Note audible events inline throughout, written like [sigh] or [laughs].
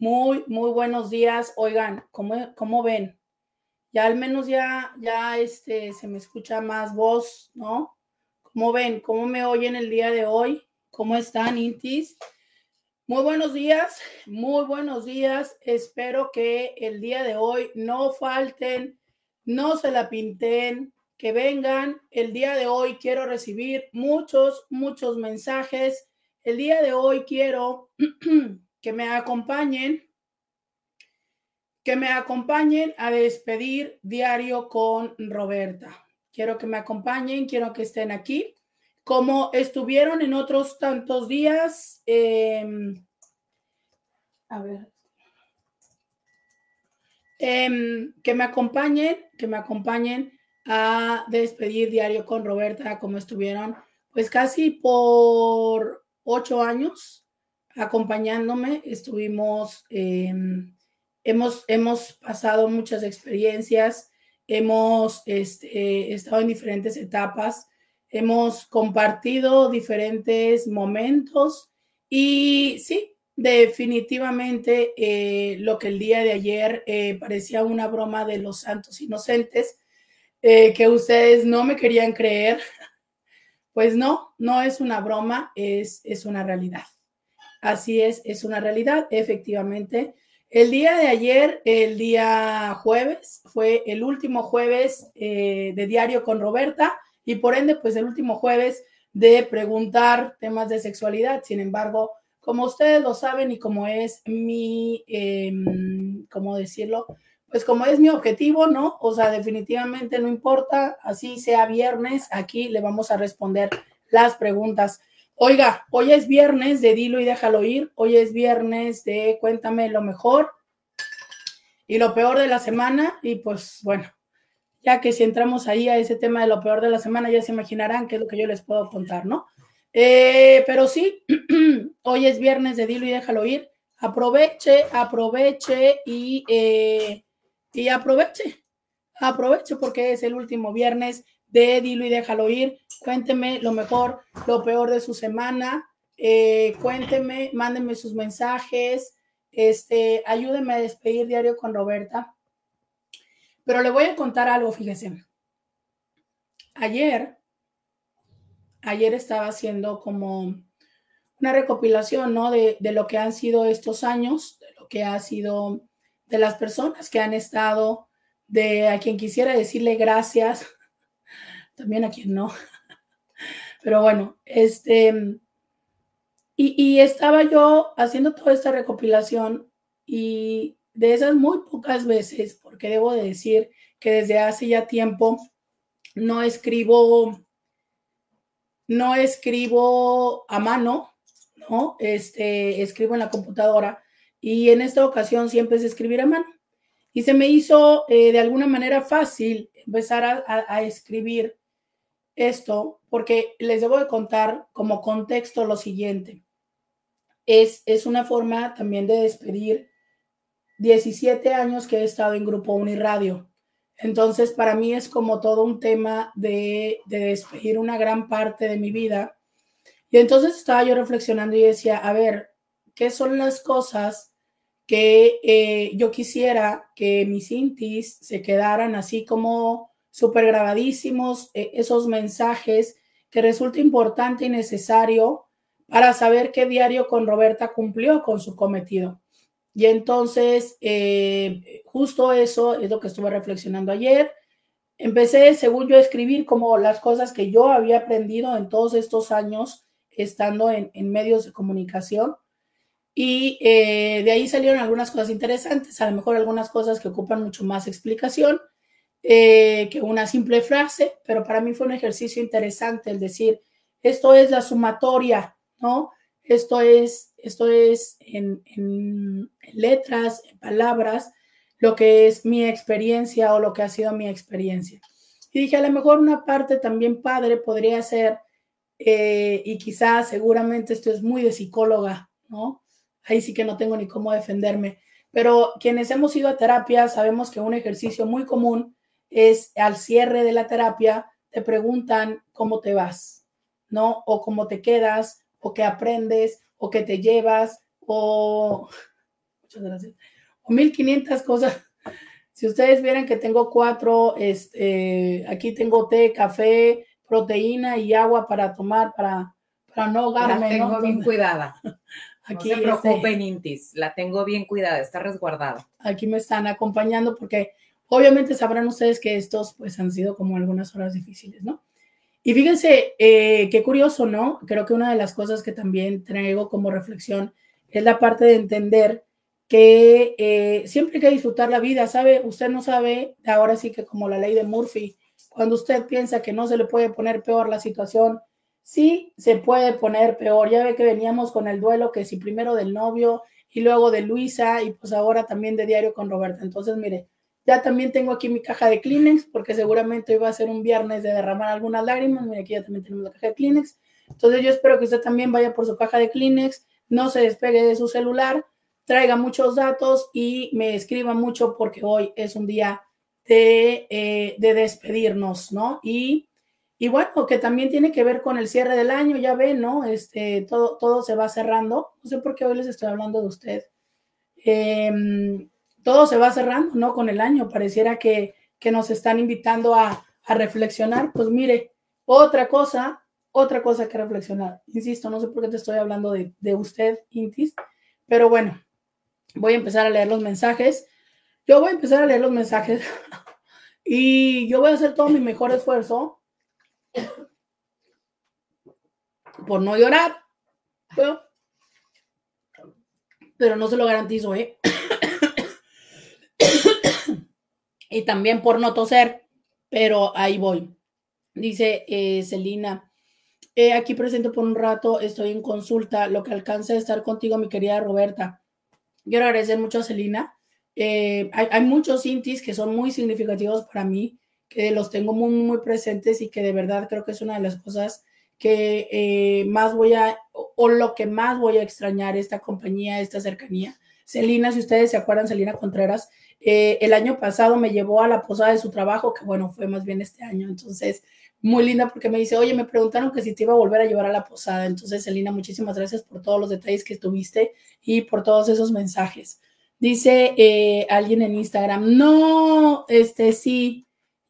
muy, muy buenos días. Oigan, ¿cómo, cómo ven? Ya al menos ya, ya este, se me escucha más voz, ¿no? ¿Cómo ven? ¿Cómo me oyen el día de hoy? ¿Cómo están, Intis? Muy buenos días, muy buenos días. Espero que el día de hoy no falten, no se la pinten, que vengan. El día de hoy quiero recibir muchos, muchos mensajes el día de hoy quiero [clears throat] que me acompañen, que me acompañen a despedir diario con Roberta. Quiero que me acompañen, quiero que estén aquí. Como estuvieron en otros tantos días, em, a ver, em, que me acompañen, que me acompañen a despedir diario con Roberta, como estuvieron, pues casi por ocho años acompañándome. Estuvimos, em, hemos, hemos pasado muchas experiencias, hemos este, estado en diferentes etapas, hemos compartido diferentes momentos y sí, definitivamente eh, lo que el día de ayer eh, parecía una broma de los santos inocentes, eh, que ustedes no me querían creer, [laughs] pues no, no es una broma, es, es una realidad. Así es, es una realidad, efectivamente. El día de ayer, el día jueves, fue el último jueves eh, de diario con Roberta y por ende, pues el último jueves de preguntar temas de sexualidad. Sin embargo, como ustedes lo saben y como es mi, em, ¿cómo decirlo? pues como es mi objetivo, ¿no? O sea, definitivamente no importa, así sea viernes, aquí le vamos a responder las preguntas. Oiga, hoy es viernes de dilo y déjalo ir, hoy es viernes de cuéntame lo mejor y lo peor de la semana y pues bueno, ya que si entramos ahí a ese tema de lo peor de la semana, ya se imaginarán qué es lo que yo les puedo contar, ¿no? Eh, pero sí, [clears throat] hoy es viernes de dilo y déjalo ir. Aproveche, aproveche y... Eh, y aproveche, aproveche porque es el último viernes de Dilo y déjalo ir. Cuénteme lo mejor, lo peor de su semana. Eh, cuénteme, mándenme sus mensajes. Este, ayúdenme a despedir diario con Roberta. Pero le voy a contar algo, fíjese. Ayer, ayer estaba haciendo como una recopilación, ¿no? De, de lo que han sido estos años, de lo que ha sido de las personas que han estado, de a quien quisiera decirle gracias, también a quien no. [laughs] Pero bueno, este, y, estaba yo haciendo toda esta recopilación y de esas muy pocas veces, porque debo de decir que desde hace ya tiempo no escribo, no escribo a mano, ¿no? Este, escribo en la computadora y en esta ocasión siempre es escribir a mano. Y se me hizo eh, de alguna manera fácil empezar a, escribir esto porque les debo de contar como contexto lo siguiente. Es, es una forma también de despedir 17 años que he estado en Grupo Uniradio. Entonces, para mí es como todo un tema de, de despedir una gran parte de mi vida. Y entonces estaba yo reflexionando y decía, a ver, ¿qué son las cosas que eh, yo quisiera que mis intis se quedaran así como súper grabadísimos, eh, esos mensajes que resulta importante y necesario para saber qué diario con Roberta cumplió con su cometido. Y entonces, eh, justo eso es lo que estuve reflexionando ayer. Empecé, según yo, a escribir como las cosas que yo había aprendido en todos estos años estando en, medios de comunicación y eh, de ahí salieron algunas cosas interesantes, a lo mejor algunas cosas que ocupan mucho más explicación eh, que una simple frase, pero para mí fue un ejercicio interesante el decir, esto es la sumatoria, ¿no? Esto es, esto es en, letras, en palabras, lo que es mi experiencia o lo que ha sido mi experiencia. Y dije, a lo mejor una parte también padre podría ser, eh, y quizás seguramente esto es muy de psicóloga, ¿no? Ahí sí que no tengo ni cómo defenderme, pero quienes hemos ido a terapia sabemos que un ejercicio muy común es al cierre de la terapia, te preguntan cómo te vas, ¿no? O cómo te quedas, o qué aprendes, o qué te llevas, o... [laughs] Muchas gracias. O 1500 cosas. [laughs] Si ustedes vieran que tengo cuatro, este, aquí tengo té, café, proteína y agua para tomar, para, para no ahogarme. La tengo bien cuidada. [laughs] Aquí, no se este, preocupen, Intis, la tengo bien cuidada, está resguardada. Aquí me están acompañando porque obviamente sabrán ustedes que estos pues han sido como algunas horas difíciles, ¿no? Y fíjense, eh, qué curioso, ¿no? Creo que una de las cosas que también traigo como reflexión es la parte de entender que eh, siempre hay que disfrutar la vida, ¿sabe? Usted no sabe, ahora sí que como la ley de Murphy, cuando usted piensa que no se le puede poner peor la situación, sí se puede poner peor. Ya ve que veníamos con el duelo, que si primero del novio y luego de Luisa y pues ahora también de diario con Roberta. Entonces, mire, ya también tengo aquí mi caja de Kleenex, porque seguramente hoy va a ser un viernes de derramar algunas lágrimas. Mire, aquí ya también tenemos la caja de Kleenex. Entonces, yo espero que usted también vaya por su caja de Kleenex, no se despegue de su celular traiga muchos datos y me escriba mucho porque hoy es un día de, eh, de despedirnos, ¿no? Y, y, bueno, que también tiene que ver con el cierre del año, ya ven, ¿no? Este, todo, todo se va cerrando. No sé por qué hoy les estoy hablando de usted. Em, todo se va cerrando, ¿no? Con el año. Pareciera que, que nos están invitando a, a reflexionar. Pues mire, otra cosa, otra cosa que reflexionar. Insisto, no sé por qué te estoy hablando de, de usted, Intis, pero bueno, voy a empezar a leer los mensajes. Yo voy a empezar a leer los mensajes [laughs] y yo voy a hacer todo mi mejor esfuerzo por no llorar. Pero, no se lo garantizo, ¿eh? Y también por no toser, pero ahí voy. Dice eh, Celina, eh, aquí presente por un rato, estoy en consulta, lo que alcanza de estar contigo, mi querida Roberta. Quiero agradecer mucho a Celina. Eh, hay, muchos intis que son muy significativos para mí, que los tengo muy, muy presentes y que de verdad creo que es una de las cosas que eh, más voy a, o, lo que más voy a extrañar esta compañía, esta cercanía. Celina, si ustedes se acuerdan, Celina Contreras, eh, el año pasado me llevó a la posada de su trabajo, que bueno, fue más bien este año. Entonces, muy linda porque me dice, oye, me preguntaron que si te iba a volver a llevar a la posada. Entonces, Celina, muchísimas gracias por todos los detalles que tuviste y por todos esos mensajes. Dice eh, alguien en Instagram, no, este sí,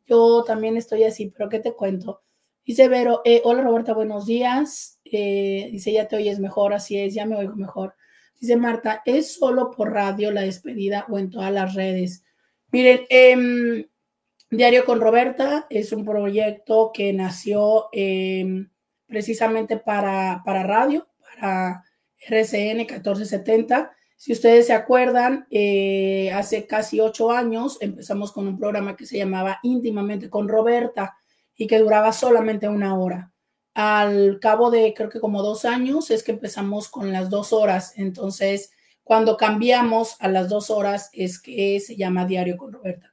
yo también estoy así, pero ¿qué te cuento? Dice Vero, eh, hola Roberta, buenos días. Eh, dice, ya te oyes mejor, así es, ya me oigo mejor. Dice Marta, ¿es solo por radio la despedida o en todas las redes? Miren, eh, Diario con Roberta es un proyecto que nació em, precisamente para, para radio, para RCN 1470. Si ustedes se acuerdan, eh, hace casi ocho años empezamos con un programa que se llamaba Íntimamente con Roberta y que duraba solamente una hora. Al cabo de creo que como dos años es que empezamos con las dos horas. Entonces, cuando cambiamos a las dos horas es que se llama Diario con Roberta.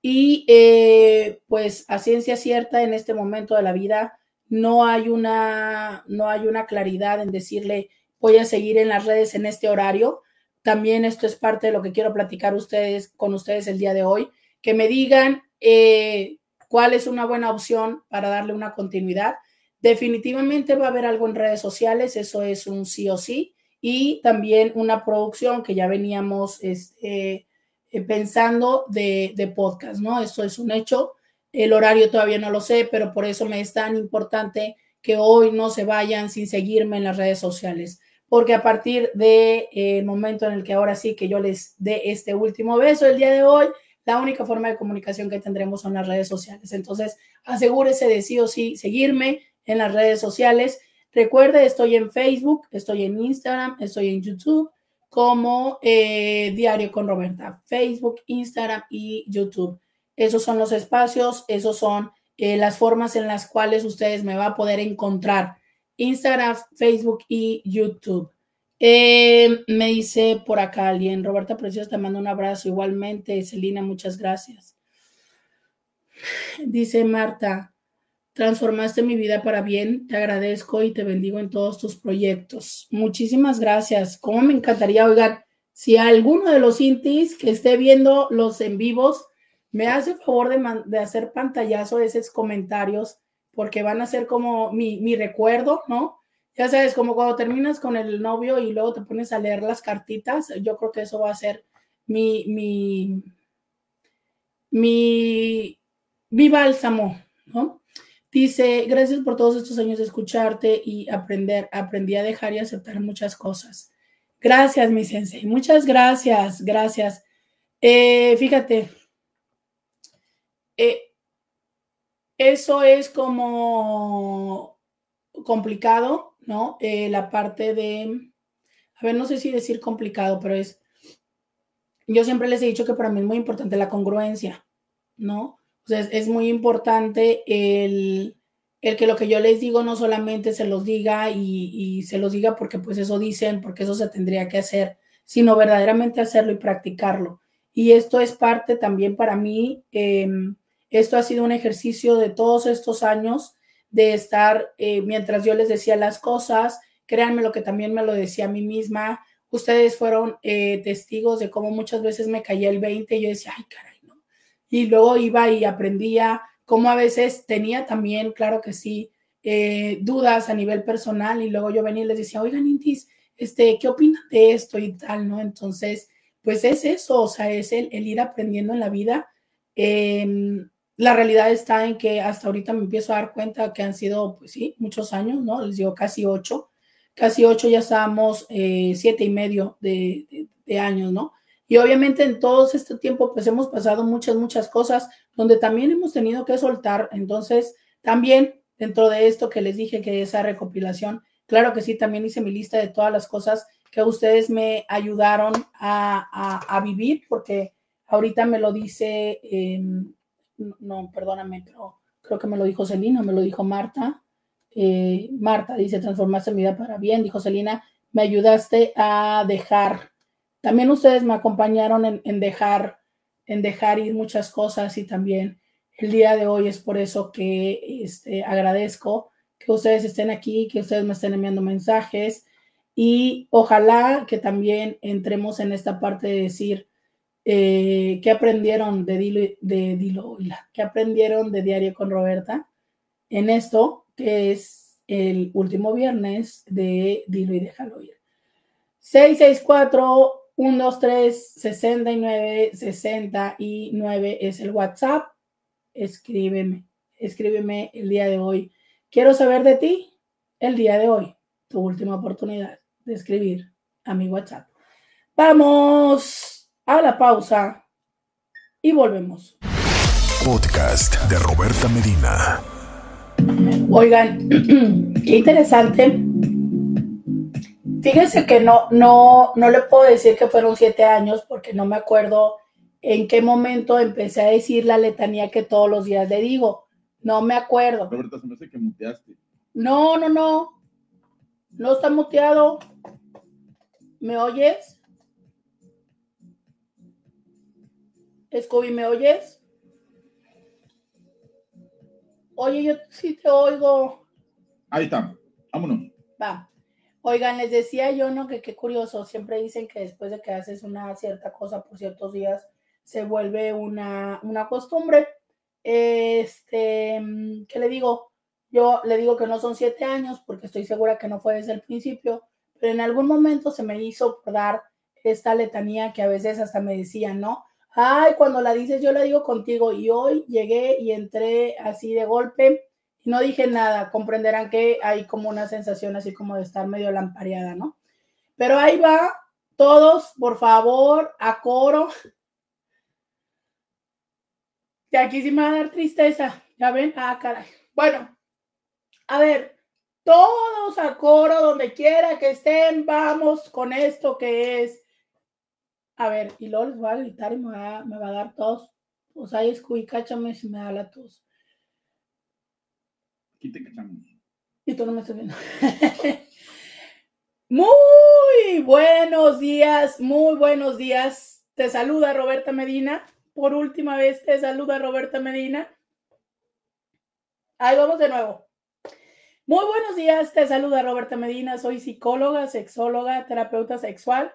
Y eh, pues a ciencia cierta en este momento de la vida no hay una, no hay una claridad en decirle voy a seguir en las redes en este horario. También esto es parte de lo que quiero platicar ustedes, con ustedes el día de hoy, que me digan eh, cuál es una buena opción para darle una continuidad. Definitivamente va a haber algo en redes sociales, eso es un sí o sí, y también una producción que ya veníamos este, eh, pensando de, podcast, ¿no? Esto es un hecho. El horario todavía no lo sé, pero por eso me es tan importante que hoy no se vayan sin seguirme en las redes sociales, porque a partir del de, eh, momento en el que ahora sí que yo les dé este último beso el día de hoy, la única forma de comunicación que tendremos son las redes sociales. Entonces, asegúrese de sí o sí seguirme en las redes sociales. Recuerde, estoy en Facebook, estoy en Instagram, estoy en YouTube como eh, Diario con Roberta, Facebook, Instagram y YouTube. Esos son los espacios, esos son eh, las formas en las cuales ustedes me van a poder encontrar. Instagram, Facebook y YouTube. Eh, me dice por acá alguien, Roberta Preciosa, te mando un abrazo igualmente. Celina, muchas gracias. Dice Marta, transformaste mi vida para bien, te agradezco y te bendigo en todos tus proyectos. Muchísimas gracias. Cómo me encantaría, oigan, si alguno de los intis que esté viendo los en vivos me hace favor de, de hacer pantallazo de esos comentarios, porque van a ser como mi, mi recuerdo, ¿no? ya sabes, como cuando terminas con el novio y luego te pones a leer las cartitas, yo creo que eso va a ser mi, mi, mi, mi bálsamo, ¿no? Dice, gracias por todos estos años de escucharte y aprender. Aprendí a dejar y aceptar muchas cosas. Gracias, mi sensei. Muchas gracias, gracias. Eh, fíjate, eh, eso es como complicado ¿no? Eh, la parte de, a ver, no sé si decir complicado, pero es, yo siempre les he dicho que para mí es muy importante la congruencia, ¿no? Sea, es, muy importante el, el, que lo que yo les digo no solamente se los diga y, y, se los diga porque pues eso dicen, porque eso se tendría que hacer, sino verdaderamente hacerlo y practicarlo. Y esto es parte también para mí, em, esto ha sido un ejercicio de todos estos años de estar eh, mientras yo les decía las cosas. Créanme lo que también me lo decía a mí misma. Ustedes fueron eh, testigos de cómo muchas veces me caía el 20 y yo decía, ay, caray. Y luego iba y aprendía cómo a veces tenía también, claro que sí, eh, dudas a nivel personal y luego yo venía y les decía, oigan, Intis, este, ¿qué opinan de esto y tal, no? Entonces, pues es eso, o sea, es el, el ir aprendiendo en la vida. Eh, la realidad está en que hasta ahorita me empiezo a dar cuenta que han sido, pues sí, muchos años, ¿no? Les digo casi ocho, casi ocho, ya estábamos eh, siete y medio de, años, ¿no? Y obviamente en todo este tiempo, pues hemos pasado muchas, muchas cosas donde también hemos tenido que soltar. Entonces, también dentro de esto que les dije que esa recopilación, claro que sí, también hice mi lista de todas las cosas que ustedes me ayudaron a, vivir, porque ahorita me lo dice no, perdóname, pero creo que me lo dijo Celina, me lo dijo Marta. Eh, Marta dice, transformaste mi vida para bien, dijo Celina, me ayudaste a dejar. También ustedes me acompañaron en, dejar, en dejar ir muchas cosas y también el día de hoy es por eso que este, agradezco que ustedes estén aquí, que ustedes me estén enviando mensajes y ojalá que también entremos en esta parte de decir, eh, ¿Qué aprendieron de Dilo, de Dilo, ¿Qué aprendieron de Diario con Roberta? En esto, que es el último viernes de Dilo y déjalo ir. 664 123 69 69 es el WhatsApp. Escríbeme, escríbeme el día de hoy. Quiero saber de ti el día de hoy. Tu última oportunidad de escribir a mi WhatsApp. Vamos a la pausa y volvemos. Podcast de Roberta Medina. Oigan, [clears throat] qué interesante. Fíjense que no, no, no le puedo decir que fueron siete años porque no me acuerdo en qué momento empecé a decir la letanía que todos los días le digo. No me acuerdo. Roberta, se me hace que muteaste. No, no, no. No está muteado. ¿Me oyes? Scooby, ¿me oyes? Oye, yo sí te oigo. Ahí está, vámonos. Va. Oigan, les decía yo, ¿no? Que qué curioso, siempre dicen que después de que haces una cierta cosa por ciertos días, se vuelve una, una costumbre. Este, ¿qué le digo? Yo le digo que no son siete años porque estoy segura que no fue desde el principio, pero en algún momento se me hizo dar esta letanía que a veces hasta me decían, ¿no? Ay, cuando la dices, yo la digo contigo. Y hoy llegué y entré así de golpe no dije nada. Comprenderán que hay como una sensación así como de estar medio lampareada, ¿no? Pero ahí va, todos, por favor, a coro. [laughs] Que aquí sí me va a dar tristeza. Ya ven, ah, caray. Bueno, a ver, todos a coro, donde quiera que estén, vamos con esto que es a ver, y luego les voy a gritar y me va, me va a dar tos. O sea, es cáchame si me da la tos. Y tú no me estás viendo. [laughs] Muy buenos días, muy buenos días. Te saluda Roberta Medina. Por última vez te saluda Roberta Medina. Ahí vamos de nuevo. Muy buenos días, te saluda Roberta Medina. Soy psicóloga, sexóloga, terapeuta sexual,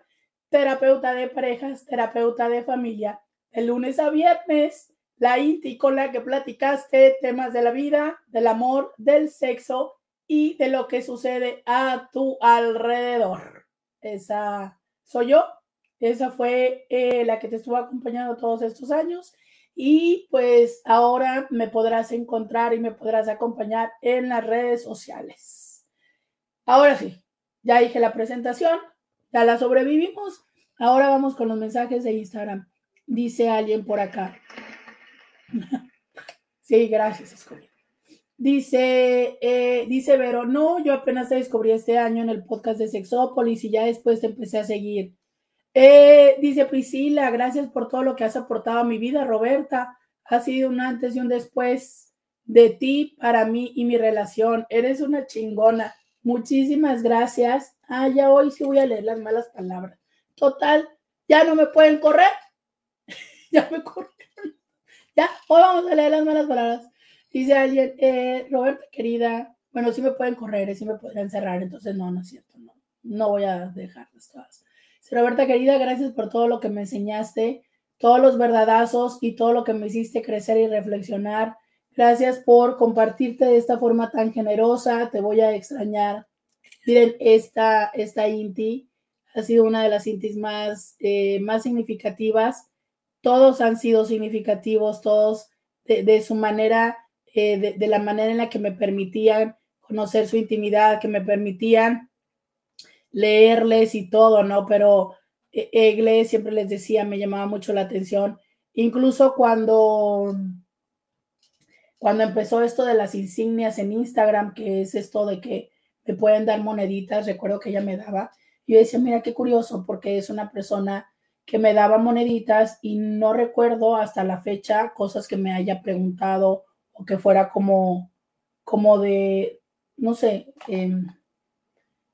terapeuta de parejas, terapeuta de familia. El lunes a viernes, la INTI con la que platicaste temas de la vida, del amor, del sexo y de lo que sucede a tu alrededor. Esa soy yo, esa fue eh, la que te estuvo acompañando todos estos años y pues ahora me podrás encontrar y me podrás acompañar en las redes sociales. Ahora sí, ya dije la presentación, ya la sobrevivimos. Ahora vamos con los mensajes de Instagram. Dice alguien por acá. [laughs] sí, gracias, Escobar. Dice, eh, dice Vero, no, yo apenas te descubrí este año en el podcast de Sexópolis y ya después te empecé a seguir. Eh, dice Priscila, gracias por todo lo que has aportado a mi vida, Roberta. Ha sido un antes y un después de ti para mí y mi relación. Eres una chingona. Muchísimas gracias. Ah, ya hoy sí voy a leer las malas palabras. Total, ya no me pueden correr. [laughs] ya me corrieron. Ya, hoy vamos a leer las malas palabras. Dice alguien, eh, Roberta, querida, bueno, sí me pueden correr, y sí me pueden cerrar, entonces no, no es cierto, no, no voy a dejarlas todas. Roberta, querida, gracias por todo lo que me enseñaste, todos los verdadazos y todo lo que me hiciste crecer y reflexionar. Gracias por compartirte de esta forma tan generosa, te voy a extrañar. Miren, esta, esta Inti ha sido una de las Intis más, eh, más significativas. Todos han sido significativos, todos de su manera eh, de, la manera en la que me permitían conocer su intimidad, que me permitían leerles y todo, ¿no? Pero eh, Egle siempre les decía, me llamaba mucho la atención, incluso cuando, cuando empezó esto de las insignias en Instagram, que es esto de que me pueden dar moneditas, recuerdo que ella me daba, yo decía, mira qué curioso, porque es una persona que me daba moneditas y no recuerdo hasta la fecha cosas que me haya preguntado que fuera como, como de, no sé, em,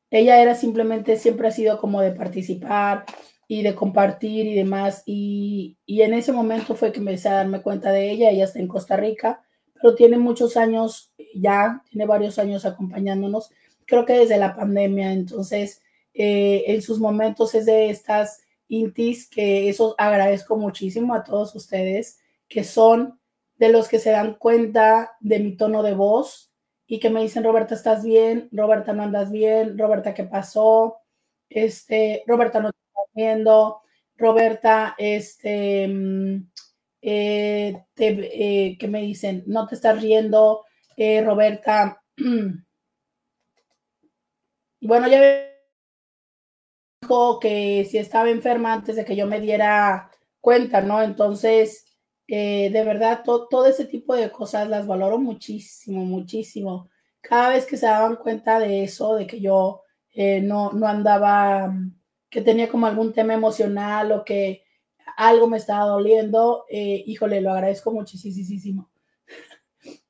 ella era simplemente, siempre ha sido como de participar y de compartir y demás. Y, y, en ese momento fue que empecé a darme cuenta de ella. Ella está en Costa Rica, pero tiene muchos años ya, tiene varios años acompañándonos, creo que desde la pandemia. Entonces, eh, en sus momentos es de estas intis que eso agradezco muchísimo a todos ustedes, que son de los que se dan cuenta de mi tono de voz y que me dicen, Roberta, ¿estás bien? Roberta, ¿no andas bien? Roberta, ¿qué pasó? Este, Roberta, no te estás viendo. Roberta, este, mm, eh, eh, ¿qué me dicen? No te estás riendo. Eh, Roberta, [clears throat] bueno, ya que si estaba enferma antes de que yo me diera cuenta, ¿no? Entonces, eh, de verdad, todo ese tipo de cosas las valoro muchísimo, muchísimo. Cada vez que se daban cuenta de eso, de que yo eh, no, no andaba, que tenía como algún tema emocional o que algo me estaba doliendo, eh, híjole, lo agradezco muchísimo. [laughs]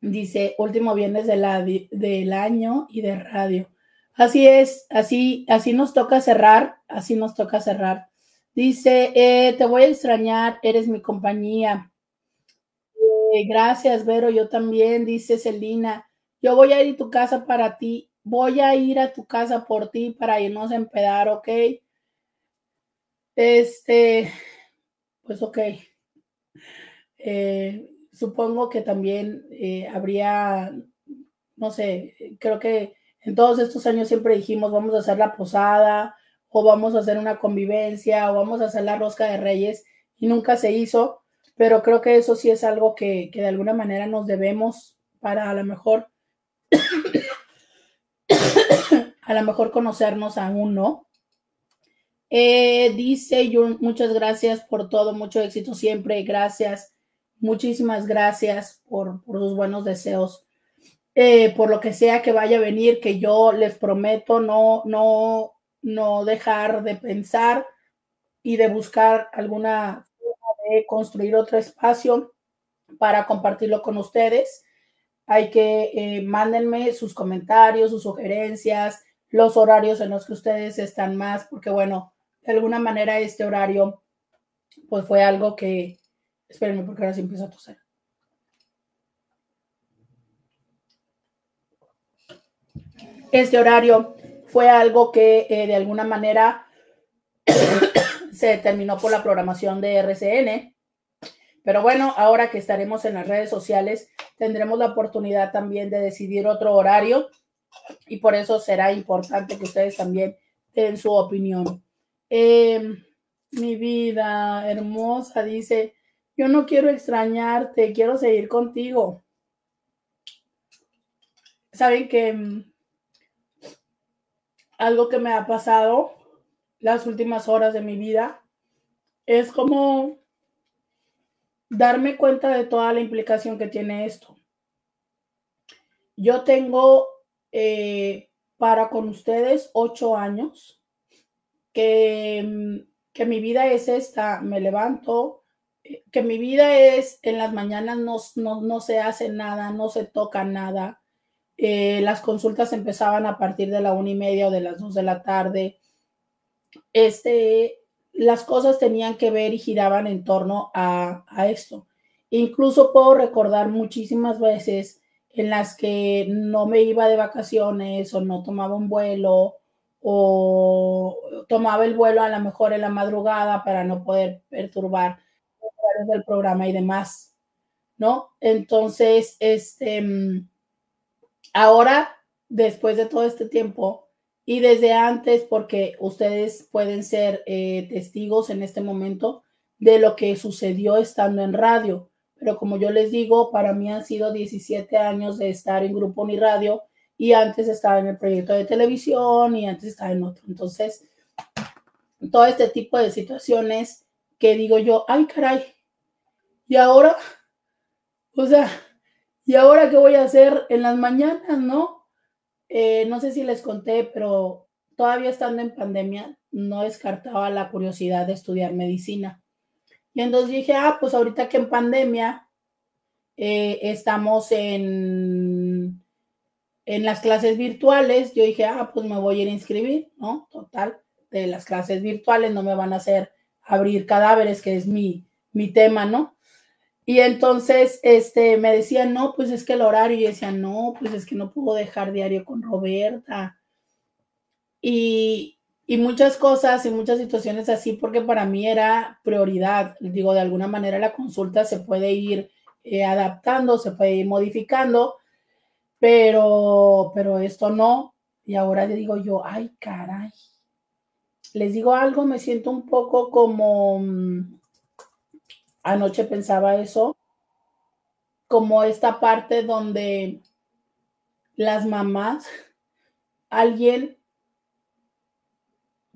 Dice, último viernes del año y de radio. Así es, así, así nos toca cerrar, así nos toca cerrar. Dice, eh, te voy a extrañar, eres mi compañía. Eh, gracias, Vero, yo también, dice Celina. Yo voy a ir a tu casa para ti, voy a ir a tu casa por ti para irnos a empedar, ¿ok? Este, pues ok. Eh, supongo que también habría, no sé, creo que en todos estos años siempre dijimos, vamos a hacer la posada, o vamos a hacer una convivencia o vamos a hacer la rosca de reyes y nunca se hizo, pero creo que eso sí es algo que, de alguna manera nos debemos para a lo mejor [coughs] a lo mejor conocernos aún, ¿no? Eh, dice Jun, muchas gracias por todo, mucho éxito siempre, gracias, muchísimas gracias por, por sus buenos deseos, eh, por lo que sea que vaya a venir, que yo les prometo no, no, no dejar de pensar y de buscar alguna forma de construir otro espacio para compartirlo con ustedes. Hay que eh, mándenme sus comentarios, sus sugerencias, los horarios en los que ustedes están más, porque bueno, de alguna manera este horario, pues fue algo que, espérenme porque ahora sí empiezo a toser. Este horario fue algo que eh, de alguna manera [coughs] se determinó por la programación de RCN. Pero bueno, ahora que estaremos en las redes sociales, tendremos la oportunidad también de decidir otro horario y por eso será importante que ustedes también den su opinión. Em, mi vida hermosa dice, yo no quiero extrañarte, quiero seguir contigo. Saben que mm, algo que me ha pasado las últimas horas de mi vida es como darme cuenta de toda la implicación que tiene esto. Yo tengo eh, para con ustedes ocho años que, que mi vida es esta, me levanto, eh, que mi vida es en las mañanas no, no, se hace nada, no se toca nada. Eh, las consultas empezaban a partir de la una y media o de las dos de la tarde. Este, las cosas tenían que ver y giraban en torno a, a esto. Incluso puedo recordar muchísimas veces en las que no me iba de vacaciones o no tomaba un vuelo o tomaba el vuelo a lo mejor en la madrugada para no poder perturbar el programa y demás, ¿no? Entonces, este, ahora, después de todo este tiempo y desde antes, porque ustedes pueden ser eh, testigos en este momento de lo que sucedió estando en radio pero como yo les digo, para mí han sido 17 años de estar en Grupo Uniradio y antes estaba en el proyecto de televisión y antes estaba en otro. Entonces, todo este tipo de situaciones que digo yo, ay caray, y ahora, o sea, ¿y ahora qué voy a hacer en las mañanas, no? Eh, no sé si les conté, pero todavía estando en pandemia, no descartaba la curiosidad de estudiar medicina. Y entonces dije, ah, pues ahorita que en pandemia eh, estamos en, en las clases virtuales, yo dije, ah, pues me voy a ir a inscribir, ¿no? Total, de las clases virtuales no me van a hacer abrir cadáveres, que es mi, mi tema, ¿no? Y entonces este, me decían, no, pues es que el horario, y decía, no, pues es que no puedo dejar diario con Roberta. Y, y muchas cosas y muchas situaciones así, porque para mí era prioridad. Digo, de alguna manera la consulta se puede ir eh, adaptando, se puede ir modificando, pero, pero esto no. Y ahora le digo yo, ay, caray. Les digo algo, me siento un poco como, mm, anoche pensaba eso, como esta parte donde las mamás, alguien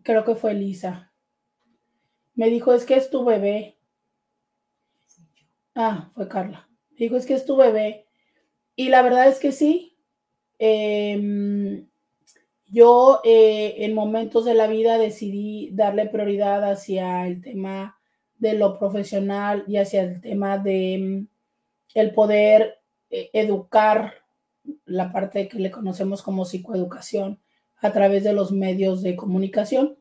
creo que fue Lisa. Me dijo, es que es tu bebé. Ah, fue Carla. Dijo, es que es tu bebé. Y la verdad es que sí. Em, yo eh, en momentos de la vida decidí darle prioridad hacia el tema de lo profesional y hacia el tema de em, el poder eh, educar la parte que le conocemos como psicoeducación a través de los medios de comunicación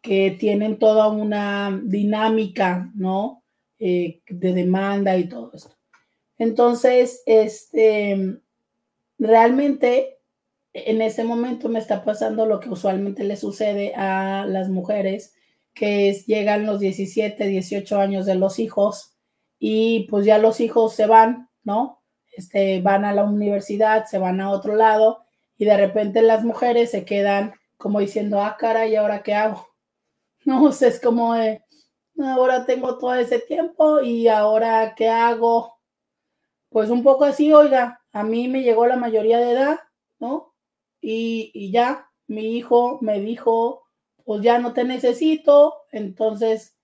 que tienen toda una dinámica, ¿no? Eh, de demanda y todo esto. Entonces, este, realmente en ese momento me está pasando lo que usualmente le sucede a las mujeres, que llegan los 17, 18 años de los hijos y pues ya los hijos se van, ¿no? Este, van a la universidad, se van a otro lado y de repente las mujeres se quedan como diciendo, ah, cara, ¿y ahora qué hago? [laughs] No, o sea, es como, ahora tengo todo ese tiempo y ahora qué hago? Pues un poco así, oiga, a mí me llegó la mayoría de edad, ¿no? Y, y ya, mi hijo me dijo, pues ya no te necesito, entonces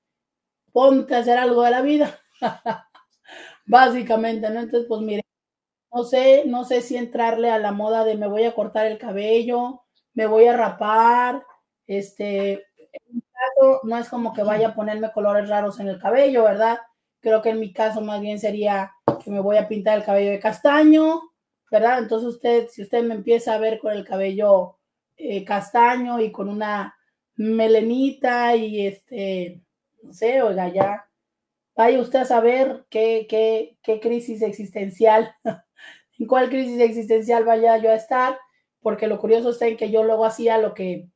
ponte a hacer algo de la vida. [laughs] Básicamente, ¿no? Entonces, pues mire, no sé, no sé si entrarle a la moda de me voy a cortar el cabello, me voy a rapar, este, en mi caso no es como que vaya a ponerme colores raros en el cabello, ¿verdad? Creo que en mi caso más bien sería que me voy a pintar el cabello de castaño, ¿verdad? Entonces usted, si usted me empieza a ver con el cabello eh, castaño y con una melenita y este, no sé, oiga, ya vaya usted a saber qué, qué, qué crisis existencial, [laughs] en cuál crisis existencial vaya yo a estar, porque lo curioso está en que yo luego hacía lo que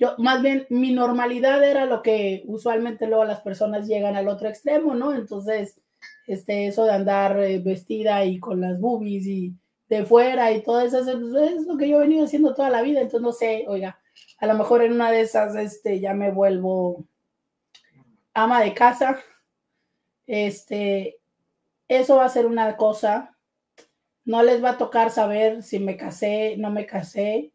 yo, más bien, mi normalidad era lo que usualmente luego las personas llegan al otro extremo, ¿no? Entonces, este, eso de andar eh, vestida y con las boobies y de fuera y todo eso, pues, es lo que yo he venido haciendo toda la vida, entonces no sé, oiga, a lo mejor en una de esas, este, ya me vuelvo ama de casa, este, eso va a ser una cosa, no les va a tocar saber si me casé, no me casé,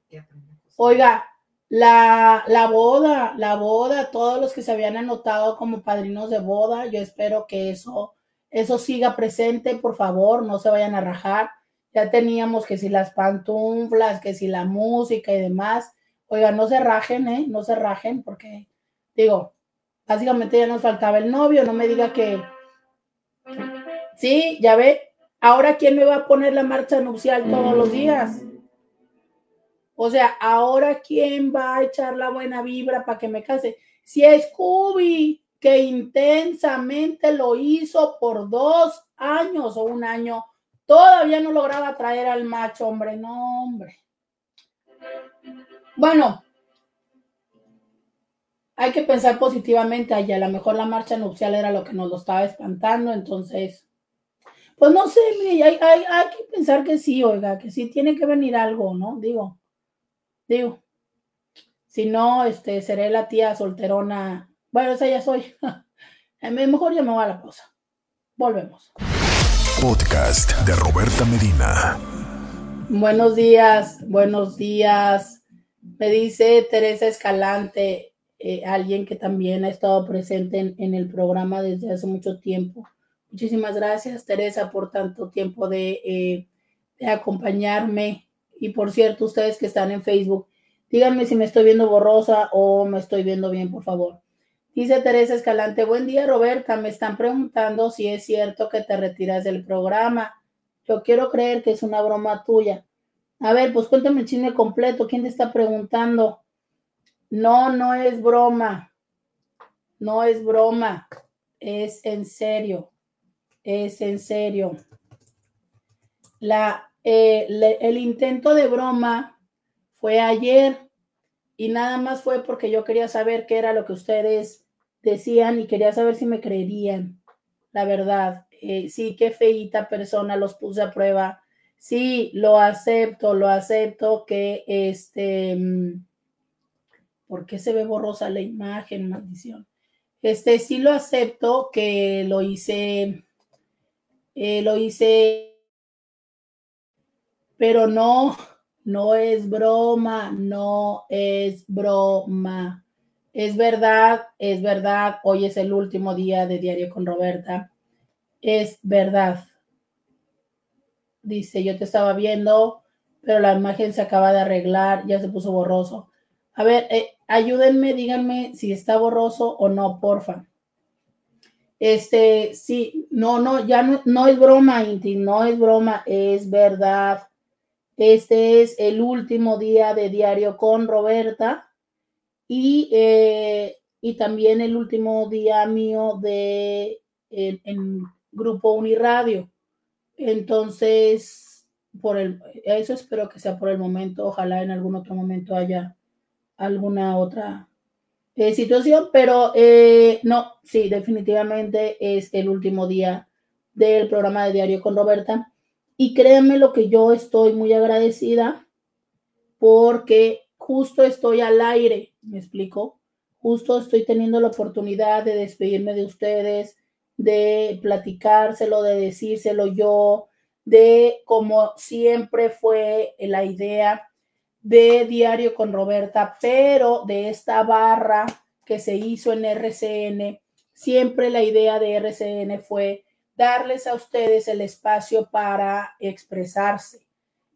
oiga, la, la, boda, la boda, todos los que se habían anotado como padrinos de boda, yo espero que eso, eso siga presente, por favor, no se vayan a rajar. Ya teníamos que si las pantuflas, que si la música y demás. Oiga, no se rajen, ¿eh? No se rajen, porque, digo, básicamente ya nos faltaba el novio, no me diga que. Sí, ya ve. Ahora, ¿quién me va a poner la marcha nupcial todos los días? O sea, ahora quién va a echar la buena vibra para que me case. Si es Scooby, que intensamente lo hizo por dos años o un año, todavía no lograba traer al macho, hombre, no, hombre. Bueno, hay que pensar positivamente allí. A lo mejor la marcha nupcial era lo que nos lo estaba espantando, entonces, pues no sé, hay, hay, hay que pensar que sí, oiga, que sí tiene que venir algo, ¿no? Digo, Digo, si no, este, seré la tía solterona. Bueno, esa ya soy. [laughs] Mejor ya me voy a la pausa. Volvemos. Podcast de Roberta Medina. Buenos días, buenos días. Me dice Teresa Escalante, eh, alguien que también ha estado presente en, el programa desde hace mucho tiempo. Muchísimas gracias, Teresa, por tanto tiempo de, eh, de acompañarme y por cierto, ustedes que están en Facebook, díganme si me estoy viendo borrosa o me estoy viendo bien, por favor. Dice Teresa Escalante, buen día Roberta, me están preguntando si es cierto que te retiras del programa. Yo quiero creer que es una broma tuya. A ver, pues cuéntame el chisme completo. ¿Quién te está preguntando? No, no es broma. No es broma. Es en serio. Es en serio. La eh, el intento de broma fue ayer y nada más fue porque yo quería saber qué era lo que ustedes decían y quería saber si me creerían. La verdad, eh, sí, qué feita persona los puse a prueba. Sí, lo acepto, lo acepto que este, mm, ¿por qué se ve borrosa la imagen, maldición? Este, sí lo acepto que lo hice, eh, lo hice pero no, no es broma, no es broma. Es verdad, es verdad, hoy es el último día de Diario con Roberta. Es verdad. Dice, yo te estaba viendo, pero la imagen se acaba de arreglar, ya se puso borroso. A ver, eh, ayúdenme, díganme si está borroso o no, porfa. Este, sí, no, no, ya no, no es broma, Inti, no es broma, es verdad. Este es el último día de diario con Roberta y, eh, y también el último día mío de en, Grupo Uniradio. Entonces, por el, eso espero que sea por el momento. Ojalá en algún otro momento haya alguna otra eh, situación, pero eh, no, sí, definitivamente es el último día del programa de Diario con Roberta. Y créanme lo que yo estoy muy agradecida porque justo estoy al aire, me explico, justo estoy teniendo la oportunidad de despedirme de ustedes, de platicárselo, de decírselo yo, de como siempre fue la idea de Diario con Roberta, pero de esta barra que se hizo en RCN, siempre la idea de RCN fue darles a ustedes el espacio para expresarse.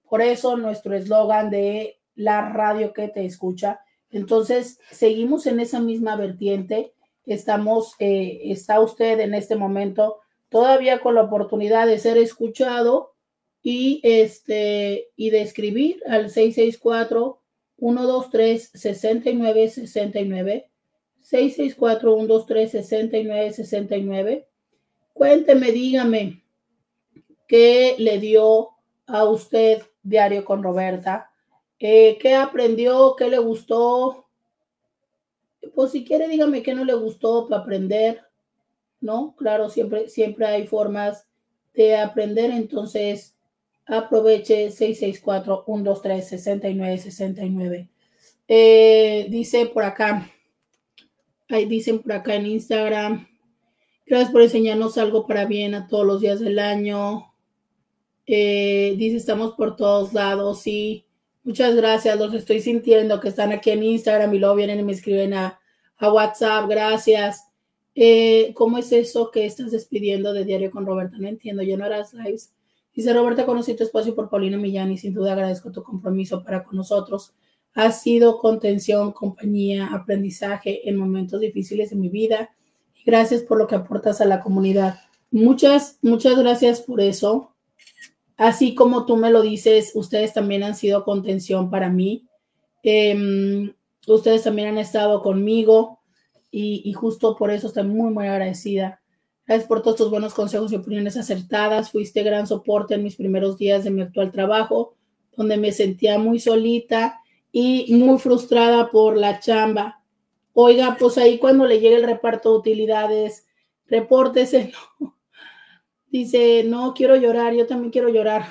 Por eso nuestro eslogan de la radio que te escucha. Entonces, seguimos en esa misma vertiente. Estamos, eh, está usted en este momento todavía con la oportunidad de ser escuchado y este y de escribir al 664 123 6969 664 123 6969 Cuénteme, dígame, ¿qué le dio a usted diario con Roberta? Eh, ¿Qué aprendió? ¿Qué le gustó? Pues si quiere, dígame qué no le gustó para aprender, ¿no? Claro, siempre, siempre hay formas de aprender, entonces aproveche 664-123-6969. Eh, dice por acá, ahí dicen por acá en Instagram, gracias por enseñarnos algo para bien a todos los días del año. Eh, dice, estamos por todos lados, sí. Muchas gracias, los estoy sintiendo que están aquí en Instagram y luego vienen y me escriben a, a WhatsApp, gracias. Eh, ¿Cómo es eso que estás despidiendo de Diario con Roberta? No entiendo, ya no harás lives. Dice Roberta, conocí tu espacio por Paulina Millán y sin duda agradezco tu compromiso para con nosotros. Ha sido contención, compañía, aprendizaje en momentos difíciles de mi vida. Gracias por lo que aportas a la comunidad. Muchas, muchas gracias por eso. Así como tú me lo dices, ustedes también han sido contención para mí. Em, ustedes también han estado conmigo y, justo por eso estoy muy, muy agradecida. Gracias por todos tus buenos consejos y opiniones acertadas. Fuiste gran soporte en mis primeros días de mi actual trabajo, donde me sentía muy solita y muy frustrada por la chamba. Oiga, pues ahí cuando le llegue el reparto de utilidades, repórtese, ¿no? [laughs] Dice, no quiero llorar, yo también quiero llorar.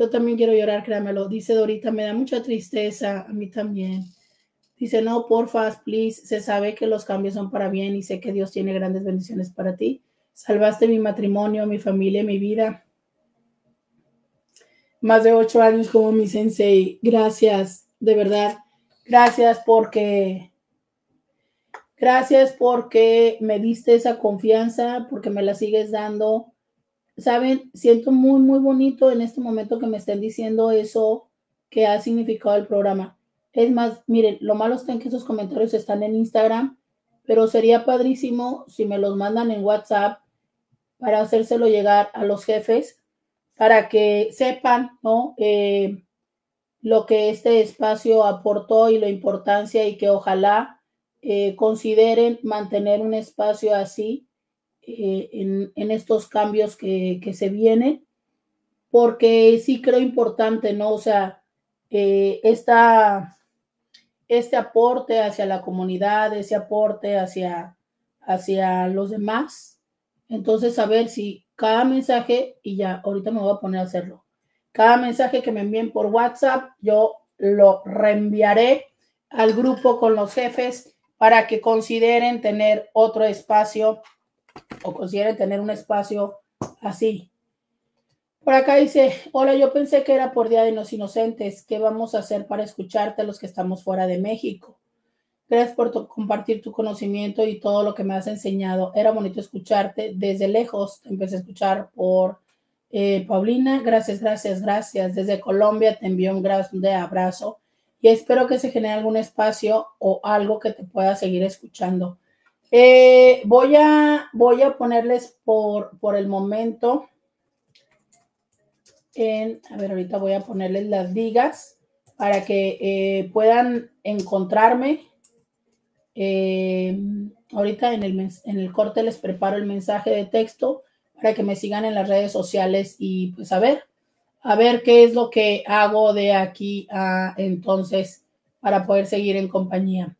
Yo también quiero llorar, créamelo. Dice Dorita, me da mucha tristeza, a mí también. Dice, no, porfa, please, se sabe que los cambios son para bien y sé que Dios tiene grandes bendiciones para ti. Salvaste mi matrimonio, mi familia, mi vida. Más de ocho años como mi sensei. Gracias, de verdad. Gracias porque Gracias porque me diste esa confianza, porque me la sigues dando. Saben, siento muy, muy bonito en este momento que me estén diciendo eso que ha significado el programa. Es más, miren, lo malo está en que esos comentarios están en Instagram, pero sería padrísimo si me los mandan en WhatsApp para hacérselo llegar a los jefes, para que sepan, ¿no? Eh, lo que este espacio aportó y la importancia y que ojalá eh, consideren mantener un espacio así eh, en, estos cambios que, se vienen, porque sí creo importante, ¿no? O sea, eh, este aporte hacia la comunidad, ese aporte hacia, hacia los demás. Entonces, a ver si cada mensaje, y ya, ahorita me voy a poner a hacerlo, cada mensaje que me envíen por WhatsApp, yo lo reenviaré al grupo con los jefes para que consideren tener otro espacio o consideren tener un espacio así. Por acá dice, hola, yo pensé que era por Día de los Inocentes. ¿Qué vamos a hacer para escucharte los que estamos fuera de México? Gracias por compartir tu conocimiento y todo lo que me has enseñado. Era bonito escucharte desde lejos. Te empecé a escuchar por eh, Paulina. Gracias, gracias, gracias. Desde Colombia te envío un gran abrazo y espero que se genere algún espacio o algo que te pueda seguir escuchando. Eh, voy, a, voy a ponerles por, por el momento en, a ver, ahorita voy a ponerles las digas para que eh, puedan encontrarme. Eh, ahorita en el, en el corte les preparo el mensaje de texto para que me sigan en las redes sociales y pues a ver, a ver qué es lo que hago de aquí a entonces para poder seguir en compañía.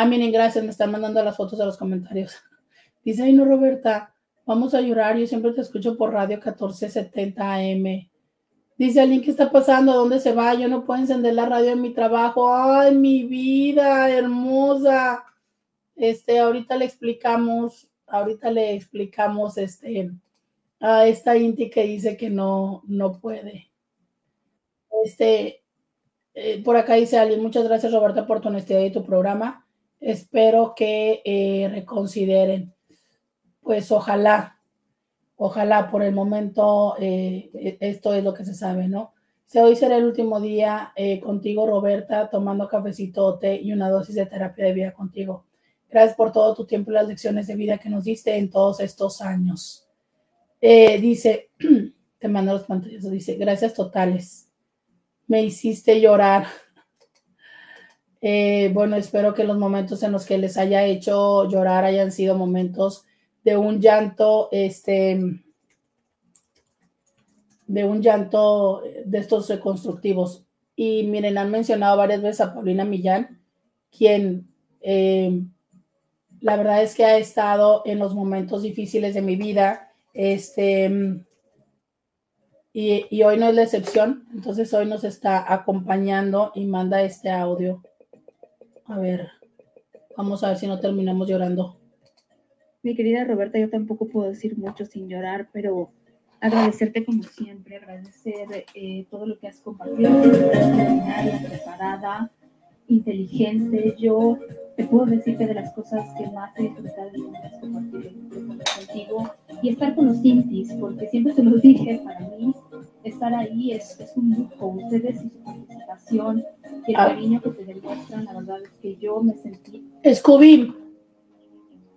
Ah, miren, gracias, me están mandando las fotos a los comentarios. [laughs] Dice, ay no, Roberta, vamos a llorar, yo siempre te escucho por radio 1470 AM. Dice alguien, ¿qué está pasando? dónde se va? Yo no puedo encender la radio en mi trabajo. Ay, mi vida hermosa. Este, ahorita le explicamos, ahorita le explicamos, este, a esta Inti que dice que no, no puede. Este, eh, por acá dice alguien, muchas gracias Roberta por tu honestidad y tu programa. Espero que eh, reconsideren. Pues ojalá, ojalá por el momento eh, e, esto es lo que se sabe, ¿no? Si hoy será el último día contigo, Roberta, tomando cafecito, té y una dosis de terapia de vida contigo. Gracias por todo tu tiempo y las lecciones de vida que nos diste en todos estos años. Eh, dice, [clears throat] te mando los pantallazos, dice, gracias totales. Me hiciste llorar. Eh, bueno, espero que los momentos en los que les haya hecho llorar hayan sido momentos de un llanto, este, de un llanto de estos reconstructivos. Y miren, han mencionado varias veces a Paulina Millán, quien eh, la verdad es que ha estado en los momentos difíciles de mi vida. Este, y, y, hoy no es la excepción. Entonces hoy nos está acompañando y manda este audio. A ver, vamos a ver si no terminamos llorando. Mi querida Roberta, yo tampoco puedo decir mucho sin llorar, pero agradecerte como siempre, agradecer eh, todo lo que has compartido, preparada, inteligente. Yo te puedo decir que de las cosas que más he disfrutado es compartir contigo y estar con los intis, porque siempre te lo dije, para mí estar ahí es, es un lujo. Ustedes y su participación y el ah. cariño que te demuestran, la verdad es que yo me sentí. Scooby,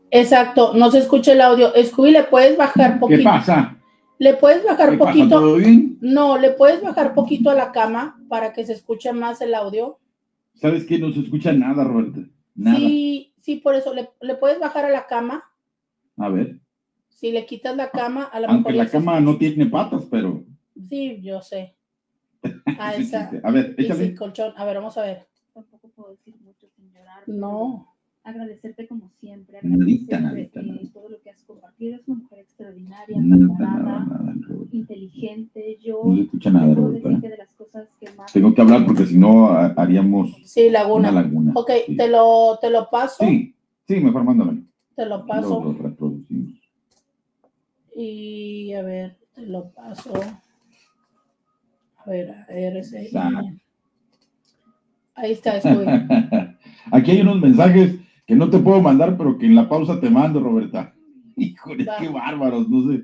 exacto, no se escucha el audio. Scooby, ¿le puedes bajar poquito? ¿Qué pasa? ¿Le puedes bajar poquito? No, ¿le puedes bajar poquito a la cama para que se escuche más el audio? ¿Sabes qué? No se escucha nada, Roberta. Nada. Sí, sí, por eso. ¿Le, ¿Le, puedes bajar a la cama? A ver. Si le quitas la cama, a lo Aunque la cama no tiene patas, pero. Sí, yo sé. [laughs] A esa. A ver, échale. colchón. A ver, vamos a ver. Tampoco puedo decir mucho sin llorar. No. Agradecerte como siempre. Nadita, agradecerte nadita, todo lo que has compartido. Es una mujer extraordinaria, Nada, preparada, nada, nada, Roberta. inteligente. Yo No se escucha nada, puedo decir Roberta. que de las cosas que más Tengo que hablar porque si no ha- haríamos Sí, laguna. una laguna. Ok, Sí. te, lo, te lo paso. Sí, sí, mejor mándamelo. Te lo Lo, paso. lo reproducimos. Y a ver, te lo paso. A ver, a Exacto. Ahí está, estoy. [laughs] Aquí hay unos mensajes que no te puedo mandar, pero que en la pausa te mando, Roberta. [laughs] Híjole, Va. qué bárbaros, no se,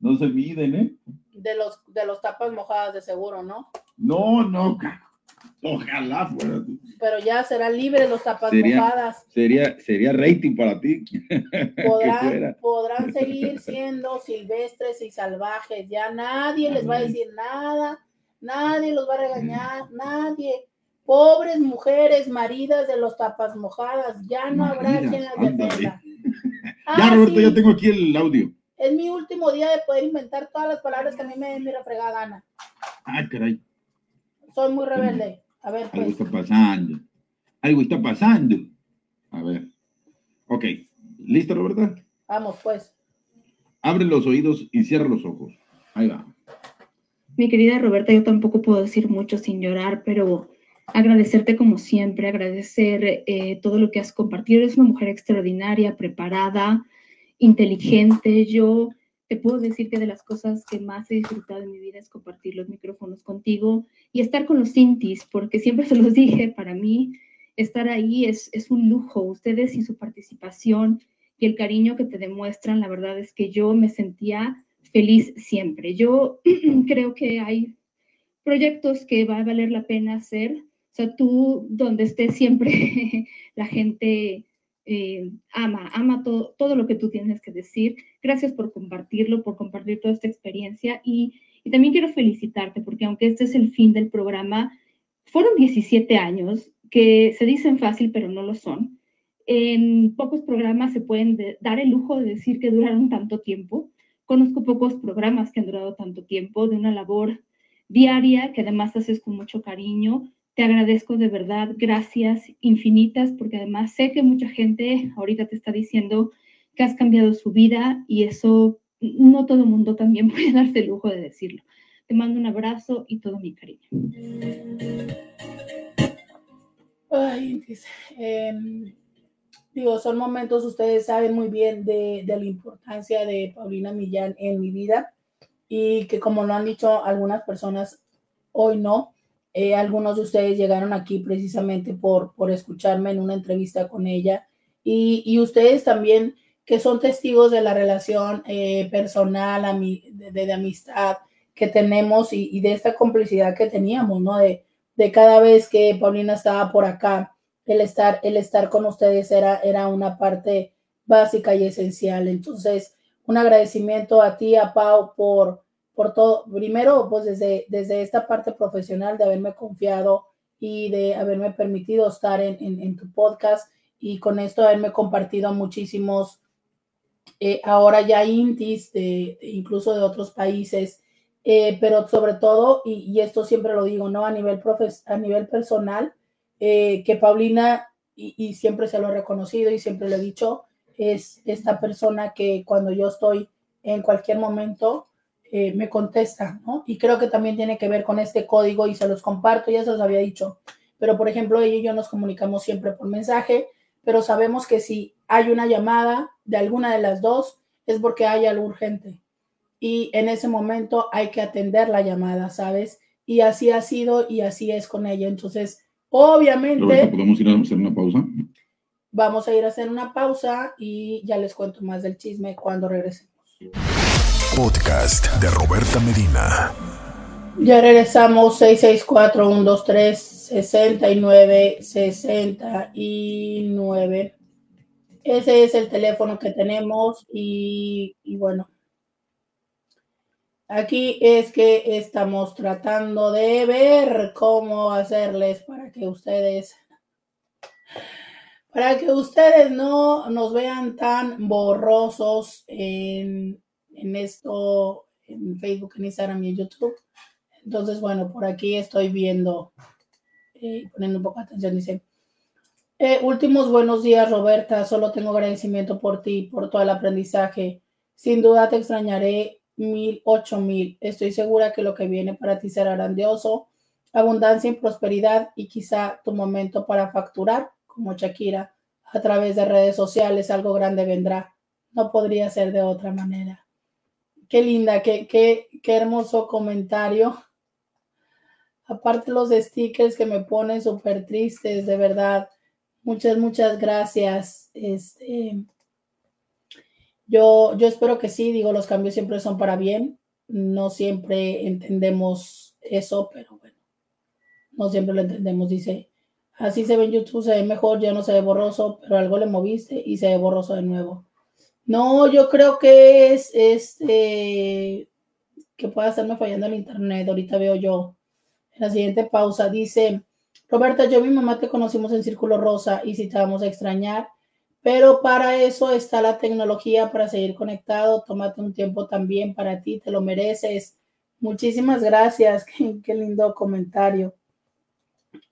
no se miden, ¿eh? De los, de los tapas mojadas de seguro, ¿no? No, no, ojalá fuera. Pero ya serán libres los tapas Sería- mojadas. Sería, sería rating para ti. [laughs] Podrán, podrán seguir siendo silvestres y salvajes. Ya nadie les va a decir nada, nadie los va a regañar, nadie. Pobres mujeres, maridas de los tapas mojadas, ya no habrá quien las defienda. [laughs] Ya, Ah, Roberto, sí, ya tengo aquí el audio. Es mi último día de poder inventar todas las palabras que a mí me den mi refregada gana. Ah, caray, Soy muy rebelde. A ver, algo pues. está pasando. Algo está pasando. A ver. Ok, ¿listo, Roberta? Vamos, pues. Abre los oídos y cierra los ojos. Ahí va. Mi querida Roberta, yo tampoco puedo decir mucho sin llorar, pero agradecerte como siempre, agradecer eh, todo lo que has compartido. Eres una mujer extraordinaria, preparada, inteligente. Yo te puedo decir que de las cosas que más he disfrutado en mi vida es compartir los micrófonos contigo y estar con los intis, porque siempre se los [laughs] dije, para mí estar ahí es, es un lujo. Ustedes y su participación y el cariño que te demuestran, la verdad es que yo me sentía feliz siempre. Yo [clears throat] creo que hay proyectos que va a valer la pena hacer. O sea, tú donde estés siempre, [laughs] la gente eh, ama, ama todo, todo lo que tú tienes que decir. Gracias por compartirlo, por compartir toda esta experiencia. Y, y también quiero felicitarte porque aunque este es el fin del programa, fueron 17 años que se dicen fácil, pero no lo son. En pocos programas se pueden de- dar el lujo de decir que duraron tanto tiempo. Conozco pocos programas que han durado tanto tiempo, de una labor diaria que además haces con mucho cariño. Te agradezco de verdad, gracias infinitas, porque además sé que mucha gente ahorita te está diciendo que has cambiado su vida y eso no todo mundo también [laughs] puede darse el lujo de decirlo. Te mando un abrazo y todo mi cariño. Ay, dice, em, digo, son momentos, ustedes saben muy bien de, de la importancia de Paulina Millán en mi vida y que como lo han dicho algunas personas, hoy no. Eh, algunos de ustedes llegaron aquí precisamente por, por escucharme en una entrevista con ella y, y ustedes también que son testigos de la relación eh, personal, de amistad que tenemos y, y de esta complicidad que teníamos, ¿no? De, de cada vez que Paulina estaba por acá, el estar, el estar con ustedes era, era una parte básica y esencial. Entonces, un agradecimiento a ti, a Pau, por, por todo. Primero, pues desde, desde esta parte profesional de haberme confiado y de haberme permitido estar en, tu podcast y con esto haberme compartido muchísimos, eh, ahora ya intis, de, incluso de otros países, eh, pero sobre todo, y, esto siempre lo digo, ¿no? A nivel, profes a nivel personal, eh, que Paulina, y, siempre se lo he reconocido y siempre lo he dicho, es esta persona que cuando yo estoy en cualquier momento, eh, me contesta, ¿no? Y creo que también tiene que ver con este código y se los comparto, ya se los había dicho. Pero, por ejemplo, ella y yo nos comunicamos siempre por mensaje, pero sabemos que si hay una llamada de alguna de las dos, es porque hay algo urgente. Y en ese momento hay que atender la llamada, ¿sabes? Y así ha sido y así es con ella. Entonces, obviamente... ¿Podemos ir a hacer una pausa? Vamos a ir a hacer una pausa y ya les cuento más del chisme cuando regresemos. Podcast de Roberta Medina. Ya regresamos 664-123-69-69. Ese es el teléfono que tenemos y, y bueno, aquí es que estamos tratando de ver cómo hacerles para que ustedes para que ustedes no nos vean tan borrosos en, en esto, en Facebook, en Instagram y en YouTube. Entonces, bueno, por aquí estoy viendo, eh, poniendo un poco de atención, dice, eh, últimos buenos días, Roberta, solo tengo agradecimiento por ti, por todo el aprendizaje. Sin duda te extrañaré mil, ocho mil. Estoy segura que lo que viene para ti será grandioso, abundancia y prosperidad y quizá tu momento para facturar, como Shakira, a través de redes sociales, algo grande vendrá. No podría ser de otra manera. Qué linda, qué, qué, qué hermoso comentario. Aparte los stickers que me ponen súper tristes, de verdad. Muchas, muchas gracias. Este, yo, yo espero que sí, digo, los cambios siempre son para bien. No siempre entendemos eso, pero bueno, no siempre lo entendemos. Dice, así se ve en YouTube, se ve mejor, ya no se ve borroso, pero algo le moviste y se ve borroso de nuevo. No, yo creo que es este que pueda estarme fallando el internet. Ahorita veo yo en la siguiente pausa. Dice, Roberta, yo y mi mamá te conocimos en Círculo Rosa y si te vamos a extrañar, pero para eso está la tecnología para seguir conectado. Tómate un tiempo también para ti, te lo mereces. Muchísimas gracias. [laughs] Qué, lindo comentario.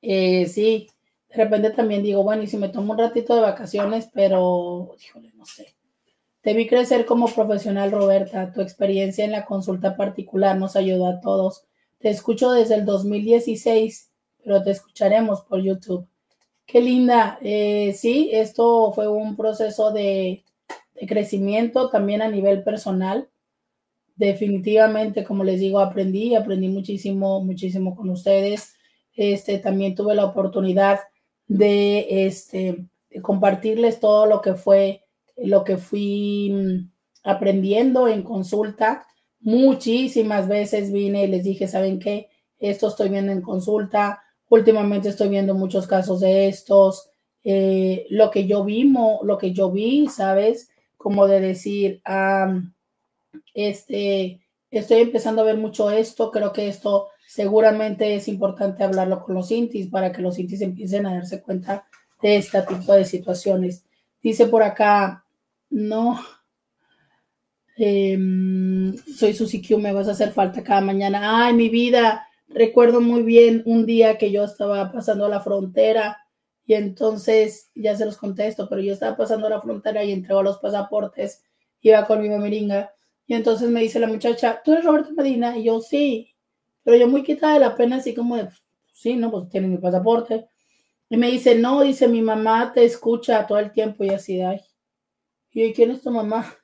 Eh, sí, de repente también digo, bueno, y si me tomo un ratito de vacaciones, pero, híjole, no sé te vi crecer como profesional, Roberta. Tu experiencia en la consulta particular nos ayudó a todos. Te escucho desde el 2016, pero te escucharemos por YouTube. Qué linda. Eh, sí, esto fue un proceso de, crecimiento también a nivel personal. Definitivamente, como les digo, aprendí, aprendí muchísimo, muchísimo con ustedes. Este, también tuve la oportunidad de, este, de compartirles todo lo que fue lo que fui mm, aprendiendo en consulta. Muchísimas veces vine y les dije, ¿saben qué? Esto estoy viendo en consulta. Últimamente estoy viendo muchos casos de estos. Eh, lo que yo vimos, lo que yo vi, ¿sabes? Como de decir, este, estoy empezando a ver mucho esto. Creo que esto seguramente es importante hablarlo con los intis para que los intis empiecen a darse cuenta de este tipo de situaciones. Dice por acá, no. Em, soy Susi me vas a hacer falta cada mañana. Ay, mi vida, recuerdo muy bien un día que yo estaba pasando la frontera y entonces, ya se los contesto, pero yo estaba pasando la frontera y entregó los pasaportes, iba con mi mamiringa y entonces me dice la muchacha, ¿tú eres Roberto Medina? Y yo, sí, pero yo muy quitada de la pena, así como de, sí, no, pues tiene mi pasaporte. Y me dice, no, dice, mi mamá te escucha todo el tiempo y así, ay. Y yo, ¿quién es tu mamá?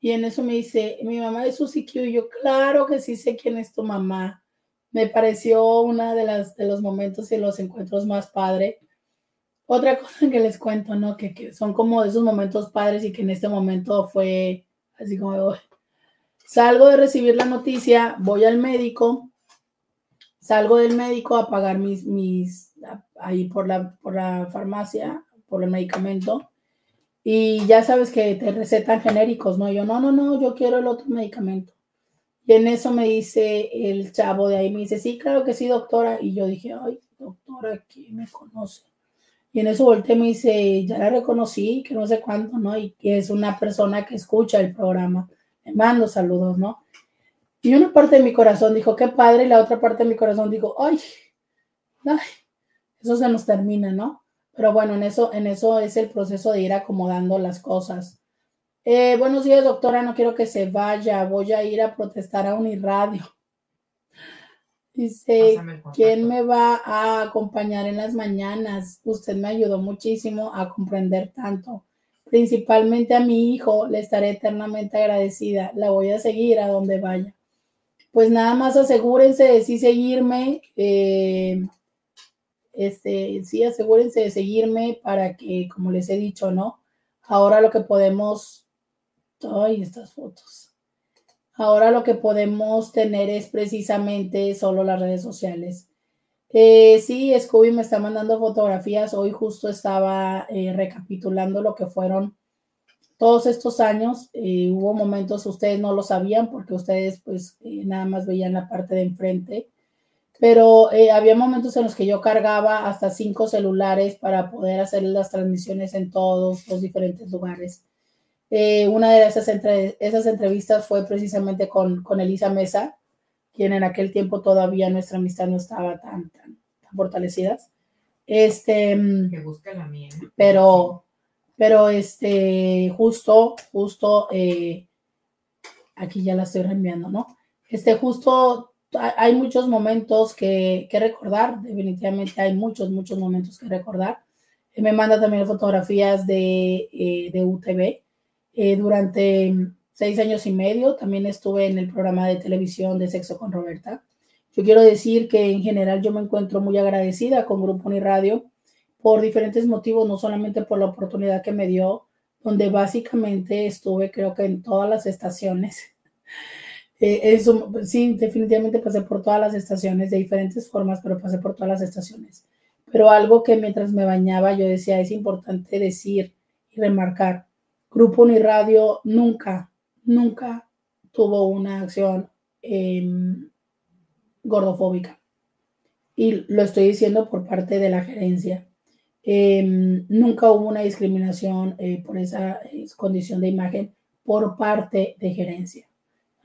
Y en eso me dice, mi mamá es Susi Q. Y yo, claro que sí sé quién es tu mamá. Me pareció una de las de los momentos y los encuentros más padre. Otra [laughs] cosa que les cuento, ¿no? Que, que son como esos momentos padres y que en este momento fue así como, salgo de recibir la noticia, voy al médico, salgo del médico a pagar mis, mis, ahí por la, por la farmacia, por el medicamento y ya sabes que te recetan genéricos, ¿no? Yo, no, no, no, yo quiero el otro medicamento. Y en eso me dice el chavo de ahí, me dice, sí, claro que sí, doctora. Y yo dije, ay, doctora que me conoce. Y en eso volteé me dice, ya la reconocí, que no sé cuánto, ¿no? Y que es una persona que escucha el programa. Le mando saludos, ¿no? Y una parte de mi corazón dijo, qué padre, y la otra parte de mi corazón dijo, ay, ay, eso se nos termina, ¿no? Pero bueno, en eso, en eso es el proceso de ir acomodando las cosas. Eh, buenos días, doctora, no quiero que se vaya, voy a ir a protestar a Uniradio. Dice, ¿quién me va a acompañar en las mañanas? Usted me ayudó muchísimo a comprender tanto. Principalmente a mi hijo, le estaré eternamente agradecida. La voy a seguir a donde vaya. Pues nada más asegúrense de sí seguirme. Eh, este, sí, asegúrense de seguirme para que, como les he dicho, ¿no? Ahora lo que podemos. Ay, estas fotos Ahora lo que podemos tener es precisamente solo las redes sociales. Eh, sí, Scooby me está mandando fotografías. Hoy justo estaba eh, recapitulando lo que fueron todos estos años. Eh, hubo momentos, ustedes no lo sabían porque ustedes pues nada más veían la parte de enfrente. Pero había momentos en los que yo cargaba hasta cinco celulares para poder hacer las transmisiones en todos los diferentes lugares. Eh, una de esas, entre, esas entrevistas fue precisamente con, con, Elisa Mesa, quien en aquel tiempo todavía nuestra amistad no estaba tan, tan, fortalecida. Este, que busca la mía. Pero, pero este, justo, justo, eh, aquí ya la estoy reenviando, ¿no? Este, justo, hay muchos momentos que, que recordar, definitivamente hay muchos, muchos momentos que recordar. me manda también fotografías de, eh, de UTV eh, durante seis años y medio también estuve en el programa de televisión de Sexo con Roberta. Yo quiero decir que en general yo me encuentro muy agradecida con Grupo Uniradio por diferentes motivos, no solamente por la oportunidad que me dio, donde básicamente estuve creo que en todas las estaciones. [laughs] Eh, eso, sí, definitivamente pasé por todas las estaciones de diferentes formas, pero pasé por todas las estaciones. Pero algo que mientras me bañaba yo decía es importante decir y remarcar Grupo Uniradio nunca, nunca tuvo una acción em, gordofóbica. Y lo estoy diciendo por parte de la gerencia. Em, nunca hubo una discriminación eh, por esa eh, condición de imagen por parte de gerencia.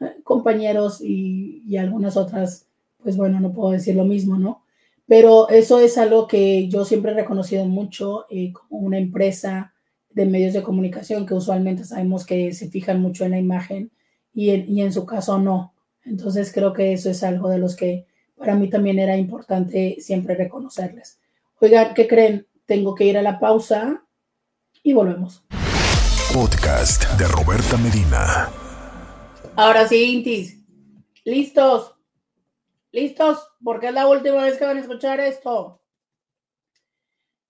Eh, compañeros y, y, algunas otras, pues bueno, no puedo decir lo mismo, ¿no? Pero eso es algo que yo siempre he reconocido mucho como una empresa de medios de comunicación que usualmente sabemos que se fijan mucho en la imagen y en, y en su caso no. Entonces creo que eso es algo de los que para mí también era importante siempre reconocerles. Oigan, ¿qué creen? Tengo que ir a la pausa y volvemos. Podcast de Roberta Medina. Ahora sí, Intis. ¿Listos? ¿Listos? Porque es la última vez que van a escuchar esto.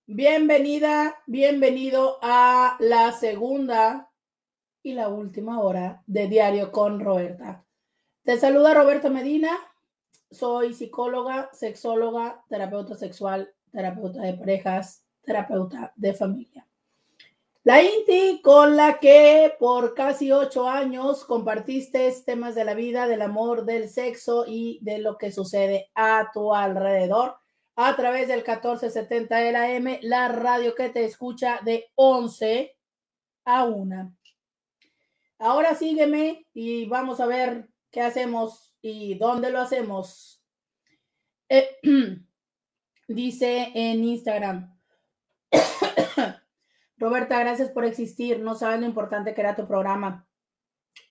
Bienvenida, bienvenido a la segunda y la última hora de Diario con Roberta. Te saluda Roberta Medina, soy psicóloga, sexóloga, terapeuta sexual, terapeuta de parejas, terapeuta de familia. La INTI con la que por casi ocho años compartiste temas de la vida, del amor, del sexo y de lo que sucede a tu alrededor a través del 1470 de la M, la radio que te escucha de 11 a 1. Ahora sígueme y vamos a ver qué hacemos y dónde lo hacemos. Eh, [clears throat] dice en Instagram. [coughs] Roberta, gracias por existir. No sabes lo importante que era tu programa.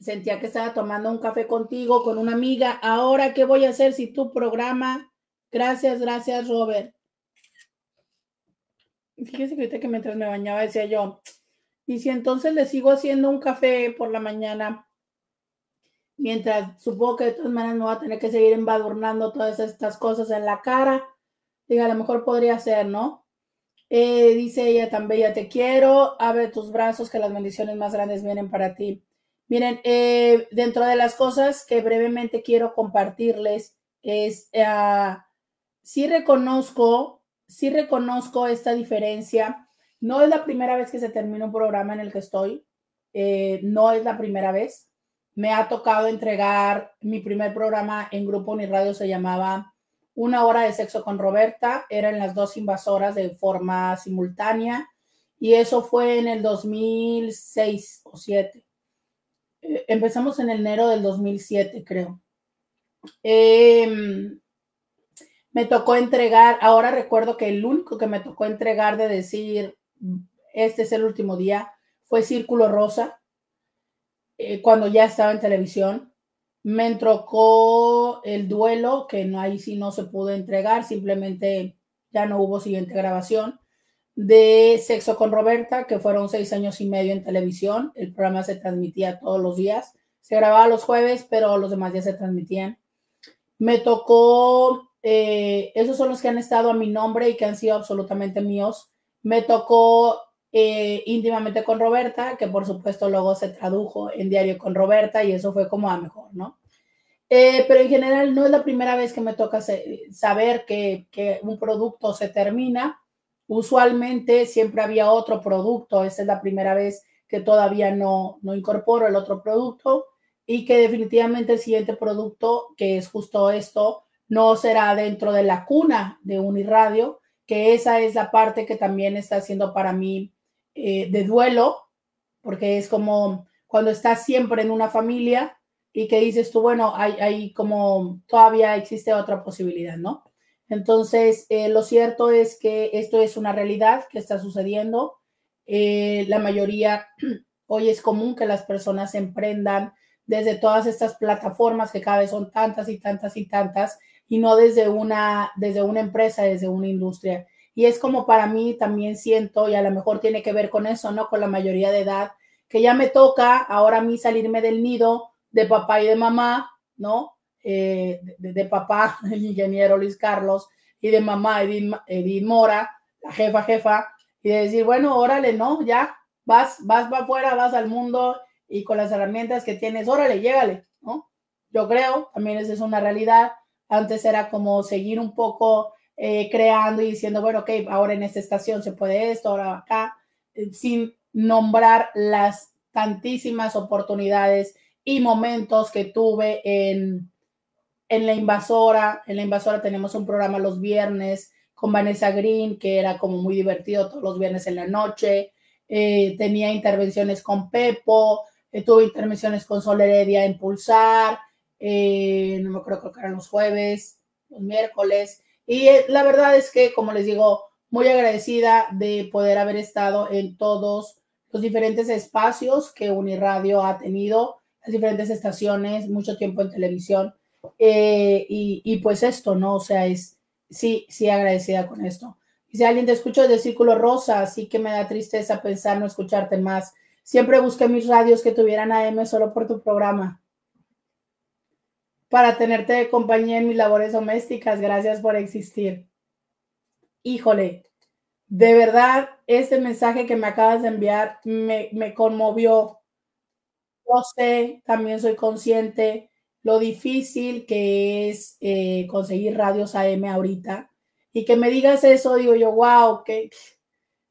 Sentía que estaba tomando un café contigo, con una amiga. Ahora, ¿qué voy a hacer si tu programa Gracias, gracias, Robert. Fíjese que ahorita que mientras me bañaba decía yo, y si entonces le sigo haciendo un café por la mañana, mientras supongo que de todas maneras me voy a tener que seguir embadurnando todas estas cosas en la cara, diga, a lo mejor podría ser, ¿no? Eh, dice ella tan bella, te quiero, abre tus brazos, que las bendiciones más grandes vienen para ti. Miren, eh, dentro de las cosas que brevemente quiero compartirles es... Uh, sí reconozco, sí reconozco esta diferencia. No es la primera vez que se termina un programa en el que estoy. Eh, no es la primera vez. Me ha tocado entregar mi primer programa en Grupo Uniradio, se llamaba una hora de sexo con Roberta, eran las dos invasoras de forma simultánea y eso fue en el 2006 o 7. Eh, empezamos en enero del 2007, creo. Em, me tocó entregar, ahora recuerdo que el único que me tocó entregar de decir, este es el último día, fue Círculo Rosa, eh, cuando ya estaba en televisión. Me tocó el duelo, que no ahí sí no se pudo entregar, simplemente ya no hubo siguiente grabación. De Sexo con Roberta, que fueron seis años y medio en televisión. El programa se transmitía todos los días. Se grababa los jueves, pero los demás días se transmitían. Me tocó, eh, esos son los que han estado a mi nombre y que han sido absolutamente míos. Me tocó eh, íntimamente con Roberta, que por supuesto luego se tradujo en diario con Roberta y eso fue como a mejor, ¿no? Eh, pero en general no es la primera vez que me toca saber que, que, un producto se termina. Usualmente siempre había otro producto, esta es la primera vez que todavía no, no incorporo el otro producto y que definitivamente el siguiente producto, que es justo esto, no será dentro de la cuna de Uniradio, que esa es la parte que también está haciendo para mí eh, de duelo, porque es como cuando estás siempre en una familia y que dices tú, bueno, hay, hay como todavía existe otra posibilidad, ¿no? Entonces, eh, lo cierto es que esto es una realidad que está sucediendo. Eh, la mayoría, [clears throat] hoy es común que las personas emprendan desde todas estas plataformas que cada vez son tantas y tantas y tantas, y no desde una, desde una empresa, desde una industria. Y es como para mí también siento, y a lo mejor tiene que ver con eso, ¿no? Con la mayoría de edad, que ya me toca ahora a mí salirme del nido de papá y de mamá, ¿no? Eh, de, papá, [laughs] el ingeniero Luis Carlos, y de mamá Edith, Mora, la jefa, jefa, y de decir, bueno, órale, ¿no? Ya, vas, vas para afuera, vas al mundo y con las herramientas que tienes, órale, llégale, ¿no? Yo creo, también esa es una realidad. Antes era como seguir un poco eh, creando y diciendo, bueno, ok, ahora en esta estación se puede esto, ahora acá, eh, sin nombrar las tantísimas oportunidades y momentos que tuve en, en la invasora. En la invasora tenemos un programa los viernes con Vanessa Green, que era como muy divertido todos los viernes en la noche. Eh, tenía intervenciones con Pepo, tuve intervenciones con Sol Heredia en Pulsar, no me acuerdo, creo que eran los jueves, los miércoles. Y eh, la verdad es que, como les digo, muy agradecida de poder haber estado en todos los diferentes espacios que Uniradio ha tenido, las diferentes estaciones, mucho tiempo en televisión. Eh, y, pues esto, ¿no? O sea, es sí, sí agradecida con esto. Y si alguien te escucha de Círculo Rosa, así que me da tristeza pensar no escucharte más. Siempre busqué mis radios que tuvieran AM solo por tu programa para tenerte de compañía en mis labores domésticas. Gracias por existir. Híjole, de verdad, este mensaje que me acabas de enviar me, conmovió. Yo sé, también soy consciente lo difícil que es eh, conseguir radios AM ahorita. Y que me digas eso, digo yo, wow, que,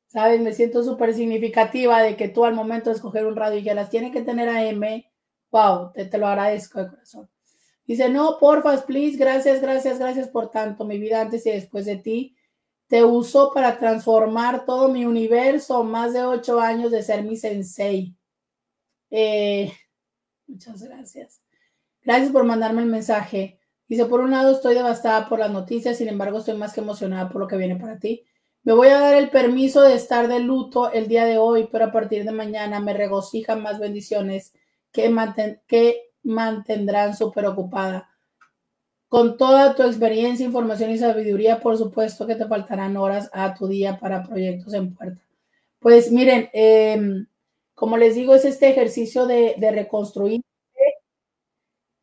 ¿sabes? Me siento súper significativa de que tú al momento de escoger un radio y que las tiene que tener AM, wow, te lo agradezco de corazón. Dice, no, porfa, please, gracias, gracias, gracias por tanto. Mi vida antes y después de ti. Te uso para transformar todo mi universo. Más de ocho años de ser mi sensei. Eh, muchas gracias. Gracias por mandarme el mensaje. Dice, por un lado estoy devastada por las noticias, sin embargo estoy más que emocionada por lo que viene para ti. Me voy a dar el permiso de estar de luto el día de hoy, pero a partir de mañana me regocijan más bendiciones que, que mantendrán súper ocupada. Con toda tu experiencia, información y sabiduría, por supuesto que te faltarán horas a tu día para proyectos en puerta. Pues miren, em, como les digo, es este ejercicio de, reconstruir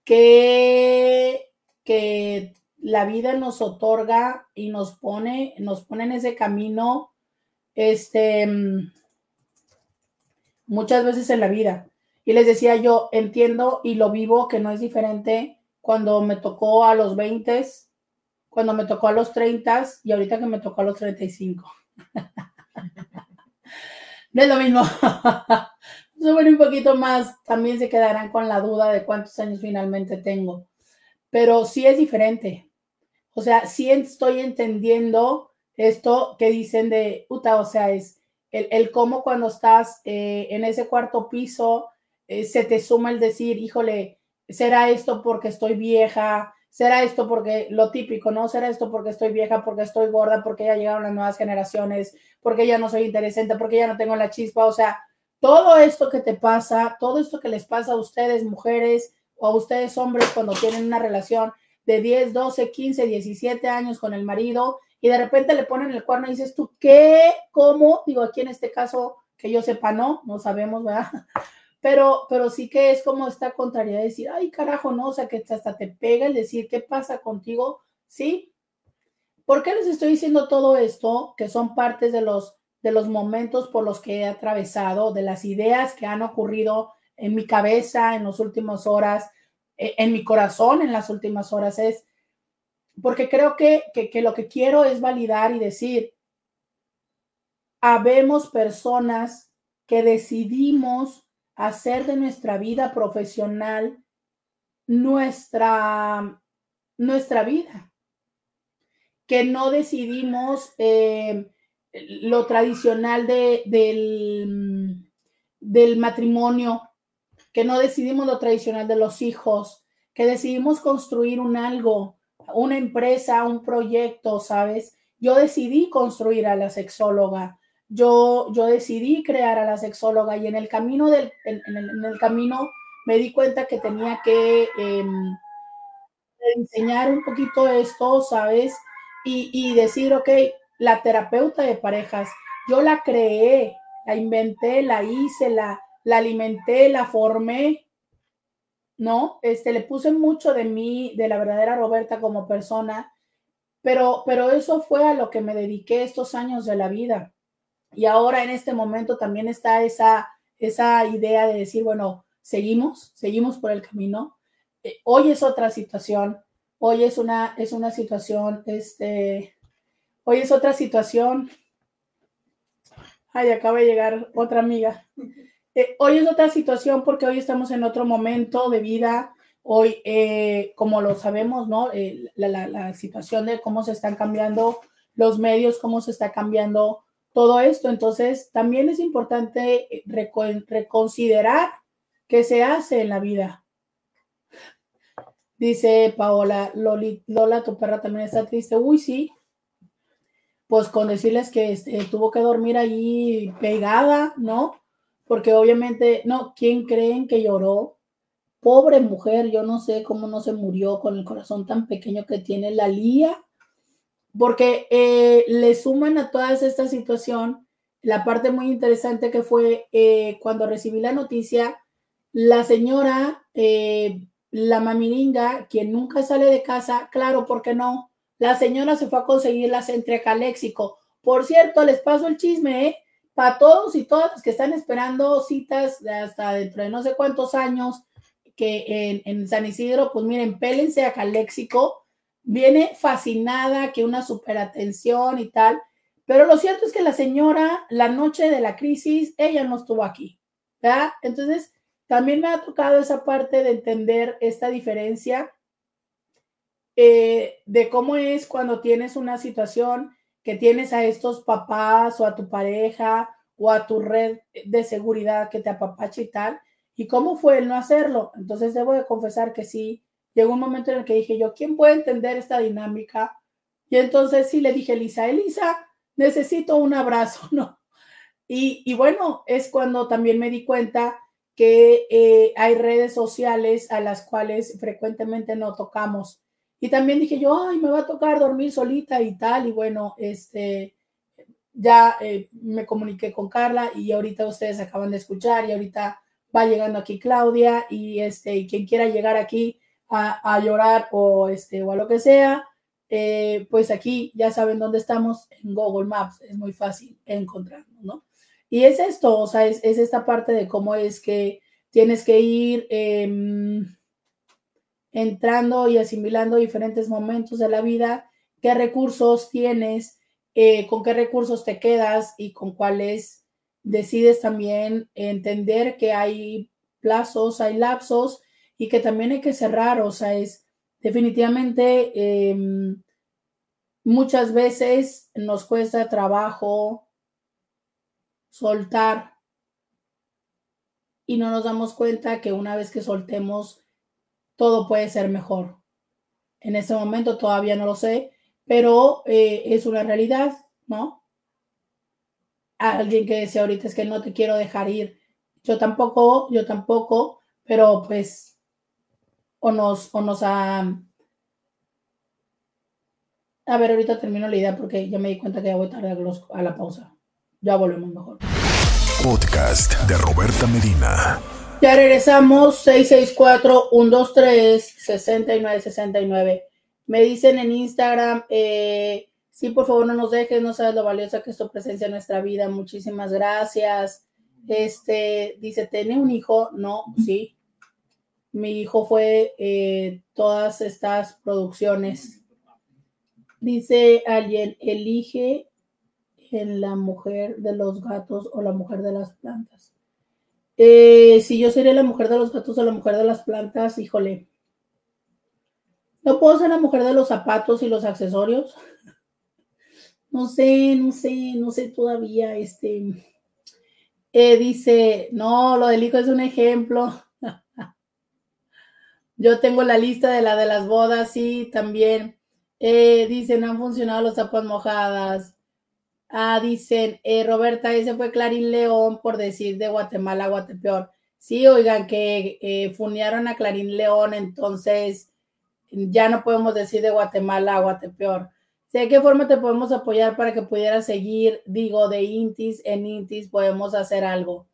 que, que la vida nos otorga y nos pone, nos pone en ese camino, este, muchas veces en la vida. Y les decía yo, entiendo y lo vivo que no es diferente cuando me tocó a los 20, cuando me tocó a los 30 y ahorita que me tocó a los 35. no [laughs] es lo mismo. [laughs] Suben un poquito más, también se quedarán con la duda de cuántos años finalmente tengo. Pero sí es diferente. O sea, sí estoy entendiendo esto que dicen de, puta, o sea, es el, el cómo cuando estás eh, en ese cuarto piso, eh, se te suma el decir, híjole, será esto porque estoy vieja, será esto porque lo típico, ¿no? Será esto porque estoy vieja, porque estoy gorda, porque ya llegaron las nuevas generaciones, porque ya no soy interesante, porque ya no tengo la chispa, o sea, todo esto que te pasa, todo esto que les pasa a ustedes, mujeres, o a ustedes, hombres, cuando tienen una relación de 10, 12, 15, 17 años con el marido y de repente le ponen el cuerno y dices tú, ¿qué? ¿Cómo? Digo, aquí en este caso, que yo sepa, no, no sabemos, ¿verdad? Pero, pero sí que es como esta contrariedad de decir, ay, carajo, no, o sea, que hasta te pega el decir, ¿qué pasa contigo? Sí. ¿Por qué les estoy diciendo todo esto? Que son partes de los, de los momentos por los que he atravesado, de las ideas que han ocurrido en mi cabeza en las últimas horas, e, en mi corazón en las últimas horas, es porque creo que, que, lo que quiero es validar y decir, habemos personas que decidimos hacer de nuestra vida profesional nuestra, nuestra vida, que no decidimos eh, lo tradicional de, del, del matrimonio, que no decidimos lo tradicional de los hijos, que decidimos construir un algo, una empresa, un proyecto, ¿sabes? Yo decidí construir a la sexóloga, yo, yo decidí crear a la sexóloga y en el camino del, en, el, camino me di cuenta que tenía que em, enseñar un poquito esto, ¿sabes? Y, y decir, ok, la terapeuta de parejas, yo la creé, la inventé, la hice, la, la alimenté, la formé, ¿no? Este, le puse mucho de mí, de la verdadera Roberta como persona, pero, pero eso fue a lo que me dediqué estos años de la vida. Y ahora en este momento también está esa, esa idea de decir, bueno, seguimos, seguimos por el camino. Eh, hoy es otra situación, hoy es una, es una situación, este, hoy es otra situación. Ay, acaba de llegar otra amiga. Eh, hoy es otra situación porque hoy estamos en otro momento de vida. Hoy, eh, como lo sabemos, ¿no? La, situación de cómo se están cambiando los medios, cómo se está cambiando todo esto. Entonces, también es importante reconsiderar qué se hace en la vida. Dice Paola, Lola, tu perra también está triste. Uy, sí. Pues con decirles que este, tuvo que dormir allí pegada, ¿no? porque obviamente, no, ¿quién creen que lloró? Pobre mujer, yo no sé cómo no se murió con el corazón tan pequeño que tiene la Lía, porque eh, le suman a toda esta situación la parte muy interesante que fue eh, cuando recibí la noticia, la señora, eh, la mamiringa, quien nunca sale de casa, claro, ¿por qué no? La señora se fue a conseguir las entrega léxico. Por cierto, les paso el chisme, ¿eh? para todos y todas los que están esperando citas hasta dentro de no sé cuántos años que en, San Isidro, pues miren, pélense a Caléxico, viene fascinada, que una super atención y tal, pero lo cierto es que la señora, la noche de la crisis, ella no estuvo aquí, ¿verdad? Entonces, también me ha tocado esa parte de entender esta diferencia eh, de cómo es cuando tienes una situación que tienes a estos papás o a tu pareja o a tu red de seguridad que te apapacha y tal. ¿Y cómo fue el no hacerlo? Entonces debo de confesar que sí, llegó un momento en el que dije yo, ¿quién puede entender esta dinámica? Y entonces sí le dije, Elisa, Elisa, necesito un abrazo, [laughs] ¿no? Y, y bueno, es cuando también me di cuenta que eh, hay redes sociales a las cuales frecuentemente no tocamos y también dije yo, ay, me va a tocar dormir solita y tal. Y bueno, este, ya eh, me comuniqué con Carla y ahorita ustedes acaban de escuchar y ahorita va llegando aquí Claudia y este, y quien quiera llegar aquí a, llorar o este, o a lo que sea, eh, pues aquí ya saben dónde estamos en Google Maps, es muy fácil encontrarnos, ¿no? Y es esto, o sea, es, esta parte de cómo es que tienes que ir em, entrando y asimilando diferentes momentos de la vida, qué recursos tienes, eh, con qué recursos te quedas y con cuáles decides también entender que hay plazos, hay lapsos y que también hay que cerrar, o sea, es definitivamente em, muchas veces nos cuesta trabajo soltar y no nos damos cuenta que una vez que soltemos, todo puede ser mejor. En ese momento todavía no lo sé, pero eh, es una realidad, ¿no? Alguien que decía ahorita es que no te quiero dejar ir. Yo tampoco, yo tampoco, pero pues o nos, o nos ha... A ver, ahorita termino la idea porque ya me di cuenta que ya voy tarde a la pausa. Ya volvemos mejor. Podcast de Roberta Medina. Ya regresamos, 664-123-6969. Me dicen en Instagram, eh, sí, por favor no nos dejes, no sabes lo valiosa que es tu presencia en nuestra vida. Muchísimas gracias. Este, dice, ¿tiene un hijo? No, sí. Mi hijo fue eh, todas estas producciones. Dice alguien, elige en la mujer de los gatos o la mujer de las plantas. Eh, si yo sería la mujer de los gatos o la mujer de las plantas, híjole. ¿No puedo ser la mujer de los zapatos y los accesorios? [laughs] No sé, no sé, no sé todavía. Este eh, dice, no, lo del hijo es un ejemplo. Yo tengo la lista de la de las bodas, sí, también. Eh, dicen, han funcionado los zapatos mojadas. Ah, dicen, eh, Roberta, ese fue Clarín León por decir de Guatemala a Guatepeor. Sí, oigan, que eh, funearon a Clarín León, entonces ya no podemos decir de Guatemala a Guatepeor. ¿De qué forma te podemos apoyar para que pudieras seguir? Digo, de Intis, en Intis podemos hacer algo.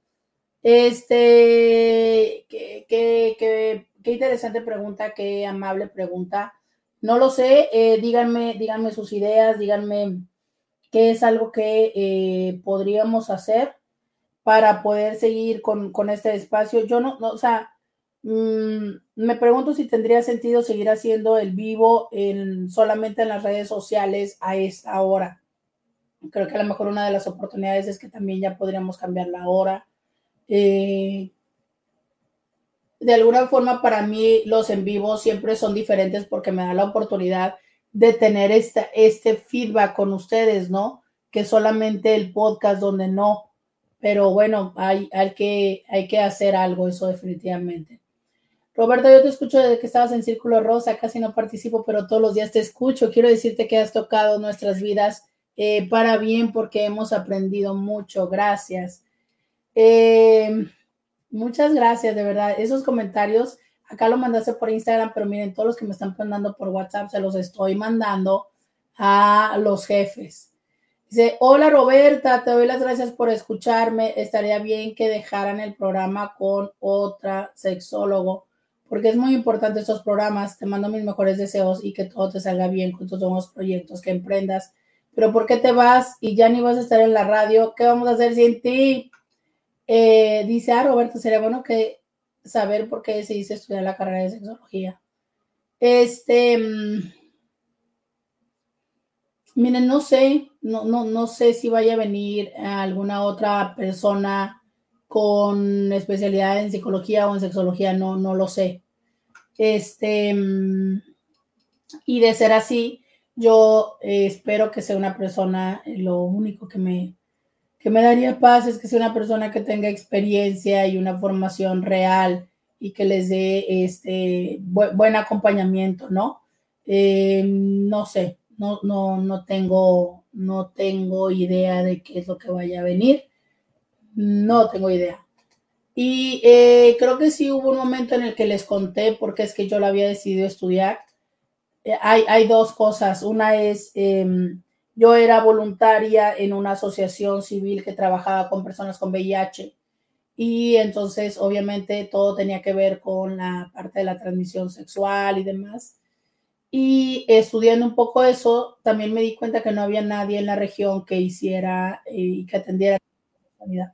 Este, qué, qué, qué, qué interesante pregunta, qué amable pregunta. No lo sé, eh, díganme, díganme sus ideas, díganme qué es algo que eh, podríamos hacer para poder seguir con, este espacio. Yo no, no o sea, mm, me pregunto si tendría sentido seguir haciendo el vivo en, solamente en las redes sociales a esta hora. Creo que a lo mejor una de las oportunidades es que también ya podríamos cambiar la hora. Eh, de alguna forma para mí los en vivo siempre son diferentes porque me da la oportunidad de tener este feedback con ustedes, ¿no? Que solamente el podcast donde no. Pero bueno, hay, hay, que, hay que hacer algo, eso definitivamente. Roberta, yo te escucho desde que estabas en Círculo Rosa, casi no participo, pero todos los días te escucho. Quiero decirte que has tocado nuestras vidas eh, para bien porque hemos aprendido mucho. Gracias. Eh, muchas gracias, de verdad. Esos comentarios Acá lo mandaste por Instagram, pero miren, todos los que me están mandando por WhatsApp se los estoy mandando a los jefes. Dice, hola Roberta, te doy las gracias por escucharme. Estaría bien que dejaran el programa con otra sexólogo, porque es muy importante estos programas. Te mando mis mejores deseos y que todo te salga bien con tus nuevos proyectos que emprendas. Pero ¿por qué te vas y ya ni vas a estar en la radio? ¿Qué vamos a hacer sin ti? Eh, dice, ah, Roberta, sería bueno que saber por qué se dice estudiar la carrera de sexología. Este, mm, miren, no sé, no, no, no sé si vaya a venir alguna otra persona con especialidad en psicología o en sexología, no, no lo sé. Este, mm, y de ser así, yo eh, espero que sea una persona, lo único que me, que me daría paz es que sea una persona que tenga experiencia y una formación real y que les dé este buen acompañamiento, ¿no? Eh, no sé, no, no, no tengo, no tengo idea de qué es lo que vaya a venir. No tengo idea. Y eh, creo que sí hubo un momento en el que les conté porque es que yo lo había decidido estudiar. Eh, hay, hay, dos cosas. Una es em, yo era voluntaria en una asociación civil que trabajaba con personas con VIH y entonces obviamente todo tenía que ver con la parte de la transmisión sexual y demás. Y estudiando un poco eso, también me di cuenta que no había nadie en la región que hiciera eh, y que atendiera la sanidad.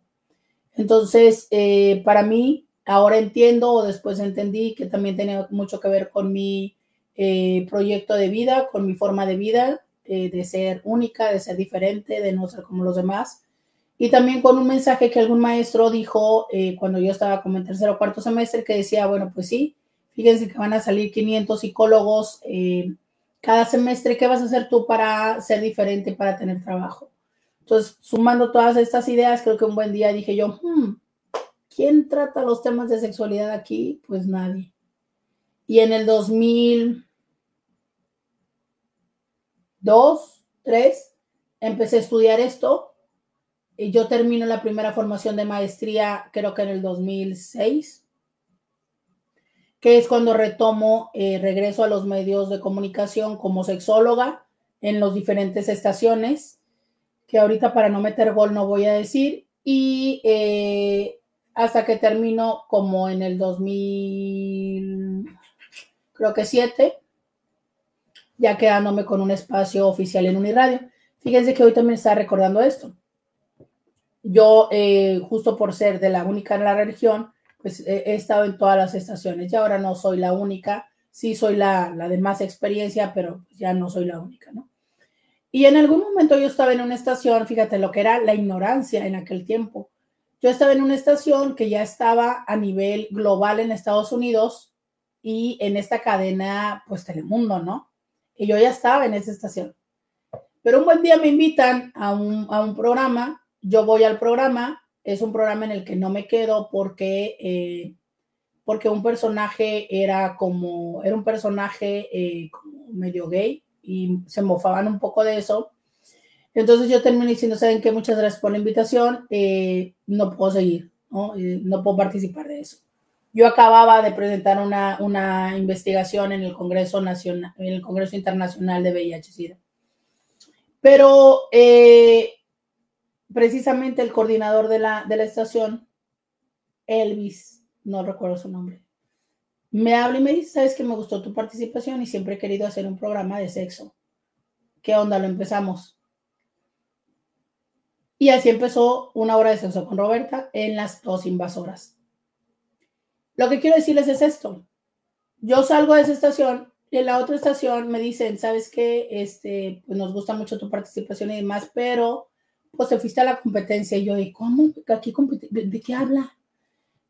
Entonces, eh, para mí, ahora entiendo o después entendí que también tenía mucho que ver con mi eh, proyecto de vida, con mi forma de vida, eh, de ser única, de ser diferente, de no ser como los demás. Y también con un mensaje que algún maestro dijo eh, cuando yo estaba como en tercer o cuarto semestre, que decía, bueno, pues sí, fíjense que van a salir 500 psicólogos eh, cada semestre, ¿qué vas a hacer tú para ser diferente, para tener trabajo? Entonces, sumando todas estas ideas, creo que un buen día dije yo, hmm, ¿quién trata los temas de sexualidad aquí? Pues nadie. Y en el 2002, 3, empecé a estudiar esto. Y yo termino la primera formación de maestría, creo que en el 2006, que es cuando retomo, eh, regreso a los medios de comunicación como sexóloga en las diferentes estaciones que ahorita para no meter gol no voy a decir, y eh, hasta que termino como en el 2000, creo que 7, ya quedándome con un espacio oficial en Uniradio. Fíjense que hoy también está recordando esto. Yo, eh, justo por ser de la única en la región, pues he, estado en todas las estaciones y ahora no soy la única, sí soy la, la de más experiencia, pero ya no soy la única, ¿no? Y en algún momento yo estaba en una estación, fíjate lo que era la ignorancia en aquel tiempo. Yo estaba en una estación que ya estaba a nivel global en Estados Unidos y en esta cadena, pues Telemundo, ¿no? Y yo ya estaba en esa estación. Pero un buen día me invitan a un, a un programa, yo voy al programa, es un programa en el que no me quedo porque, eh, porque un personaje era como, era un personaje eh, como medio gay, y se mofaban un poco de eso. Entonces yo terminé diciendo, ¿saben qué? Muchas gracias por la invitación, eh, no puedo seguir, ¿no? Eh, no puedo participar de eso. Yo acababa de presentar una, una investigación en el Congreso Nacional, en el Congreso Internacional de VIH-Sida. Pero eh, precisamente el coordinador de la, de la estación, Elvis, no recuerdo su nombre, me habla y me dice, sabes que me gustó tu participación y siempre he querido hacer un programa de sexo. ¿Qué onda? Lo empezamos. Y así empezó una hora de sexo con Roberta en las dos invasoras. Lo que quiero decirles es esto. Yo salgo de esa estación y en la otra estación me dicen, sabes que este, pues nos gusta mucho tu participación y demás, pero pues te fuiste a la competencia. Y yo, ¿y cómo? ¿Aquí ¿De qué habla?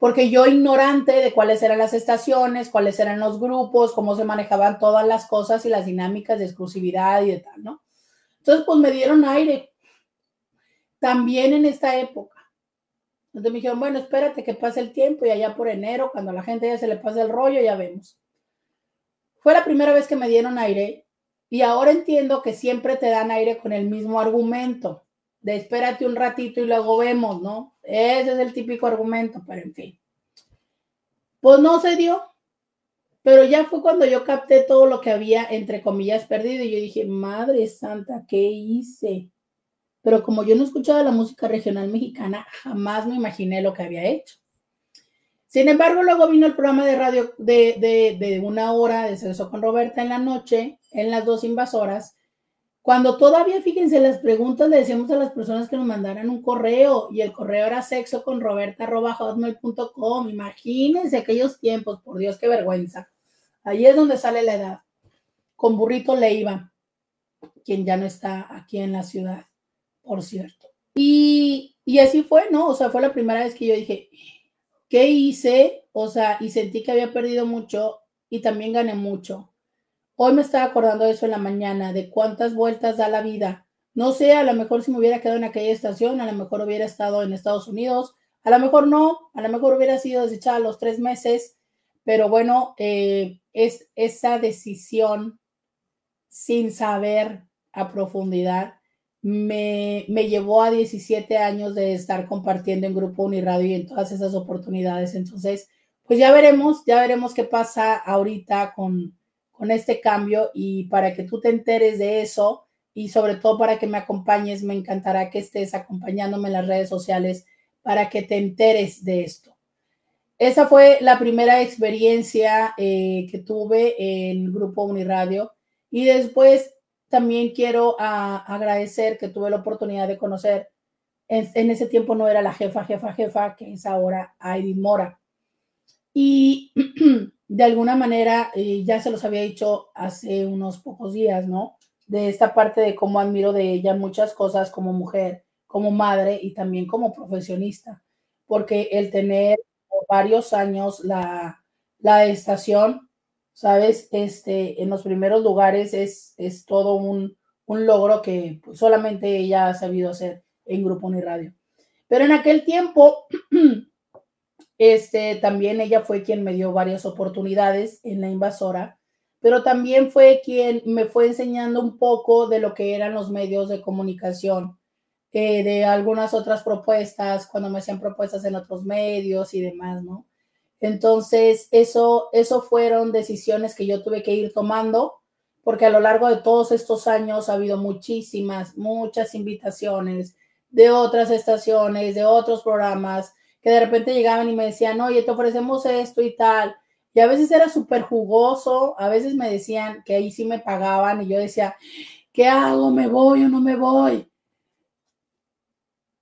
porque yo ignorante de cuáles eran las estaciones, cuáles eran los grupos, cómo se manejaban todas las cosas y las dinámicas de exclusividad y de tal, ¿no? Entonces, pues me dieron aire. También en esta época. Entonces me dijeron, bueno, espérate que pase el tiempo y allá por enero, cuando a la gente ya se le pase el rollo, ya vemos. Fue la primera vez que me dieron aire y ahora entiendo que siempre te dan aire con el mismo argumento de espérate un ratito y luego vemos, ¿no? Ese es el típico argumento, pero en fin. Pues no se dio, pero ya fue cuando yo capté todo lo que había, entre comillas, perdido y yo dije, Madre Santa, ¿qué hice? Pero como yo no escuchaba la música regional mexicana, jamás me imaginé lo que había hecho. Sin embargo, luego vino el programa de radio de, de, de una hora de sexo con Roberta en la noche, en las dos invasoras, cuando todavía, fíjense, las preguntas le decíamos a las personas que nos mandaran un correo y el correo era sexo con roberta.hotmail.com. Imagínense aquellos tiempos, por Dios, qué vergüenza. Ahí es donde sale la edad. Con Burrito Leiva, quien ya no está aquí en la ciudad, por cierto. Y, y así fue, ¿no? O sea, fue la primera vez que yo dije, ¿qué hice? O sea, y sentí que había perdido mucho y también gané mucho Hoy me estaba acordando de eso en la mañana, de cuántas vueltas da la vida. No sé, a lo mejor si me hubiera quedado en aquella estación, a lo mejor hubiera estado en Estados Unidos, a lo mejor no, a lo mejor hubiera sido desechada los tres meses, pero bueno, eh, es esa decisión sin saber a profundidad me, me, llevó a 17 años de estar compartiendo en Grupo Uniradio y en todas esas oportunidades. Entonces, pues ya veremos, ya veremos qué pasa ahorita con, con este cambio y para que tú te enteres de eso y sobre todo para que me acompañes, me encantará que estés acompañándome en las redes sociales para que te enteres de esto. Esa fue la primera experiencia eh, que tuve en Grupo Uniradio y después también quiero agradecer que tuve la oportunidad de conocer, en, en, ese tiempo no era la jefa, jefa, jefa, que es ahora Aidy Mora. Y [clears throat] de alguna manera, eh, ya se los había dicho hace unos pocos días, ¿no? De esta parte de cómo admiro de ella muchas cosas como mujer, como madre y también como profesionista, porque el tener varios años la, la estación ¿sabes? Este, en los primeros lugares es, es todo un, un logro que solamente ella ha sabido hacer en Grupo Uniradio. Pero en aquel tiempo, [clears throat] este, también ella fue quien me dio varias oportunidades en la invasora, pero también fue quien me fue enseñando un poco de lo que eran los medios de comunicación, eh, de algunas otras propuestas, cuando me hacían propuestas en otros medios y demás, ¿no? Entonces, eso, eso fueron decisiones que yo tuve que ir tomando, porque a lo largo de todos estos años ha habido muchísimas, muchas invitaciones de otras estaciones, de otros programas, que de repente llegaban y me decían, oye, te ofrecemos esto y tal. Y a veces era súper jugoso, a veces me decían que ahí sí me pagaban y yo decía, ¿qué hago? ¿Me voy o no me voy?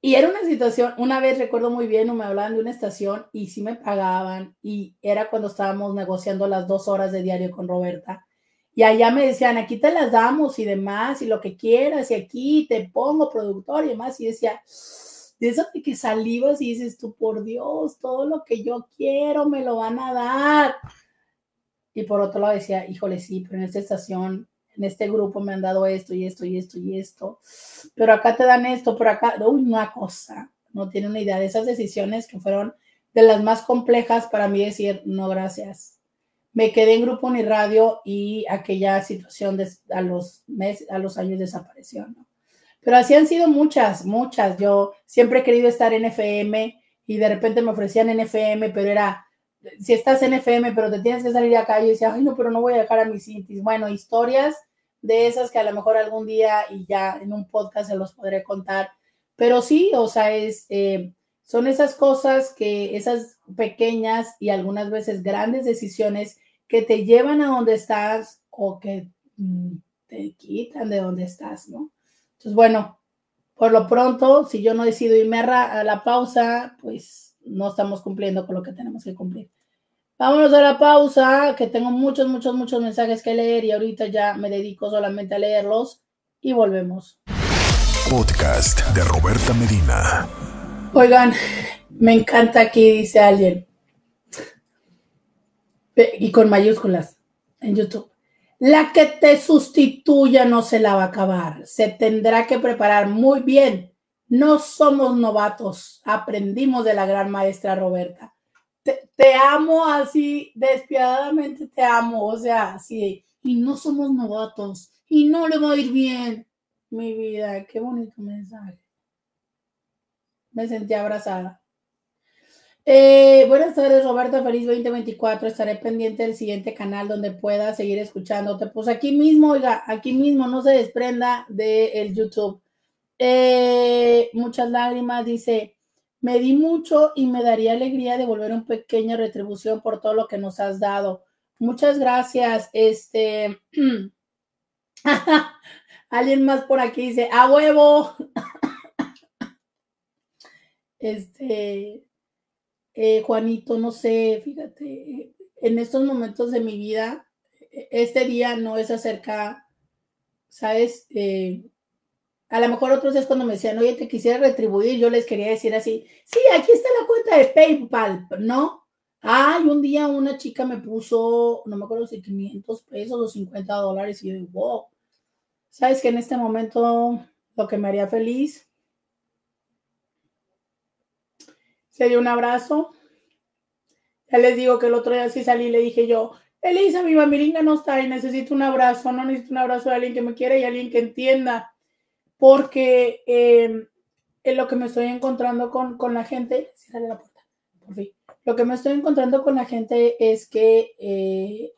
Y era una situación, una vez recuerdo muy bien, me hablaban de una estación y sí me pagaban y era cuando estábamos negociando las dos horas de diario con Roberta. Y allá me decían, aquí te las damos y demás y lo que quieras y aquí te pongo productor y demás. Y decía, de eso que salivas y dices tú, por Dios, todo lo que yo quiero me lo van a dar. Y por otro lado decía, híjole, sí, pero en esta estación en este grupo me han dado esto y esto y esto y esto, pero acá te dan esto, pero acá, uy, una cosa, no tiene una idea de esas decisiones que fueron de las más complejas para mí decir, no, gracias. Me quedé en Grupo Uniradio y aquella situación de, a, los meses, a los años desapareció, ¿no? Pero así han sido muchas, muchas. Yo siempre he querido estar en FM y de repente me ofrecían en FM, pero era si estás en FM, pero te tienes que salir de acá, y decía, ay, no, pero no voy a dejar a mis citis. Bueno, historias de esas que a lo mejor algún día y ya en un podcast se los podré contar. Pero sí, o sea, es, eh, son esas cosas que, esas pequeñas y algunas veces grandes decisiones que te llevan a donde estás o que mm, te quitan de donde estás, ¿no? Entonces, bueno, por lo pronto, si yo no decido irme a la pausa, pues no estamos cumpliendo con lo que tenemos que cumplir. Vámonos a la pausa, que tengo muchos, muchos, muchos mensajes que leer y ahorita ya me dedico solamente a leerlos y volvemos. Podcast de Roberta Medina. Oigan, me encanta aquí, dice alguien, y con mayúsculas en YouTube. La que te sustituya no se la va a acabar. Se tendrá que preparar muy bien no somos novatos, aprendimos de la gran maestra Roberta. Te, amo así, despiadadamente te amo, o sea, sí, y no somos novatos, y no le va a ir bien. Mi vida, qué bonito mensaje. Me sentí abrazada. Eh, buenas tardes, Roberta. Feliz 2024. Estaré pendiente del siguiente canal donde pueda seguir escuchándote. Pues aquí mismo, oiga, aquí mismo, no se desprenda del YouTube. Eh, muchas lágrimas, dice, me di mucho y me daría alegría devolver una pequeña retribución por todo lo que nos has dado. Muchas gracias. Este, [clears throat] alguien más por aquí dice, a huevo. [laughs] este, eh, Juanito, no sé, fíjate, en estos momentos de mi vida, este día no es acerca, ¿sabes? Eh, a lo mejor otros es cuando me decían, oye, te quisiera retribuir, yo les quería decir así, sí, aquí está la cuenta de PayPal, ¿no? Ay, un día una chica me puso, no me acuerdo si 500 pesos o 50 dólares y yo digo, wow, ¿sabes que en este momento lo que me haría feliz sería un abrazo? Ya les digo que el otro día sí salí y le dije yo, Elisa, mi mamiringa no está y necesito un abrazo, no necesito un abrazo de alguien que me quiera y alguien que entienda porque em, lo que me estoy encontrando con, la gente, la puerta, por fin. Lo que me estoy encontrando con la gente es que, eh,